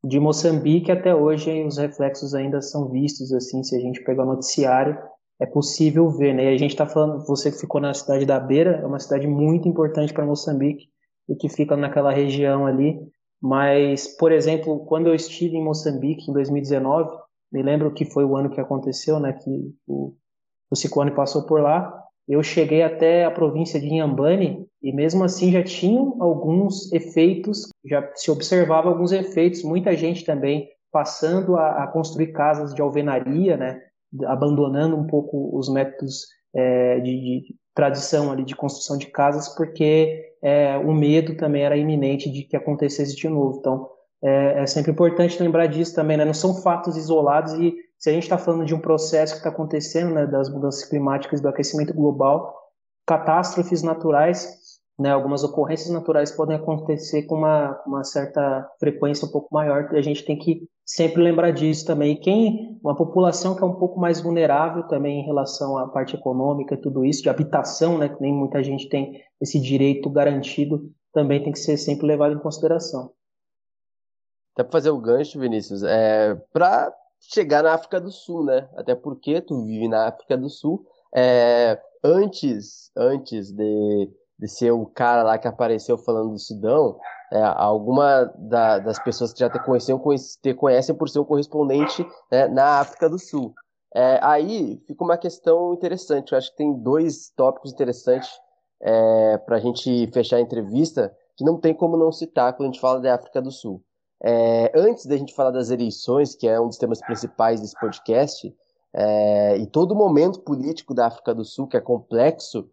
Speaker 4: de Moçambique, até hoje os reflexos ainda são vistos assim, se a gente pegar o noticiário, é possível ver, né? E a gente está falando, você que ficou na cidade da Beira, é uma cidade muito importante para Moçambique e que fica naquela região ali. Mas, por exemplo, quando eu estive em Moçambique em 2019, me lembro que foi o ano que aconteceu, né? Que o, o ciclone passou por lá. Eu cheguei até a província de Inhambane e mesmo assim já tinham alguns efeitos, já se observava alguns efeitos, muita gente também passando a, a construir casas de alvenaria, né? abandonando um pouco os métodos é, de, de, tradição ali de construção de casas, porque é, o medo também era iminente de que acontecesse de novo. Então, é, é sempre importante lembrar disso também, né? Não são fatos isolados e se a gente está falando de um processo que está acontecendo, né, das mudanças climáticas, do aquecimento global, catástrofes naturais né, algumas ocorrências naturais podem acontecer com uma, uma certa frequência um pouco maior, e a gente tem que sempre lembrar disso também. E quem, uma população que é um pouco mais vulnerável também em relação à parte econômica e tudo isso, de habitação, né, que nem muita gente tem esse direito garantido, também tem que ser sempre levado em consideração.
Speaker 3: Até para fazer o gancho, Vinícius, é para chegar na África do Sul, né? Até porque tu vive na África do Sul. É, antes, antes de de ser o cara lá que apareceu falando do Sudão, é, alguma da, das pessoas que já te conheciam te conhecem por ser um correspondente né, na África do Sul. É, aí fica uma questão interessante. Eu acho que tem dois tópicos interessantes é, para a gente fechar a entrevista que não tem como não citar quando a gente fala da África do Sul. É, antes da gente falar das eleições, que é um dos temas principais desse podcast, é, e todo o momento político da África do Sul, que é complexo,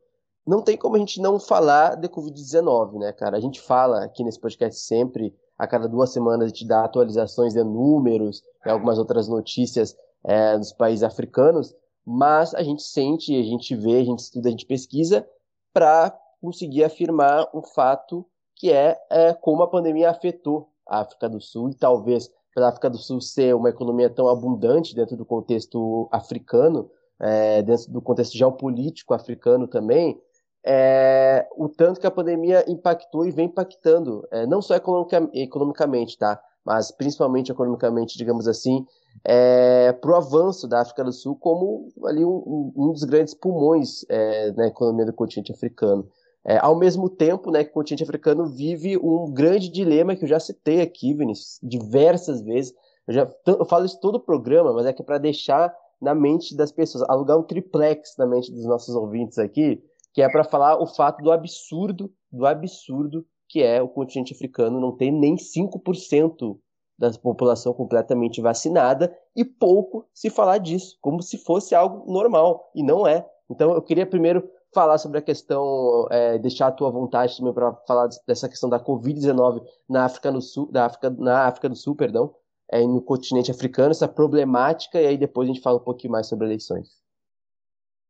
Speaker 3: não tem como a gente não falar de Covid-19, né, cara? A gente fala aqui nesse podcast sempre, a cada duas semanas a gente dá atualizações de números e algumas outras notícias é, dos países africanos, mas a gente sente, a gente vê, a gente estuda, a gente pesquisa para conseguir afirmar um fato que é, é como a pandemia afetou a África do Sul e talvez pela África do Sul ser uma economia tão abundante dentro do contexto africano, é, dentro do contexto geopolítico africano também, é, o tanto que a pandemia impactou e vem impactando, é, não só economica, economicamente, tá? Mas principalmente economicamente, digamos assim, é, para o avanço da África do Sul como ali um, um dos grandes pulmões é, na economia do continente africano. É, ao mesmo tempo né, que o continente africano vive um grande dilema que eu já citei aqui, Vinícius, diversas vezes. Eu, já, eu falo isso todo o programa, mas é que é para deixar na mente das pessoas, alugar um triplex na mente dos nossos ouvintes aqui, que é para falar o fato do absurdo, do absurdo que é o continente africano não ter nem 5% da população completamente vacinada e pouco se falar disso, como se fosse algo normal, e não é. Então eu queria primeiro falar sobre a questão, é, deixar a tua vontade também para falar dessa questão da Covid-19 na África do Sul, da África, na África do Sul, perdão, é, no continente africano, essa problemática, e aí depois a gente fala um pouquinho mais sobre eleições.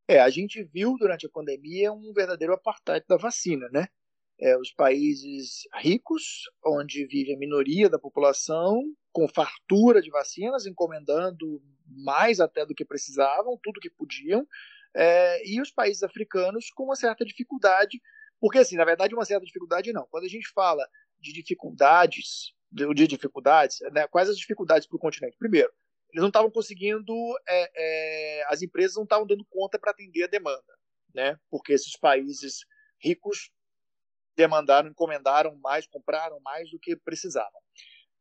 Speaker 5: É, a gente viu durante a pandemia um verdadeiro apartheid da vacina, né? É, os países ricos, onde vive a minoria da população, com fartura de vacinas, encomendando mais até do que precisavam, tudo que podiam, é, e os países africanos com uma certa dificuldade, porque assim, na verdade, uma certa dificuldade não. Quando a gente fala de dificuldades, de dificuldades, né, quais as dificuldades para o continente? Primeiro, eles não estavam conseguindo, é, é, as empresas não estavam dando conta para atender a demanda, né? Porque esses países ricos demandaram, encomendaram mais, compraram mais do que precisavam.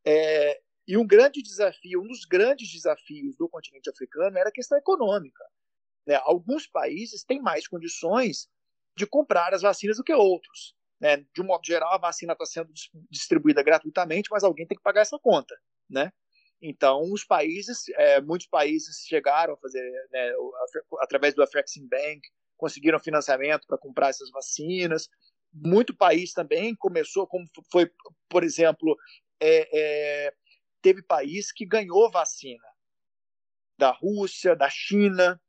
Speaker 5: É, e um grande desafio, um dos grandes desafios do continente africano era a questão econômica. Né? Alguns países têm mais condições de comprar as vacinas do que outros. Né? De um modo geral, a vacina está sendo distribuída gratuitamente, mas alguém tem que pagar essa conta. Né? Então, os países, é, muitos países chegaram a fazer, né, através do Afrexim Bank, conseguiram financiamento para comprar essas vacinas. Muito país também começou, como foi, por exemplo, é, é, teve país que ganhou vacina da Rússia, da China.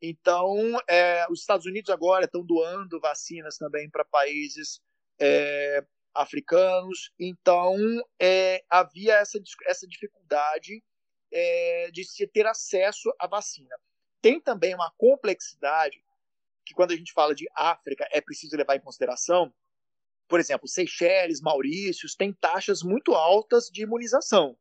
Speaker 5: Então, é, os Estados Unidos agora estão doando vacinas também para países é, africanos. Então, é, havia essa, essa dificuldade é, de se ter acesso à vacina. Tem também uma complexidade que, quando a gente fala de África, é preciso levar em consideração. Por exemplo, Seychelles, Maurícios têm taxas muito altas de imunização.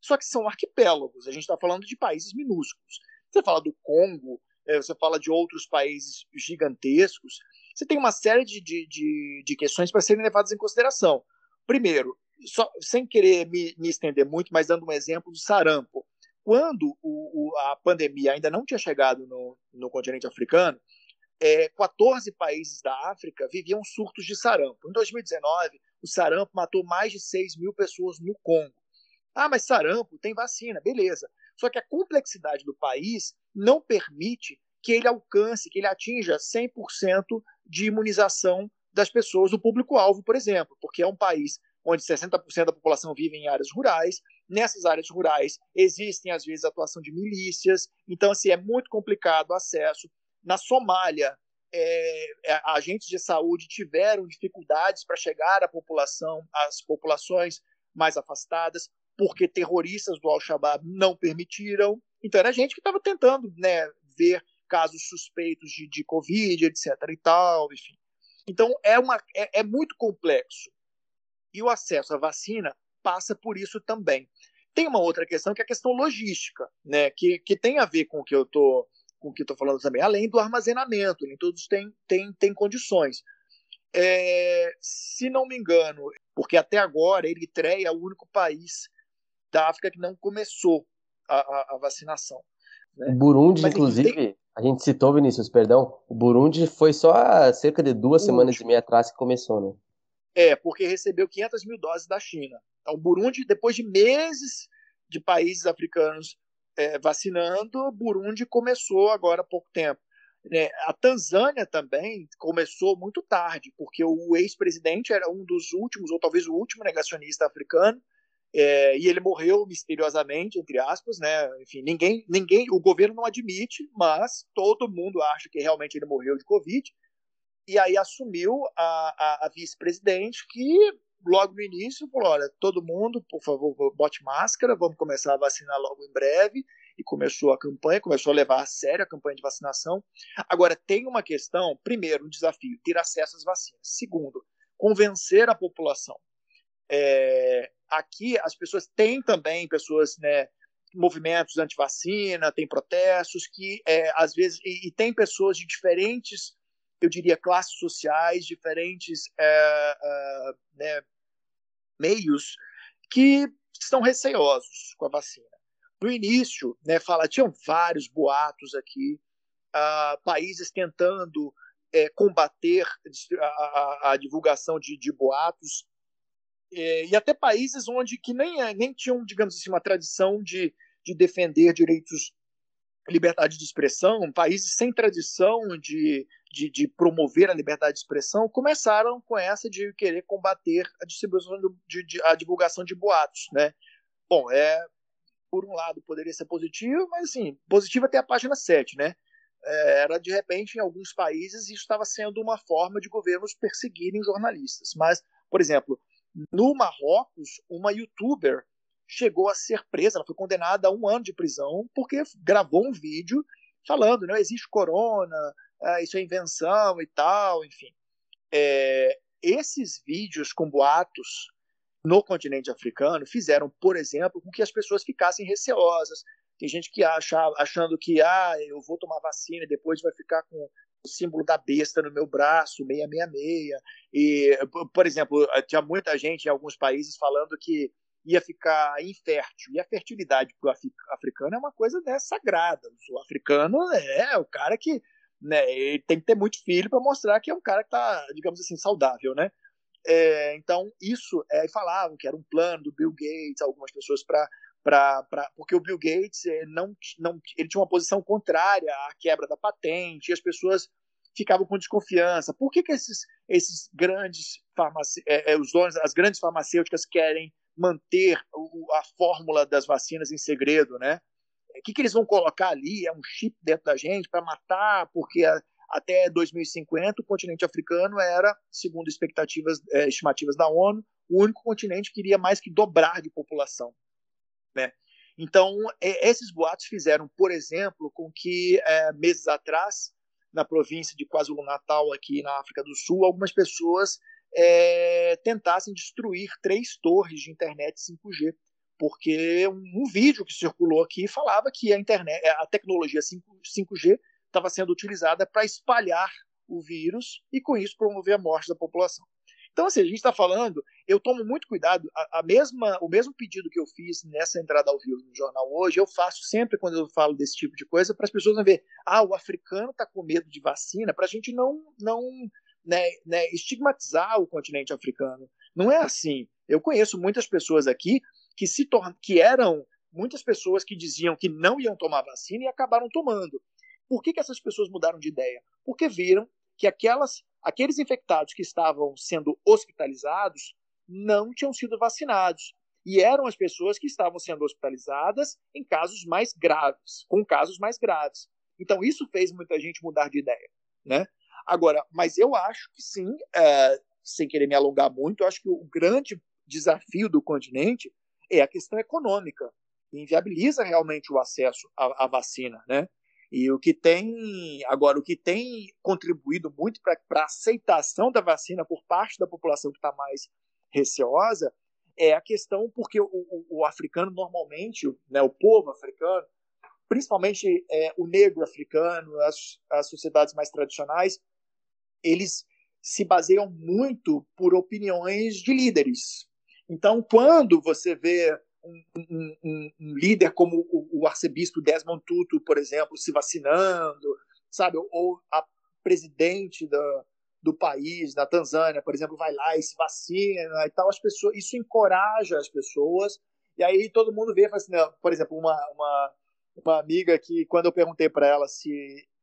Speaker 5: Só que são arquipélagos, a gente está falando de países minúsculos. Você fala do Congo, você fala de outros países gigantescos, você tem uma série de, de, de, de questões para serem levadas em consideração. Primeiro, só, sem querer me, me, estender muito, mas dando um exemplo do sarampo. Quando o, o, a pandemia ainda não tinha chegado no, no continente africano, é, 14 países da África viviam surtos de sarampo. Em 2019, o sarampo matou mais de 6 mil pessoas no Congo. Ah, mas sarampo tem vacina, beleza. Só que a complexidade do país não permite que ele alcance, que ele atinja 100% de imunização das pessoas, do público-alvo, por exemplo, porque é um país onde 60% da população vive em áreas rurais. Nessas áreas rurais existem, às vezes, atuação de milícias. Então, assim, é muito complicado o acesso. Na Somália, é, é agentes de saúde tiveram dificuldades para chegar à população, às populações mais afastadas, porque terroristas do Al-Shabaab não permitiram. Então, era gente que estava tentando né, ver casos suspeitos de, de Covid, etc. e tal, enfim. Então, é, uma, é, é muito complexo. E o acesso à vacina passa por isso também. Tem uma outra questão que é a questão logística, né, que, que tem a ver com o que eu estou com o que estou falando também, além do armazenamento, nem todos têm, condições. É, se não me engano, porque até agora Eritreia é o único país da África que não começou a, a, vacinação.
Speaker 3: Né? Burundi, Mas, inclusive, tem... a gente citou, Vinícius, perdão, o Burundi foi só há cerca de duas semanas e meia atrás que começou, né?
Speaker 5: É, porque recebeu 500 mil doses da China. Então, o Burundi, depois de meses de países africanos é, vacinando, Burundi começou agora há pouco tempo. É, a Tanzânia também começou muito tarde, porque o ex-presidente era um dos últimos, ou talvez o último negacionista africano, é, e ele morreu misteriosamente, entre aspas, né? Enfim, ninguém, ninguém, o governo não admite, mas todo mundo acha que realmente ele morreu de Covid. E aí assumiu a, a, a vice-presidente que logo no início falou: olha, todo mundo, por favor, bote máscara, vamos começar a vacinar logo em breve. E começou a campanha, começou a levar a sério a campanha de vacinação. Agora, tem uma questão: primeiro, um desafio, ter acesso às vacinas. Segundo, convencer a população. É, aqui as pessoas têm também pessoas, né, movimentos anti-vacina, tem protestos que é, às vezes e, e, tem pessoas de diferentes, eu diria, classes sociais, diferentes é, é, né, meios que estão receosos com a vacina. No início, né, fala, tinham vários boatos aqui, uh, países tentando é, combater a, a, a divulgação de, de boatos e até países onde que nem, é, nem tinham, digamos assim, uma tradição de, de defender direitos, liberdade de expressão, países sem tradição de, de, de, promover a liberdade de expressão, começaram com essa de querer combater a distribuição de, de, a divulgação de boatos, né? Bom, é por um lado poderia ser positivo, mas assim, positivo até a página 7, né? É, era de repente em alguns países isso estava sendo uma forma de governos perseguirem jornalistas. Mas, por exemplo, no Marrocos, uma youtuber chegou a ser presa, ela foi condenada a um ano de prisão porque gravou um vídeo falando, não existe corona, é, isso é invenção e tal, enfim. É, esses vídeos com boatos no continente africano fizeram, por exemplo, com que as pessoas ficassem receosas. Tem gente que acha, achando que ah, eu vou tomar vacina e depois vai ficar com o símbolo da besta no meu braço, 666. E, por exemplo, tinha muita gente em alguns países falando que ia ficar infértil. E a fertilidade para o africano é uma coisa né, sagrada. O africano é o cara que né, tem que ter muito filho para mostrar que é um cara que está, digamos assim, saudável, né? É, então, isso, é, falavam que era um plano do Bill Gates, algumas pessoas para Porque o Bill Gates não, não, ele tinha uma posição contrária à quebra da patente e as pessoas ficavam com desconfiança. Por que, que esses, esses grandes farmace... É, é, os donos, as grandes farmacêuticas querem manter o, a fórmula das vacinas em segredo, né? O que, que eles vão colocar ali? É um chip dentro da gente para matar? Porque a, até 2050 o continente africano era, segundo expectativas, é, estimativas da ONU, o único continente que iria mais que dobrar de população, né? Então, é, esses boatos fizeram, por exemplo, com que é, meses atrás na província de KwaZulu-Natal, aqui na África do Sul, algumas pessoas é, tentassem destruir três torres de internet 5G, porque um, um, vídeo que circulou aqui falava que a internet, a tecnologia 5, 5G estava sendo utilizada para espalhar o vírus e, com isso, promover a morte da população. Então, assim, a gente está falando, eu tomo muito cuidado, a, a, mesma, o mesmo pedido que eu fiz nessa entrada ao vivo no jornal hoje, eu faço sempre quando eu falo desse tipo de coisa, para as pessoas não ver, ah, o africano está com medo de vacina, para a gente não, não né, né, estigmatizar o continente africano. Não é assim. Eu conheço muitas pessoas aqui que se tornam, que eram muitas pessoas que diziam que não iam tomar vacina e acabaram tomando. Por que, que essas pessoas mudaram de ideia? Porque viram que aquelas, aqueles infectados que estavam sendo hospitalizados não tinham sido vacinados. E eram as pessoas que estavam sendo hospitalizadas em casos mais graves, com casos mais graves. Então, isso fez muita gente mudar de ideia. Né? Agora, mas eu acho que sim, é, sem querer me alongar muito, eu acho que o grande desafio do continente é a questão econômica. Inviabiliza realmente o acesso à, à vacina. Né? E o que tem, agora, o que tem contribuído muito para a aceitação da vacina por parte da população que está mais receosa é a questão porque o, o, o africano normalmente, né, o povo africano, principalmente é, o negro africano, as, as sociedades mais tradicionais, eles se baseiam muito por opiniões de líderes. Então, quando você vê um, um, um, um líder como o, o, arcebispo Desmond Tutu, por exemplo, se vacinando, sabe? Ou a presidente da, do país, da Tanzânia, por exemplo, vai lá e se vacina e tal, as pessoas, isso encoraja as pessoas. E aí todo mundo vê, assim, por exemplo, uma, uma, uma amiga que quando eu perguntei para ela se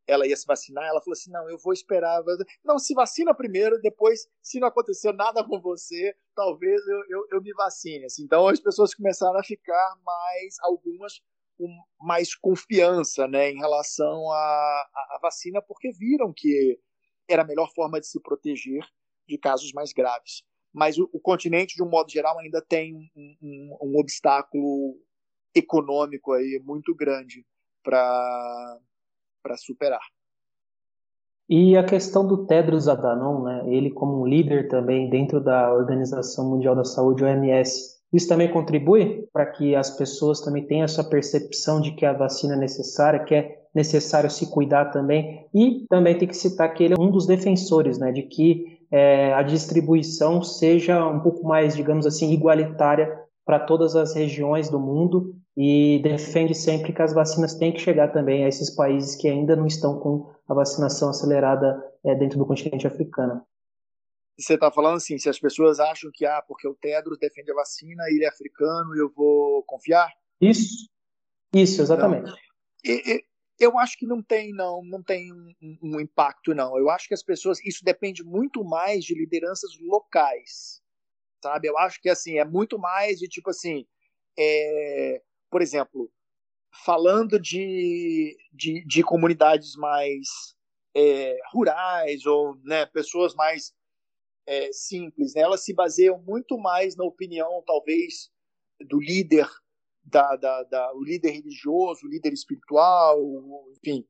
Speaker 5: ela ia se vacinar, ela falou assim: não, eu vou esperar. Não, se vacina primeiro, depois, se não aconteceu nada com você, talvez eu, eu, eu me vacine. Assim, então as pessoas começaram a ficar mais, algumas, com mais confiança né, em relação à, à vacina, porque viram que era a melhor forma de se proteger de casos mais graves. Mas o, o continente, de um modo geral, ainda tem um, um, um obstáculo econômico aí muito grande para superar.
Speaker 4: E a questão do Tedros Adhanom, né, ele como um líder também dentro da Organização Mundial da Saúde, OMS, isso também contribui para que as pessoas também tenham essa percepção de que a vacina é necessária, que é necessário se cuidar também. E também tem que citar que ele é um dos defensores né, de que é, a distribuição seja um pouco mais, digamos assim, igualitária para todas as regiões do mundo e defende sempre que as vacinas têm que chegar também a esses países que ainda não estão com a vacinação acelerada é, dentro do continente africano.
Speaker 5: Você está falando assim, se as pessoas acham que ah, porque o Tedros defende a vacina, ele é africano, eu vou confiar?
Speaker 4: Isso, isso, exatamente.
Speaker 5: Eu acho que não tem não, não tem um, um impacto não. Eu acho que as pessoas, isso depende muito mais de lideranças locais, sabe? Eu acho que assim é muito mais de tipo assim, é, por exemplo, falando de, de, de comunidades mais é, rurais ou né, pessoas mais é, simples, né, elas se baseiam muito mais na opinião, talvez, do líder, da, da, da, o líder religioso, o líder espiritual, enfim,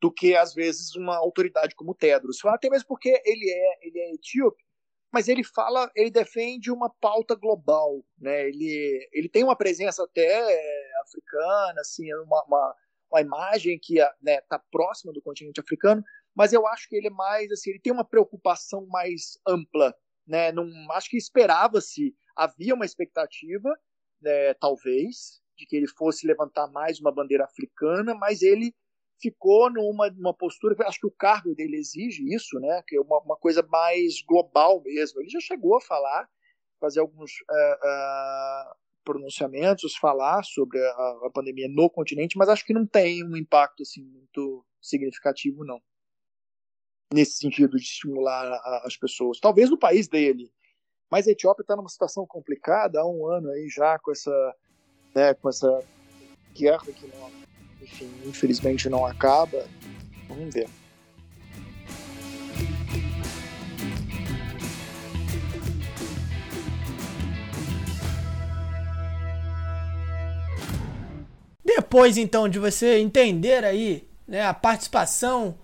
Speaker 5: do que às vezes uma autoridade como Tedros. Até mesmo porque ele é, ele é etíope, mas ele fala, ele defende uma pauta global, né? Ele, ele tem uma presença até é, africana, assim, uma, uma, uma imagem que está né, tá próxima do continente africano, mas eu acho que ele é mais, assim, ele tem uma preocupação mais ampla, né? Não, acho que esperava-se, havia uma expectativa, né, talvez, de que ele fosse levantar mais uma bandeira africana, mas ele ficou numa, numa postura, acho que o cargo dele exige isso, né? Que é uma, uma coisa mais global mesmo. Ele já chegou a falar, fazer alguns uh, uh, pronunciamentos, falar sobre a, a, pandemia no continente, mas acho que não tem um impacto assim muito significativo, não. Nesse sentido de estimular as pessoas. Talvez no país dele. Mas a Etiópia está numa situação complicada há um ano aí já com essa, né, com essa guerra que não enfim, infelizmente não acaba. Vamos ver.
Speaker 1: Depois então de você entender aí né, a participação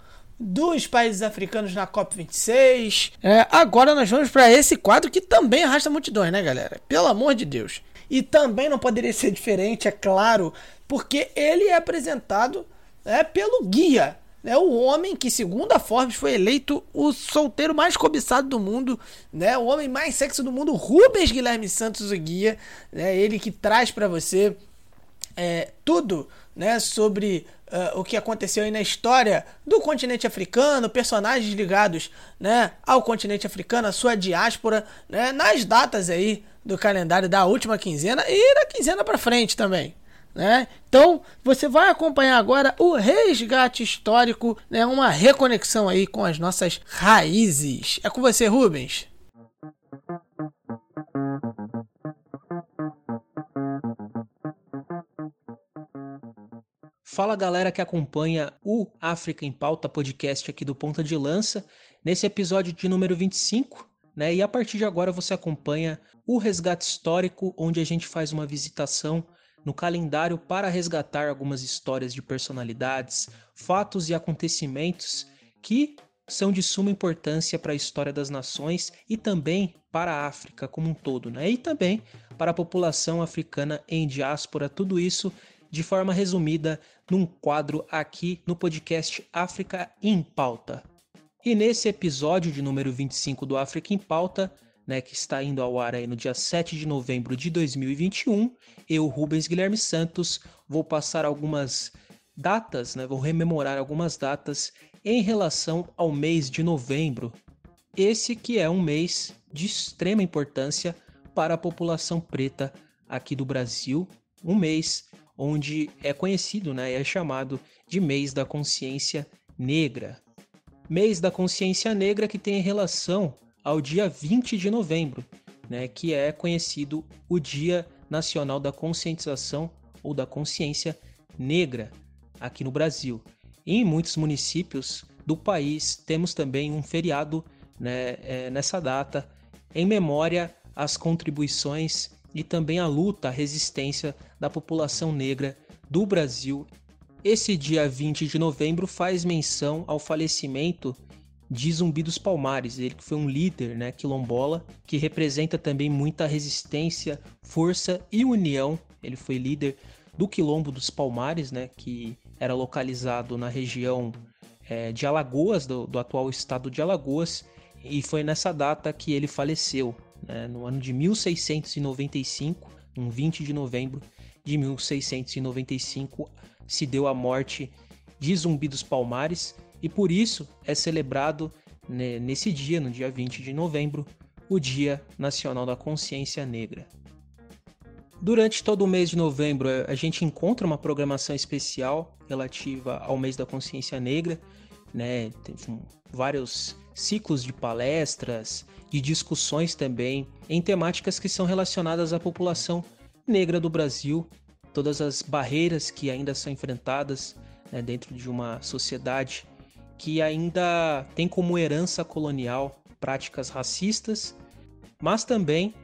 Speaker 1: dos países africanos na COP26, é, agora nós vamos para esse quadro que também arrasta multidões, né, galera? Pelo amor de Deus. E também não poderia ser diferente, é claro, porque ele é apresentado é, pelo guia
Speaker 2: né, o homem que, segundo a Forbes, foi eleito o solteiro mais cobiçado do mundo, né, o homem mais sexy do mundo, Rubens Guilherme Santos, o guia, né, ele que traz para você é, tudo né, sobre uh, o que aconteceu aí na história do continente africano, personagens ligados né, ao continente africano, a sua diáspora, né, nas datas aí do calendário da última quinzena e da quinzena para frente também. Né? Então você vai acompanhar agora o resgate histórico, né? uma reconexão aí com as nossas raízes. É com você, Rubens.
Speaker 4: Fala galera que acompanha o África em Pauta podcast aqui do Ponta de Lança, nesse episódio de número 25, né? E a partir de agora você acompanha o resgate histórico, onde a gente faz uma visitação no calendário para resgatar algumas histórias de personalidades, fatos e acontecimentos que são de suma importância para a história das nações e também para a África como um todo, né? E também para a população africana em diáspora, tudo isso de forma resumida num quadro aqui no podcast África em Pauta. E nesse episódio de número 25 do África em Pauta, né, que está indo ao ar aí no dia 7 de novembro de 2021, eu, Rubens Guilherme Santos, vou passar algumas datas, né, vou rememorar algumas datas em relação ao mês de novembro. Esse que é um mês de extrema importância para a população preta aqui do Brasil, um mês onde é conhecido, né, é chamado de mês da consciência negra. Mês da consciência negra que tem relação ao dia 20 de novembro, né, que é conhecido o Dia Nacional da Conscientização ou da Consciência Negra aqui no Brasil. E em muitos municípios do país temos também um feriado né, é, nessa data em memória às contribuições e também a luta, a resistência da população negra do Brasil. Esse dia 20 de novembro faz menção ao falecimento de Zumbi dos Palmares, ele que foi um líder né, quilombola, que representa também muita resistência, força e união. Ele foi líder do Quilombo dos Palmares, né, que era localizado na região é, de Alagoas, do, do atual estado de Alagoas, e foi nessa data que ele faleceu, né, no ano de 1695, um 20 de novembro de 1695, se deu a morte de Zumbi dos Palmares e por isso é celebrado né, nesse dia, no dia 20 de novembro, o Dia Nacional da Consciência Negra. Durante todo o mês de novembro, a gente encontra uma programação especial relativa ao mês da consciência negra, né? Tem vários ciclos de palestras, de discussões também em temáticas que são relacionadas à população negra do Brasil, todas as barreiras que ainda são enfrentadas né, dentro de uma sociedade que ainda tem como herança colonial práticas racistas, mas também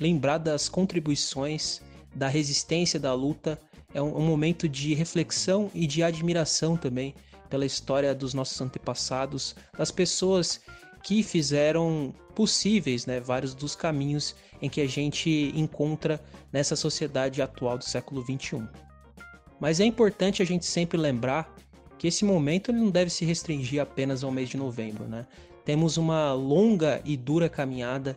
Speaker 4: lembrar das contribuições, da resistência, da luta, é um, um momento de reflexão e de admiração também pela história dos nossos antepassados, das pessoas que fizeram possíveis né, vários dos caminhos em que a gente encontra nessa sociedade atual do século XXI. Mas é importante a gente sempre lembrar que esse momento não deve se restringir apenas ao mês de novembro. Né? Temos uma longa e dura caminhada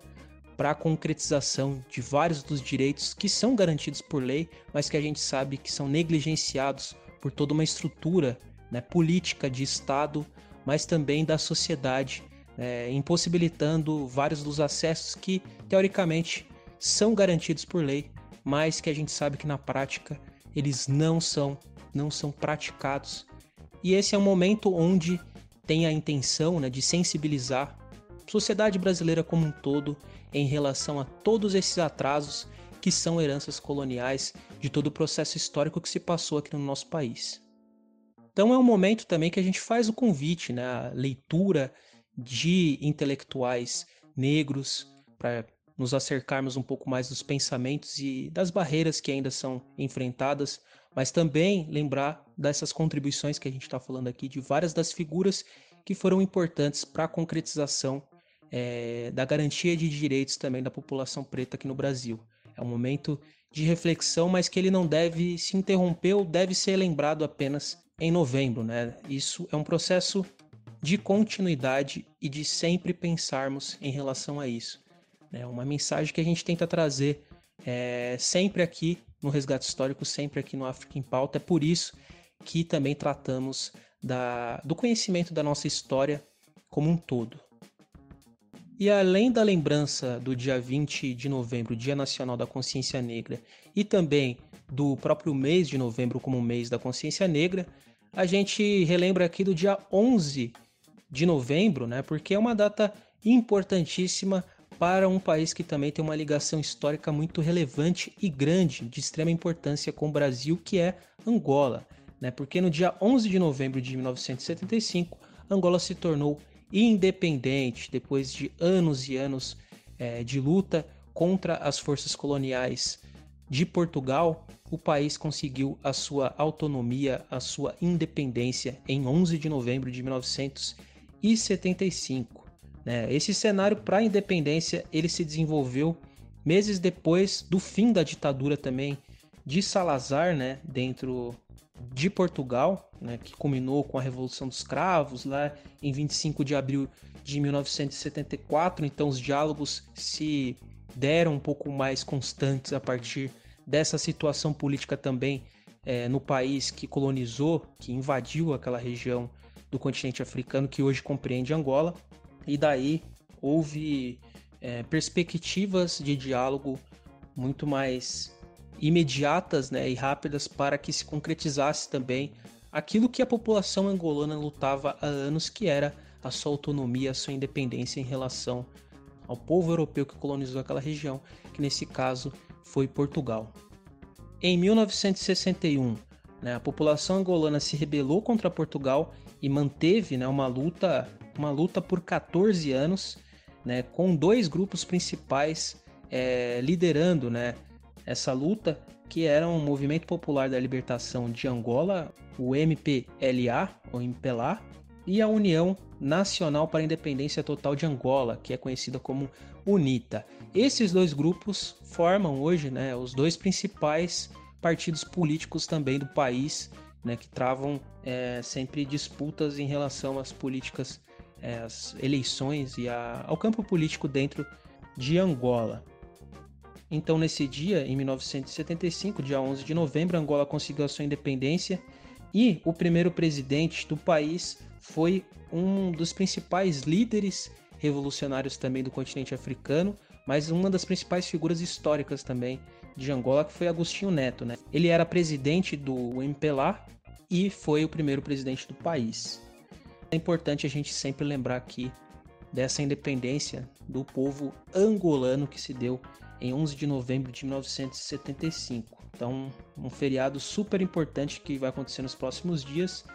Speaker 4: para a concretização de vários dos direitos que são garantidos por lei, mas que a gente sabe que são negligenciados por toda uma estrutura né, política de Estado, mas também da sociedade, é, impossibilitando vários dos acessos que, teoricamente, são garantidos por lei, mas que a gente sabe que na prática eles não são, não são praticados. E esse é um momento onde tem a intenção né, de sensibilizar a sociedade brasileira como um todo em relação a todos esses atrasos que são heranças coloniais de todo o processo histórico que se passou aqui no nosso país. Então é um momento também que a gente faz o convite, né, a leitura de intelectuais negros para nos acercarmos um pouco mais dos pensamentos e das barreiras que ainda são enfrentadas, mas também lembrar dessas contribuições que a gente está falando aqui, de várias das figuras que foram importantes para a concretização é, da garantia de direitos também da população preta aqui no Brasil. É um momento de reflexão, mas que ele não deve se interromper ou deve ser lembrado apenas em novembro, né? Isso é um processo de continuidade e de sempre pensarmos em relação a isso. É uma mensagem que a gente tenta trazer é, sempre aqui no Resgate Histórico, sempre aqui no África em Pauta. É por isso que também tratamos da, do conhecimento da nossa história como um todo. E além da lembrança do dia 20 de novembro, Dia Nacional da Consciência Negra, e também do próprio mês de novembro como mês da consciência negra, a gente relembra aqui do dia 11 de novembro, né? Porque é uma data importantíssima para um país que também tem uma ligação histórica muito relevante e grande, de extrema importância com o Brasil, que é Angola. Né? Porque no dia 11 de novembro de 1975, Angola se tornou independente depois de anos e anos é, de luta contra as forças coloniais de Portugal. O país conseguiu a sua autonomia, a sua independência em 11 de novembro de 1975. Né? Esse cenário para a independência ele se desenvolveu meses depois do fim da ditadura também de Salazar, né, dentro de Portugal, né, que culminou com a Revolução dos Cravos lá em 25 de abril de 1974. Então os diálogos se deram um pouco mais constantes a partir dessa situação política também é, no país que colonizou, que invadiu aquela região do continente africano que hoje compreende Angola. E daí houve é, perspectivas de diálogo muito mais imediatas né, e rápidas para que se concretizasse também aquilo que a população angolana lutava há anos, que era a sua autonomia, a sua independência em relação ao povo europeu que colonizou aquela região, que nesse caso foi Portugal. Em 1961, né, a população angolana se rebelou contra Portugal e manteve né, uma luta uma luta por 14 anos, né, com dois grupos principais é, liderando né, essa luta, que eram o Movimento Popular da Libertação de Angola, o MPLA, ou MPLA, e a União Nacional para a Independência Total de Angola, que é conhecida como UNITA. Esses dois grupos formam hoje né, os dois principais partidos políticos também do país, né, que travam é, sempre disputas em relação às políticas é, as eleições e a, ao campo político dentro de Angola. Então, nesse dia, em 1975, dia 11 de novembro, Angola conseguiu a sua independência e o primeiro presidente do país foi um dos principais líderes revolucionários também do continente africano, mas uma das principais figuras históricas também de Angola, que foi Agostinho Neto. Né? Ele era presidente do MPLA e foi o primeiro presidente do país. É importante a gente sempre lembrar aqui dessa independência do povo angolano que se deu em 11 de novembro de 1975. Então, um feriado super importante que vai acontecer nos próximos dias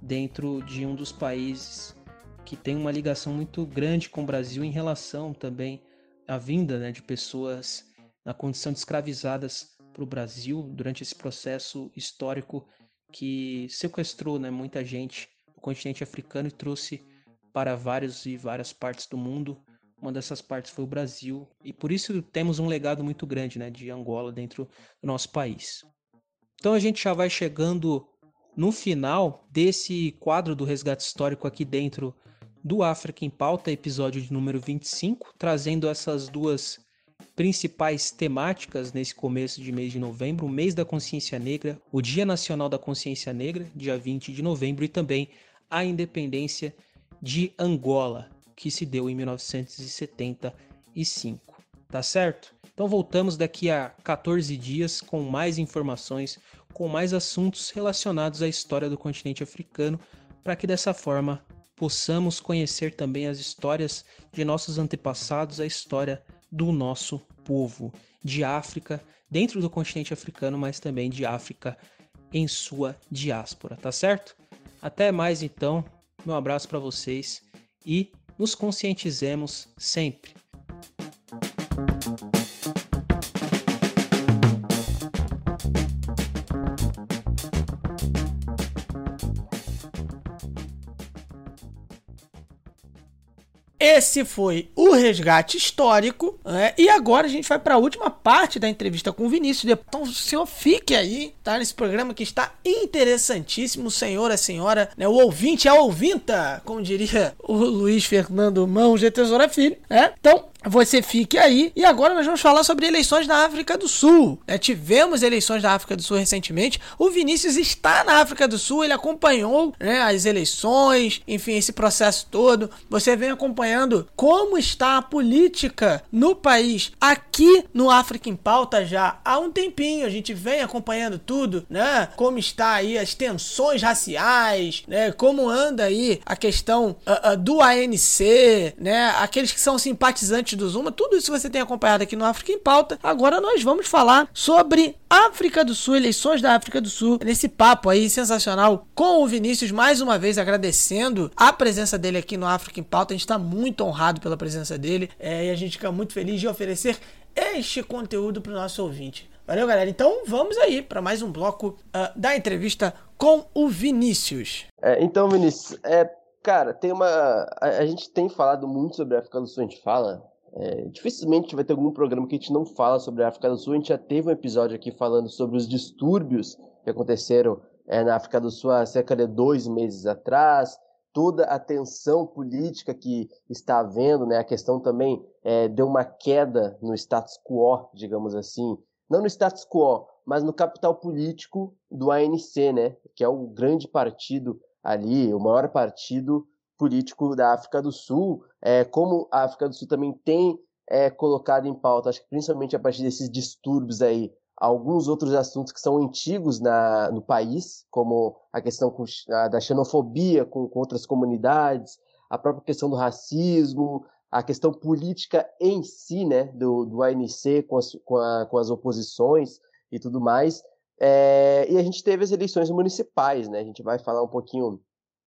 Speaker 4: dentro de um dos países que tem uma ligação muito grande com o Brasil em relação também à vinda né, de pessoas na condição de escravizadas para o Brasil durante esse processo histórico que sequestrou né, muita gente continente africano e trouxe para vários e várias partes do mundo. Uma dessas partes foi o Brasil, e por isso temos um legado muito grande né, de Angola dentro do nosso país. Então a gente já vai chegando no final desse quadro do resgate histórico aqui dentro do África em Pauta, episódio de número 25, trazendo essas duas principais temáticas nesse começo de mês de novembro, o mês da consciência negra, o Dia Nacional da Consciência Negra, dia 20 de novembro, e também a independência de Angola, que se deu em 1975. Tá certo? Então voltamos daqui a 14 dias com mais informações, com mais assuntos relacionados à história do continente africano, para que dessa forma possamos conhecer também as histórias de nossos antepassados, a história do nosso povo, de África, dentro do continente africano, mas também de África em sua diáspora, tá certo? Até mais então, meu abraço para vocês e nos conscientizemos sempre.
Speaker 2: Esse foi o resgate histórico É, e agora a gente vai para a última parte da entrevista com o Vinícius. Então o senhor fique aí, tá? Nesse programa que está interessantíssimo, senhor, a senhora, né? O ouvinte, a ouvinta, como diria o Luiz Fernando Mão, de Tesoura Filho, né? Então, você fique aí. E agora nós vamos falar sobre eleições na África do Sul. É, tivemos eleições na África do Sul recentemente. O Vinícius está na África do Sul, ele acompanhou né, as eleições, enfim, esse processo todo. Você vem acompanhando como está a política no país aqui no África em Pauta já há um tempinho. A gente vem acompanhando tudo, né? Como está aí as tensões raciais, né? Como anda aí a questão uh, uh, do ANC, né? Aqueles que são simpatizantes do Zuma, tudo isso você tem acompanhado aqui no África em Pauta. Agora nós vamos falar sobre África do Sul, eleições da África do Sul, nesse papo aí sensacional com o Vinícius, mais uma vez agradecendo a presença dele aqui no África em Pauta. A gente está muito honrado pela presença dele é, e a gente fica muito feliz de oferecer este conteúdo para o nosso ouvinte. Valeu, galera. Então vamos aí para mais um bloco uh, da entrevista com o Vinícius.
Speaker 3: É, então, Vinícius, é, cara, tem uma. A, a, gente tem falado muito sobre a África do Sul, a gente fala é, dificilmente vai ter algum programa que a gente não fala sobre a África do Sul. A gente já teve um episódio aqui falando sobre os distúrbios que aconteceram é, na África do Sul há cerca de dois meses atrás, toda a tensão política que está havendo, né? A questão também é, deu uma queda no status quo, digamos assim, não no status quo, mas no capital político do ANC, né? Que é o grande partido ali, o maior partido político da África do Sul, é, como a África do Sul também tem é, colocado em pauta, acho que principalmente a partir desses distúrbios aí, alguns outros assuntos que são antigos na, no país, como a questão com, a, da xenofobia com, com, outras comunidades, a própria questão do racismo, a questão política em si, né, do, do ANC com as, com, a, com as oposições e tudo mais. É, e a gente teve as eleições municipais, né? A gente vai falar um pouquinho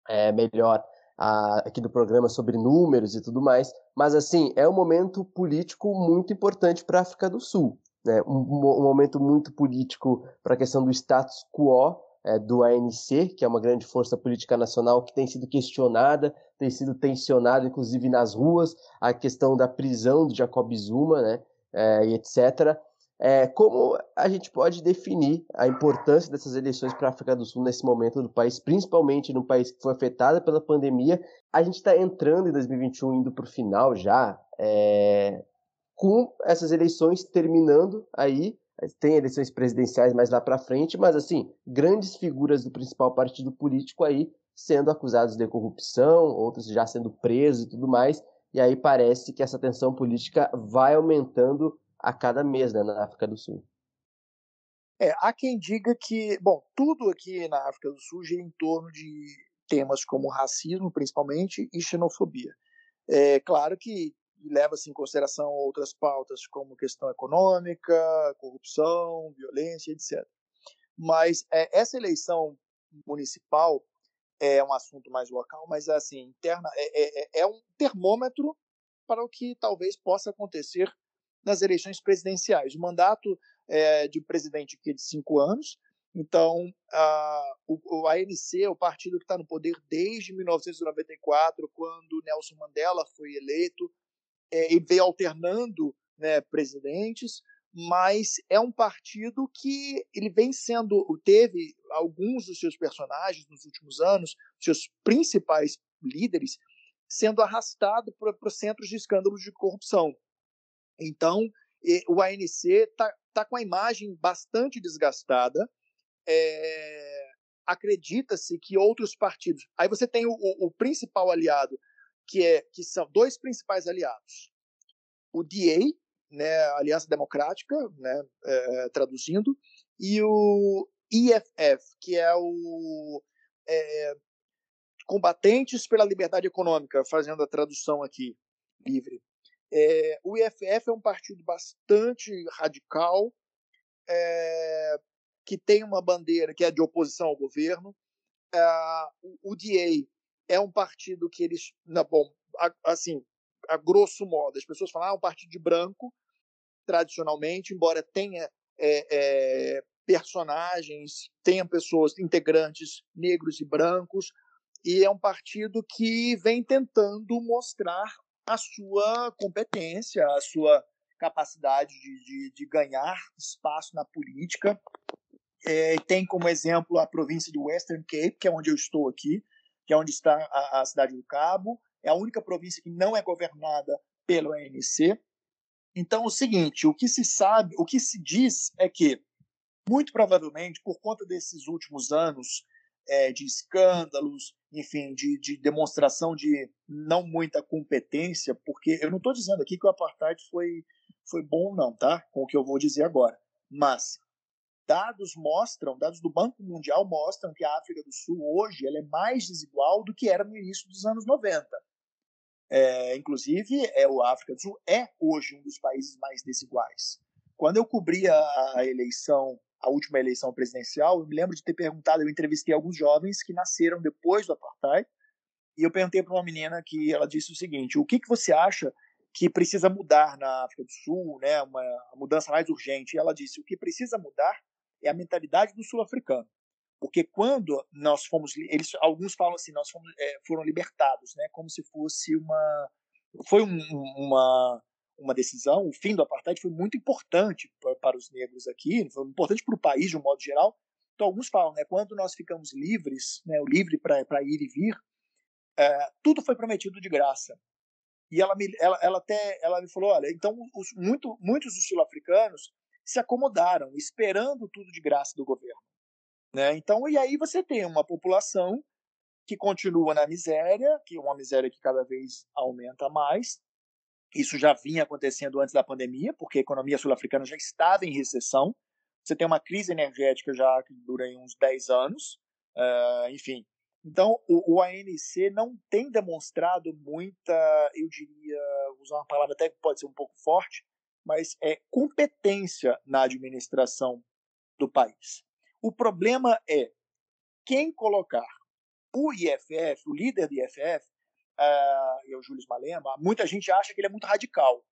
Speaker 3: é, melhor a, aqui do programa sobre números e tudo mais, mas assim, é um momento político muito importante para a África do Sul, né? um, um momento muito político para a questão do status quo é, do ANC, que é uma grande força política nacional que tem sido questionada, tem sido tensionada, inclusive nas ruas, a questão da prisão do Jacob Zuma, né, é, e etc. É, como a gente pode definir a importância dessas eleições para a África do Sul nesse momento do país, principalmente no país que foi afetado pela pandemia? A gente está entrando em 2021, indo para o final já, é, com essas eleições terminando aí. Tem eleições presidenciais mais lá para frente, mas assim, grandes figuras do principal partido político aí sendo acusados de corrupção, outros já sendo presos e tudo mais. E aí parece que essa tensão política vai aumentando a cada mês né, na África do Sul.
Speaker 5: É, há quem diga que, bom, tudo aqui na África do Sul gira em torno de temas como racismo, principalmente, e xenofobia. É claro que leva-se em consideração outras pautas como questão econômica, corrupção, violência, etc. Mas é, essa eleição municipal é um assunto mais local, mas assim interna é, é, é um termômetro para o que talvez possa acontecer nas eleições presidenciais. O mandato é, de presidente aqui é de cinco anos, então a, o, o ANC, o partido que está no poder desde 1994, quando Nelson Mandela foi eleito, é, e veio alternando né, presidentes, mas é um partido que ele vem sendo, teve alguns dos seus personagens nos últimos anos, seus principais líderes, sendo arrastado para os centros de escândalos de corrupção. Então, o ANC está tá com a imagem bastante desgastada. É, Acredita-se que outros partidos. Aí você tem o, o, principal aliado, que, é, que são dois principais aliados: o DA, né, Aliança Democrática, né, é, traduzindo, e o IFF, que é o é, Combatentes pela Liberdade Econômica, fazendo a tradução aqui livre. É, o IFF é um partido bastante radical, é, que tem uma bandeira que é de oposição ao governo. É, o DA é um partido que eles, não, bom, a, assim, a grosso modo, as pessoas falam, ah, é um partido de branco, tradicionalmente, embora tenha é, é, personagens, tenha pessoas, integrantes negros e brancos, e é um partido que vem tentando mostrar a sua competência, a sua capacidade de, de, de ganhar espaço na política. É, tem como exemplo a província do Western Cape, que é onde eu estou aqui, que é onde está a, a cidade do Cabo. É a única província que não é governada pelo ANC. Então, o seguinte, o que se sabe, o que se diz é que, muito provavelmente, por conta desses últimos anos é, de escândalos, enfim, de, de, demonstração de não muita competência, porque eu não estou dizendo aqui que o apartheid foi, foi bom, não, tá? Com o que eu vou dizer agora. Mas dados mostram, dados do Banco Mundial mostram que a África do Sul hoje ela é mais desigual do que era no início dos anos 90. É, inclusive, é, o África do Sul é hoje um dos países mais desiguais. Quando eu cobria a eleição a última eleição presidencial, eu me lembro de ter perguntado, eu entrevistei alguns jovens que nasceram depois do apartheid, e eu perguntei para uma menina que ela disse o seguinte: o que, que você acha que precisa mudar na África do Sul, né, uma mudança mais urgente? E ela disse: o que precisa mudar é a mentalidade do sul-africano, porque quando nós fomos, eles, alguns falam assim, nós fomos, é, foram libertados, né, como se fosse uma, foi um, uma uma decisão, o fim do apartheid foi muito importante para, para os negros aqui, foi importante para o país de um modo geral. Então, alguns falam, né, quando nós ficamos livres, né, o livre para ir e vir, é, tudo foi prometido de graça. E ela, me, ela, ela até ela me falou, olha, então os, muito, muitos dos sul-africanos se acomodaram, esperando tudo de graça do governo. Né? Então, e aí você tem uma população que continua na miséria, que é uma miséria que cada vez aumenta mais, isso já vinha acontecendo antes da pandemia, porque a economia sul-africana já estava em recessão. Você tem uma crise energética já que dura uns 10 anos, uh, enfim. Então, o, o, ANC não tem demonstrado muita, eu diria, usar uma palavra até que pode ser um pouco forte, mas é competência na administração do país. O problema é quem colocar o IFF, o líder do IFF, uh, e o Júlio Malema, muita gente acha que ele é muito radical,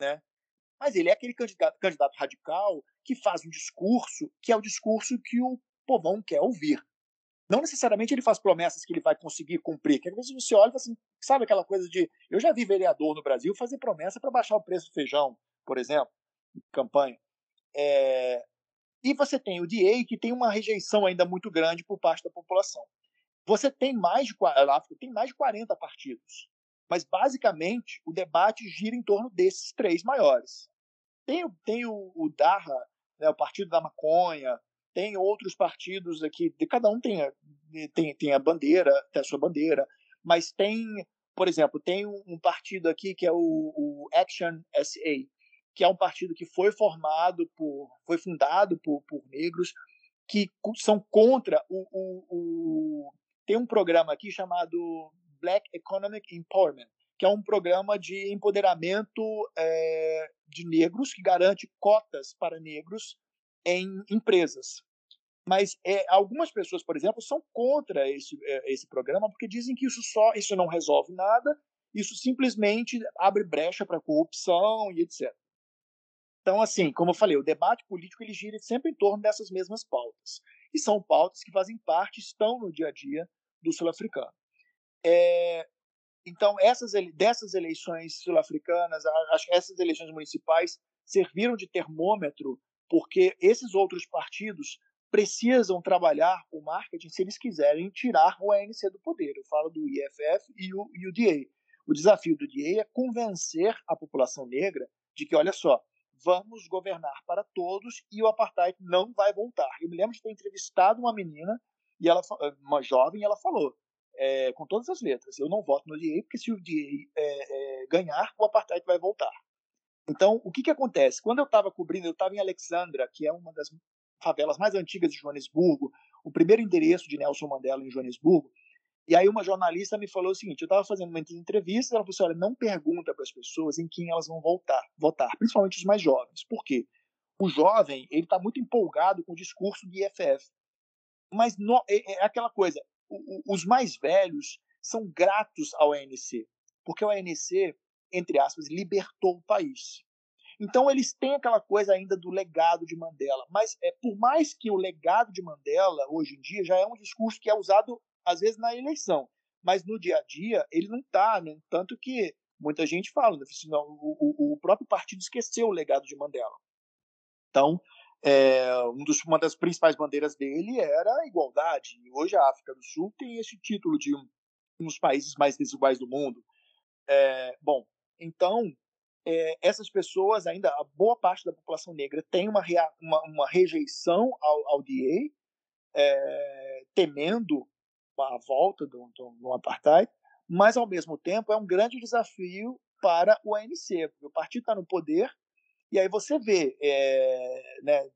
Speaker 5: né? Mas ele é aquele candidato, candidato radical que faz um discurso que é o discurso que o povão quer ouvir. Não necessariamente ele faz promessas que ele vai conseguir cumprir. Que às vezes você olha e assim, sabe aquela coisa de. Eu já vi vereador no Brasil fazer promessa para baixar o preço do feijão, por exemplo, campanha. É... E você tem o DA, que tem uma rejeição ainda muito grande por parte da população. Você tem mais de África tem mais de 40 partidos, mas basicamente o debate gira em torno desses três maiores. Tem, tem o, o Darra, né, o Partido da Maconha, tem outros partidos aqui, cada um tem a, tem, tem a bandeira, tem a sua bandeira, mas tem, por exemplo, tem um, um partido aqui que é o, o, Action SA, que é um partido que foi formado por, foi fundado por, por negros que são contra o, o, tem um programa aqui chamado Black Economic Empowerment, que é um programa de empoderamento é, de negros que garante cotas para negros em empresas. Mas é, algumas pessoas, por exemplo, são contra esse, é, esse programa porque dizem que isso só isso não resolve nada, isso simplesmente abre brecha para corrupção e etc. Então, assim, como eu falei, o debate político ele gira sempre em torno dessas mesmas pautas. E são pautas que fazem parte, estão no dia a dia do sul-africano. É, então, essas, dessas eleições sul-africanas, essas eleições municipais serviram de termômetro, porque esses outros partidos precisam trabalhar o marketing se eles quiserem tirar o ANC do poder. Eu falo do IFF e o, e o DA. O desafio do DA é convencer a população negra de que, olha só, vamos governar para todos e o apartheid não vai voltar. Eu me lembro de ter entrevistado uma menina e ela, uma jovem, ela falou, é, com todas as letras, eu não voto no DA, porque se o DA é, é, ganhar, o apartheid vai voltar. Então, o que, que acontece? Quando eu estava cobrindo, eu estava em Alexandra, que é uma das favelas mais antigas de Joanesburgo, o primeiro endereço de Nelson Mandela em Joanesburgo, e aí uma jornalista me falou o seguinte, eu estava fazendo uma entrevista, ela falou assim, olha, não pergunta para as pessoas em quem elas vão voltar, votar, principalmente os mais jovens. Por quê? O jovem, ele está muito empolgado com o discurso do IFF. Mas no, é, é, aquela coisa, o, o, os mais velhos são gratos ao ANC, porque o ANC, entre aspas, libertou o país. Então eles têm aquela coisa ainda do legado de Mandela, mas é por mais que o legado de Mandela hoje em dia já é um discurso que é usado às vezes na eleição, mas no dia a dia ele não está, né? tanto que muita gente fala, né, assim, não, o, o, próprio partido esqueceu o legado de Mandela. Então, é, um dos, uma das principais bandeiras dele era a igualdade. Hoje a África do Sul tem esse título de um, um dos países mais desiguais do mundo. É, bom, então, é, essas pessoas, ainda, a boa parte da população negra tem uma, rea, uma, uma, rejeição ao, ao DA, é, temendo a volta do, do, do apartheid, mas, ao mesmo tempo, é um grande desafio para o ANC, porque o partido está no poder, e aí você vê, é, né,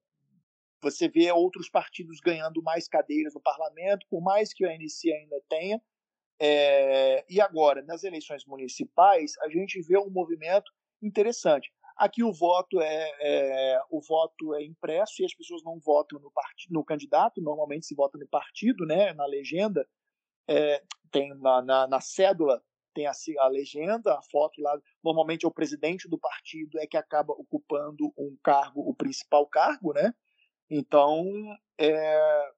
Speaker 5: você vê outros partidos ganhando mais cadeiras no parlamento, por mais que o ANC ainda tenha. É, e agora, nas eleições municipais, a gente vê um movimento interessante. Aqui o voto é, é, o voto é impresso e as pessoas não votam no, partido, no candidato, normalmente se vota no partido, né, na legenda, é, tem na, na, na, cédula tem a, a, legenda, a foto lá. Normalmente é o presidente do partido é que acaba ocupando um cargo, o principal cargo, né? Então, é,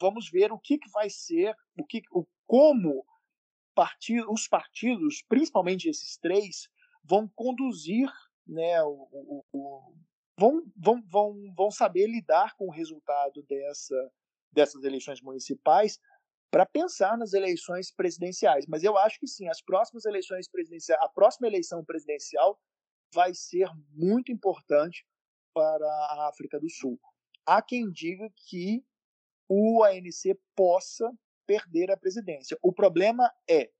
Speaker 5: vamos ver o que, que vai ser, o que, o, como partido, os partidos, principalmente esses três, vão conduzir, né, o, o, o, vão, vão, vão, vão saber lidar com o resultado dessa, dessas eleições municipais para pensar nas eleições presidenciais. Mas eu acho que sim, as próximas eleições presidenciais, a próxima eleição presidencial vai ser muito importante para a África do Sul. Há quem diga que o ANC possa perder a presidência. O problema é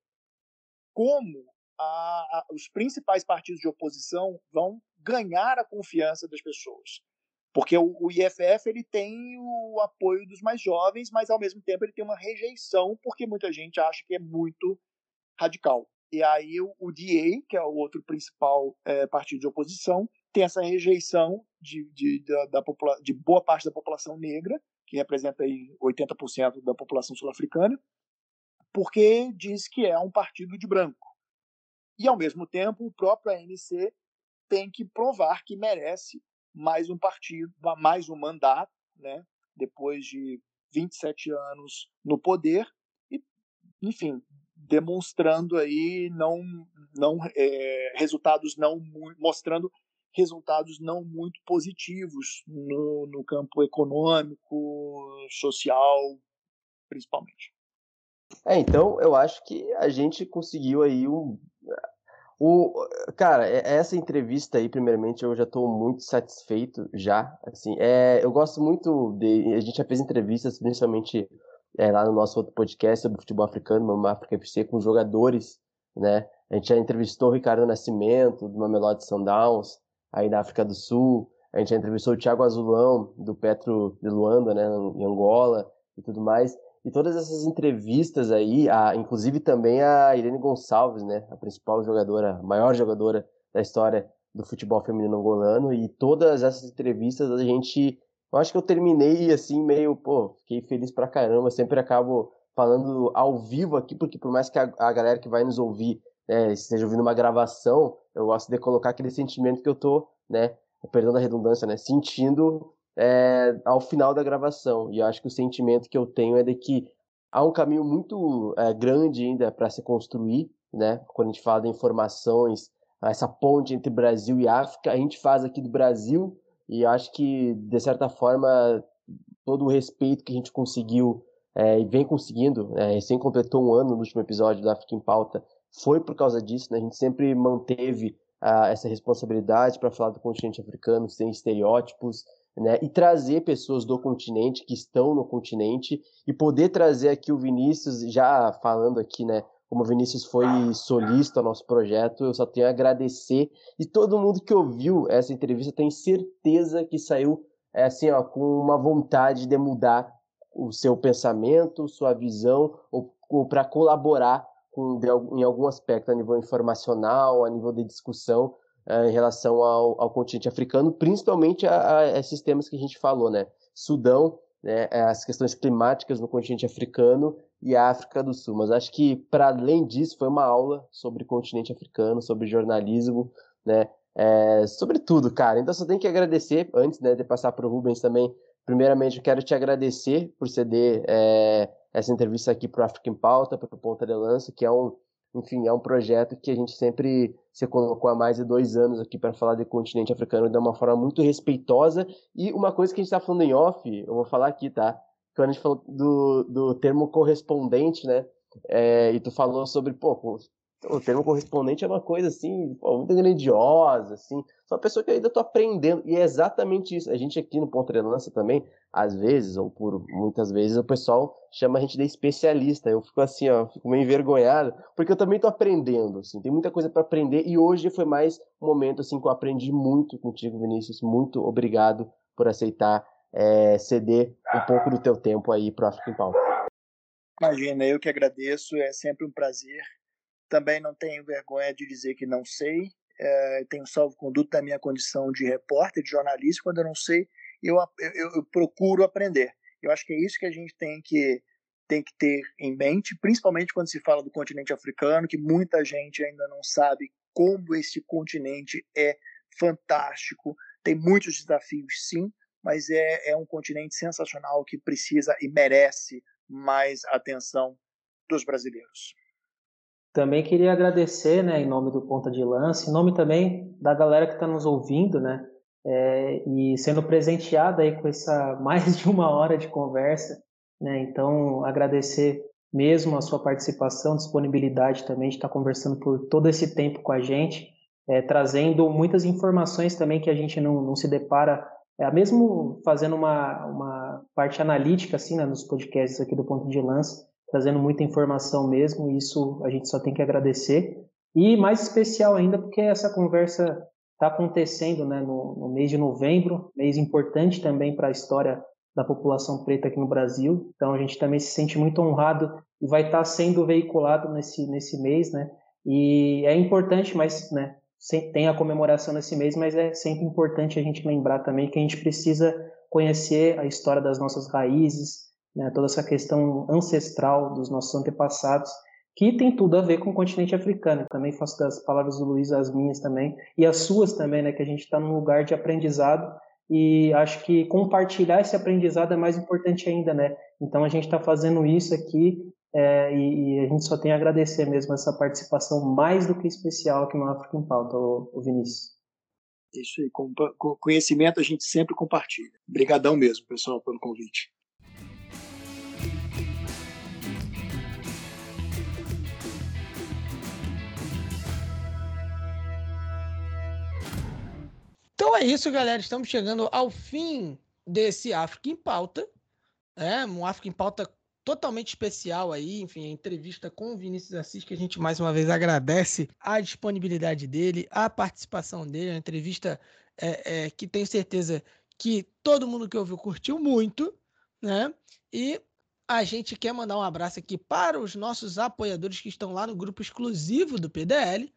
Speaker 5: como a, a, os principais partidos de oposição vão ganhar a confiança das pessoas. Porque o, o, IFF ele tem o apoio dos mais jovens, mas ao mesmo tempo ele tem uma rejeição, porque muita gente acha que é muito radical. E aí o, o DA, que é o outro principal é, partido de oposição, tem essa rejeição de, de, da, da popula de boa parte da população negra, que representa aí 80% da população sul-africana, porque diz que é um partido de branco. E, ao mesmo tempo, o próprio ANC tem que provar que merece mais um partido, mais um mandato, né? depois de 27 anos no poder, e, enfim, demonstrando aí não, não é, resultados não mostrando resultados não muito positivos no, no campo econômico, social, principalmente.
Speaker 3: É, então eu acho que a gente conseguiu aí um. O, cara, essa entrevista aí, primeiramente, eu já estou muito satisfeito já. Assim, é, eu gosto muito de. A gente já fez entrevistas, principalmente é, lá no nosso outro podcast sobre futebol africano, Mamá África FC, com jogadores, né? A gente já entrevistou o Ricardo Nascimento, do Mamelodi Sundowns, aí da África do Sul. A gente já entrevistou o Thiago Azulão, do Petro de Luanda, né, em Angola e tudo mais. E todas essas entrevistas aí, a, inclusive também a Irene Gonçalves, né, a principal jogadora, a maior jogadora da história do futebol feminino angolano, e todas essas entrevistas a gente, eu acho que eu terminei assim meio, pô, fiquei feliz pra caramba, sempre acabo falando ao vivo aqui, porque por mais que a, a galera que vai nos ouvir né, esteja ouvindo uma gravação, eu gosto de colocar aquele sentimento que eu tô, né, perdão da redundância, né, sentindo é, ao final da gravação. E eu acho que o sentimento que eu tenho é de que há um caminho muito é, grande ainda para se construir, né? Quando a gente fala de informações, essa ponte entre Brasil e África, a gente faz aqui do Brasil e acho que de certa forma todo o respeito que a gente conseguiu é, e vem conseguindo, é, recém completou um ano no último episódio da África em Pauta, foi por causa disso, né? A gente sempre manteve ah, essa responsabilidade para falar do continente africano sem estereótipos, né, e trazer pessoas do continente que estão no continente e poder trazer aqui o Vinícius, já falando aqui, né, como o Vinícius foi solista ao nosso projeto, eu só tenho a agradecer. E todo mundo que ouviu essa entrevista tem certeza que saiu é, assim, ó, com uma vontade de mudar o seu pensamento, sua visão, ou, ou para colaborar com, em algum aspecto a nível informacional, a nível de discussão, em relação ao, ao, continente africano, principalmente a, a, esses temas que a gente falou, né? Sudão, né, as questões climáticas no continente africano e a África do Sul. Mas acho que, para além disso, foi uma aula sobre continente africano, sobre jornalismo, né? É, sobre tudo, cara. Então só tenho que agradecer, antes né, de passar para o Rubens também. Primeiramente, eu quero te agradecer por ceder é, essa entrevista aqui para o Africa em Pauta, para o Ponta de Lança, que é um, enfim, é um projeto que a gente sempre se colocou há mais de dois anos aqui para falar do continente africano de uma forma muito respeitosa. E uma coisa que a gente está falando em off, eu vou falar aqui, tá? Quando a gente falou do, do termo correspondente, né? É, e tu falou sobre, pô, o termo correspondente é uma coisa assim, pô, muito grandiosa, assim. Sou uma pessoa que ainda estou aprendendo. E é exatamente isso. A gente aqui no Ponta de Lança também, às vezes, ou por muitas vezes, o pessoal chama a gente de especialista. Eu fico assim, ó, fico meio envergonhado, porque eu também estou aprendendo, assim. Tem muita coisa para aprender. E hoje foi mais um momento, assim, que eu aprendi muito contigo, Vinícius. Muito obrigado por aceitar é, ceder um pouco do teu tempo aí para o African Paulo.
Speaker 5: Imagina, eu que agradeço. É sempre um prazer também não tenho vergonha de dizer que não sei. É, tenho salvo-conduto da minha condição de repórter, de jornalista. Quando eu não sei, eu, eu, eu procuro aprender. Eu acho que é isso que a gente tem que tem que ter em mente, principalmente quando se fala do continente africano, que muita gente ainda não sabe como esse continente é fantástico. Tem muitos desafios, sim, mas é, é um continente sensacional que precisa e merece mais atenção dos brasileiros.
Speaker 4: Também queria agradecer, né, em nome do Ponta de Lança, em nome também da galera que está nos ouvindo, né, é, e sendo presenteada aí com essa mais de uma hora de conversa, né, então agradecer mesmo a sua participação, disponibilidade também de estar conversando por todo esse tempo com a gente, é, trazendo muitas informações também que a gente não, não se depara, é, mesmo fazendo uma, uma parte analítica assim, né, nos podcasts aqui do Ponto de Lança, trazendo muita informação mesmo, e isso a gente só tem que agradecer. E mais especial ainda porque essa conversa está acontecendo né, no, no, mês de novembro, mês importante também para a história da população preta aqui no Brasil. Então a gente também se sente muito honrado e vai estar tá sendo veiculado nesse, nesse mês, né? E é importante, mas né, tem a comemoração nesse mês, mas é sempre importante a gente lembrar também que a gente precisa conhecer a história das nossas raízes, né, toda essa questão ancestral dos nossos antepassados, que tem tudo a ver com o continente africano. Também faço das palavras do Luiz as minhas também, e as suas também, né, que a gente está num lugar de aprendizado, e acho que compartilhar esse aprendizado é mais importante ainda, né? Então a gente está fazendo isso aqui é, e, e, a gente só tem a agradecer mesmo essa participação mais do que especial aqui no África em Pauta, o, o Vinícius.
Speaker 5: Isso aí, com, com conhecimento a gente sempre compartilha. Obrigadão mesmo, pessoal, pelo convite.
Speaker 2: Então é isso, galera. Estamos chegando ao fim desse África em Pauta. É, um África em Pauta totalmente especial aí, enfim, a entrevista com o Vinícius Assis, que a gente mais uma vez agradece a disponibilidade dele, a participação dele, a entrevista é, é, que tenho certeza que todo mundo que ouviu curtiu muito, né? E a gente quer mandar um abraço aqui para os nossos apoiadores que estão lá no grupo exclusivo do PDL,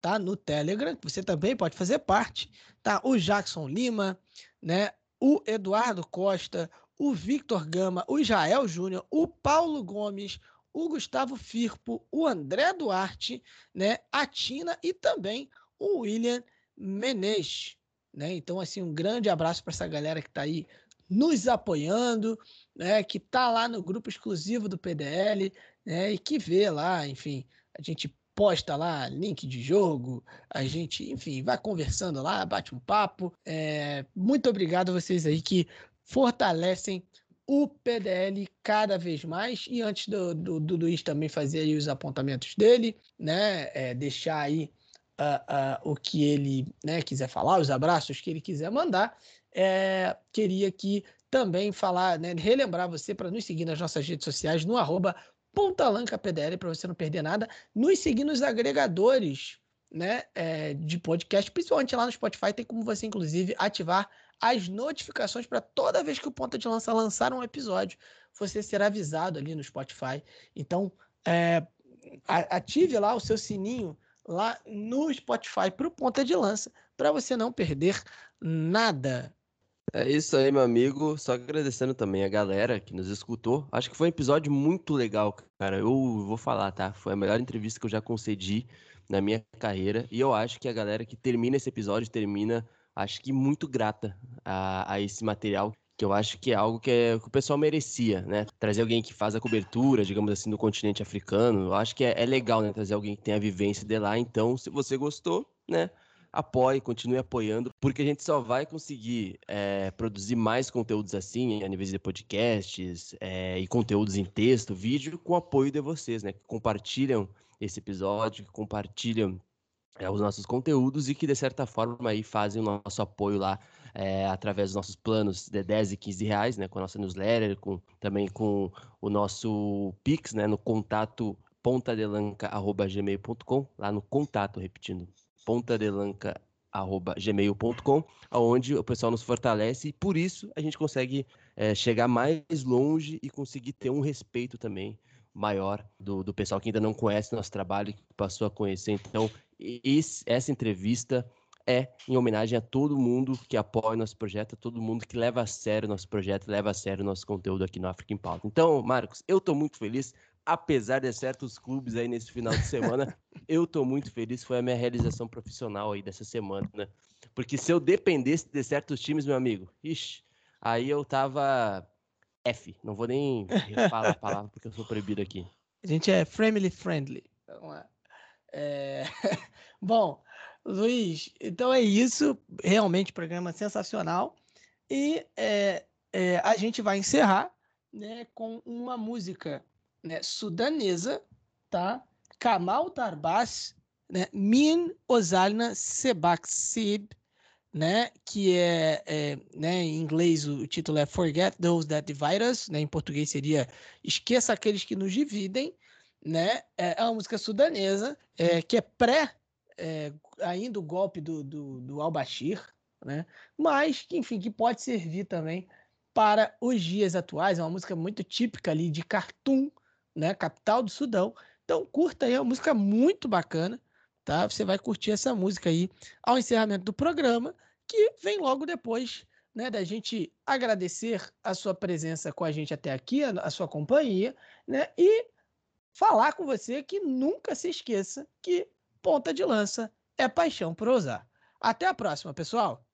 Speaker 2: tá? No Telegram, você também pode fazer parte, tá? O Jackson Lima, né? O Eduardo Costa, o Victor Gama, o Israel Júnior, o Paulo Gomes, o Gustavo Firpo, o André Duarte, né? A Tina e também o William Menezes, né? Então, assim, um grande abraço para essa galera que está aí nos apoiando, né? Que tá lá no grupo exclusivo do PDL, né? E que vê lá, enfim, a gente posta lá link de jogo, a gente, enfim, vai conversando lá, bate um papo. É, muito obrigado a vocês aí que fortalecem o PDL cada vez mais. E antes do, do, do Luiz também fazer os apontamentos dele, né? É, deixar aí uh, uh, o que ele né, quiser falar, os abraços que ele quiser mandar. É, queria aqui também falar, né, relembrar você para nos seguir nas nossas redes sociais no arroba Pontalanca PDL para você não perder nada. Nos seguir nos agregadores né, é, de podcast, principalmente lá no Spotify, tem como você, inclusive, ativar as notificações para toda vez que o Ponta de Lança lançar um episódio, você será avisado ali no Spotify. Então, é, ative lá o seu sininho lá no Spotify para o Ponta de Lança, para você não perder nada.
Speaker 3: É isso aí, meu amigo. Só agradecendo também a galera que nos escutou. Acho que foi um episódio muito legal, cara. Eu vou falar, tá? Foi a melhor entrevista que eu já concedi na minha carreira. E eu acho que a galera que termina esse episódio termina, acho que muito grata a, a esse material que eu acho que é algo que, é, que, o pessoal merecia, né? Trazer alguém que faz a cobertura, digamos assim, do continente africano, eu acho que é, é legal, né? Trazer alguém que tem a vivência de lá. Então, se você gostou, né? Apoie, continue apoiando, porque a gente só vai conseguir é, produzir mais conteúdos assim, a nível de podcasts é, e conteúdos em texto, vídeo, com o apoio de vocês, né? Que compartilham esse episódio, que compartilham é, os nossos conteúdos e que, de certa forma, aí fazem o nosso apoio lá é, através dos nossos planos de 10 e 15 reais, né? Com a nossa newsletter, com, também com o nosso Pix, né? No contato pontadelanca.gmail.com, lá no contato, repetindo, pontadelanca.gmail.com, onde o pessoal nos fortalece e por isso a gente consegue é, chegar mais longe e conseguir ter um respeito também maior do, do pessoal que ainda não conhece nosso trabalho, que passou a conhecer. Então, esse, essa entrevista é em homenagem a todo mundo que apoia nosso projeto, a todo mundo que leva a sério nosso projeto, leva a sério nosso conteúdo aqui no Africa em Pauta. Então, Marcos, eu estou muito feliz apesar de certos clubes aí nesse final de semana, eu tô muito feliz. Foi a minha realização profissional aí dessa semana, né? Porque se eu dependesse de certos times, meu amigo, ixi, aí eu tava F. Não vou nem falar a palavra porque eu sou proibido aqui.
Speaker 2: A gente é family friendly. Então, é... é bom, Luiz, então é isso. Realmente, programa sensacional. E é, é, a gente vai encerrar né, com uma música né, sudanesa, tá? Kamal Tarbas, né, Min Ozalna Sebaksib, né, que é, é, né, em inglês o título é Forget Those That Divide Us, né, em português seria Esqueça Aqueles que Nos Dividem, né, é, é uma música sudanesa, é, que é pré é, ainda o golpe do, do, do al-Bashir, né, mas que, enfim, que pode servir também para os dias atuais, é uma música muito típica ali de Khartoum, né? Capital do Sudão. Então curta aí, é uma música muito bacana, tá? Você vai curtir essa música aí ao encerramento do programa, que vem logo depois, né, da gente agradecer a sua presença com a gente até aqui, a, a sua companhia, né? E falar com você que nunca se esqueça que ponta de lança é paixão por usar. Até a próxima, pessoal.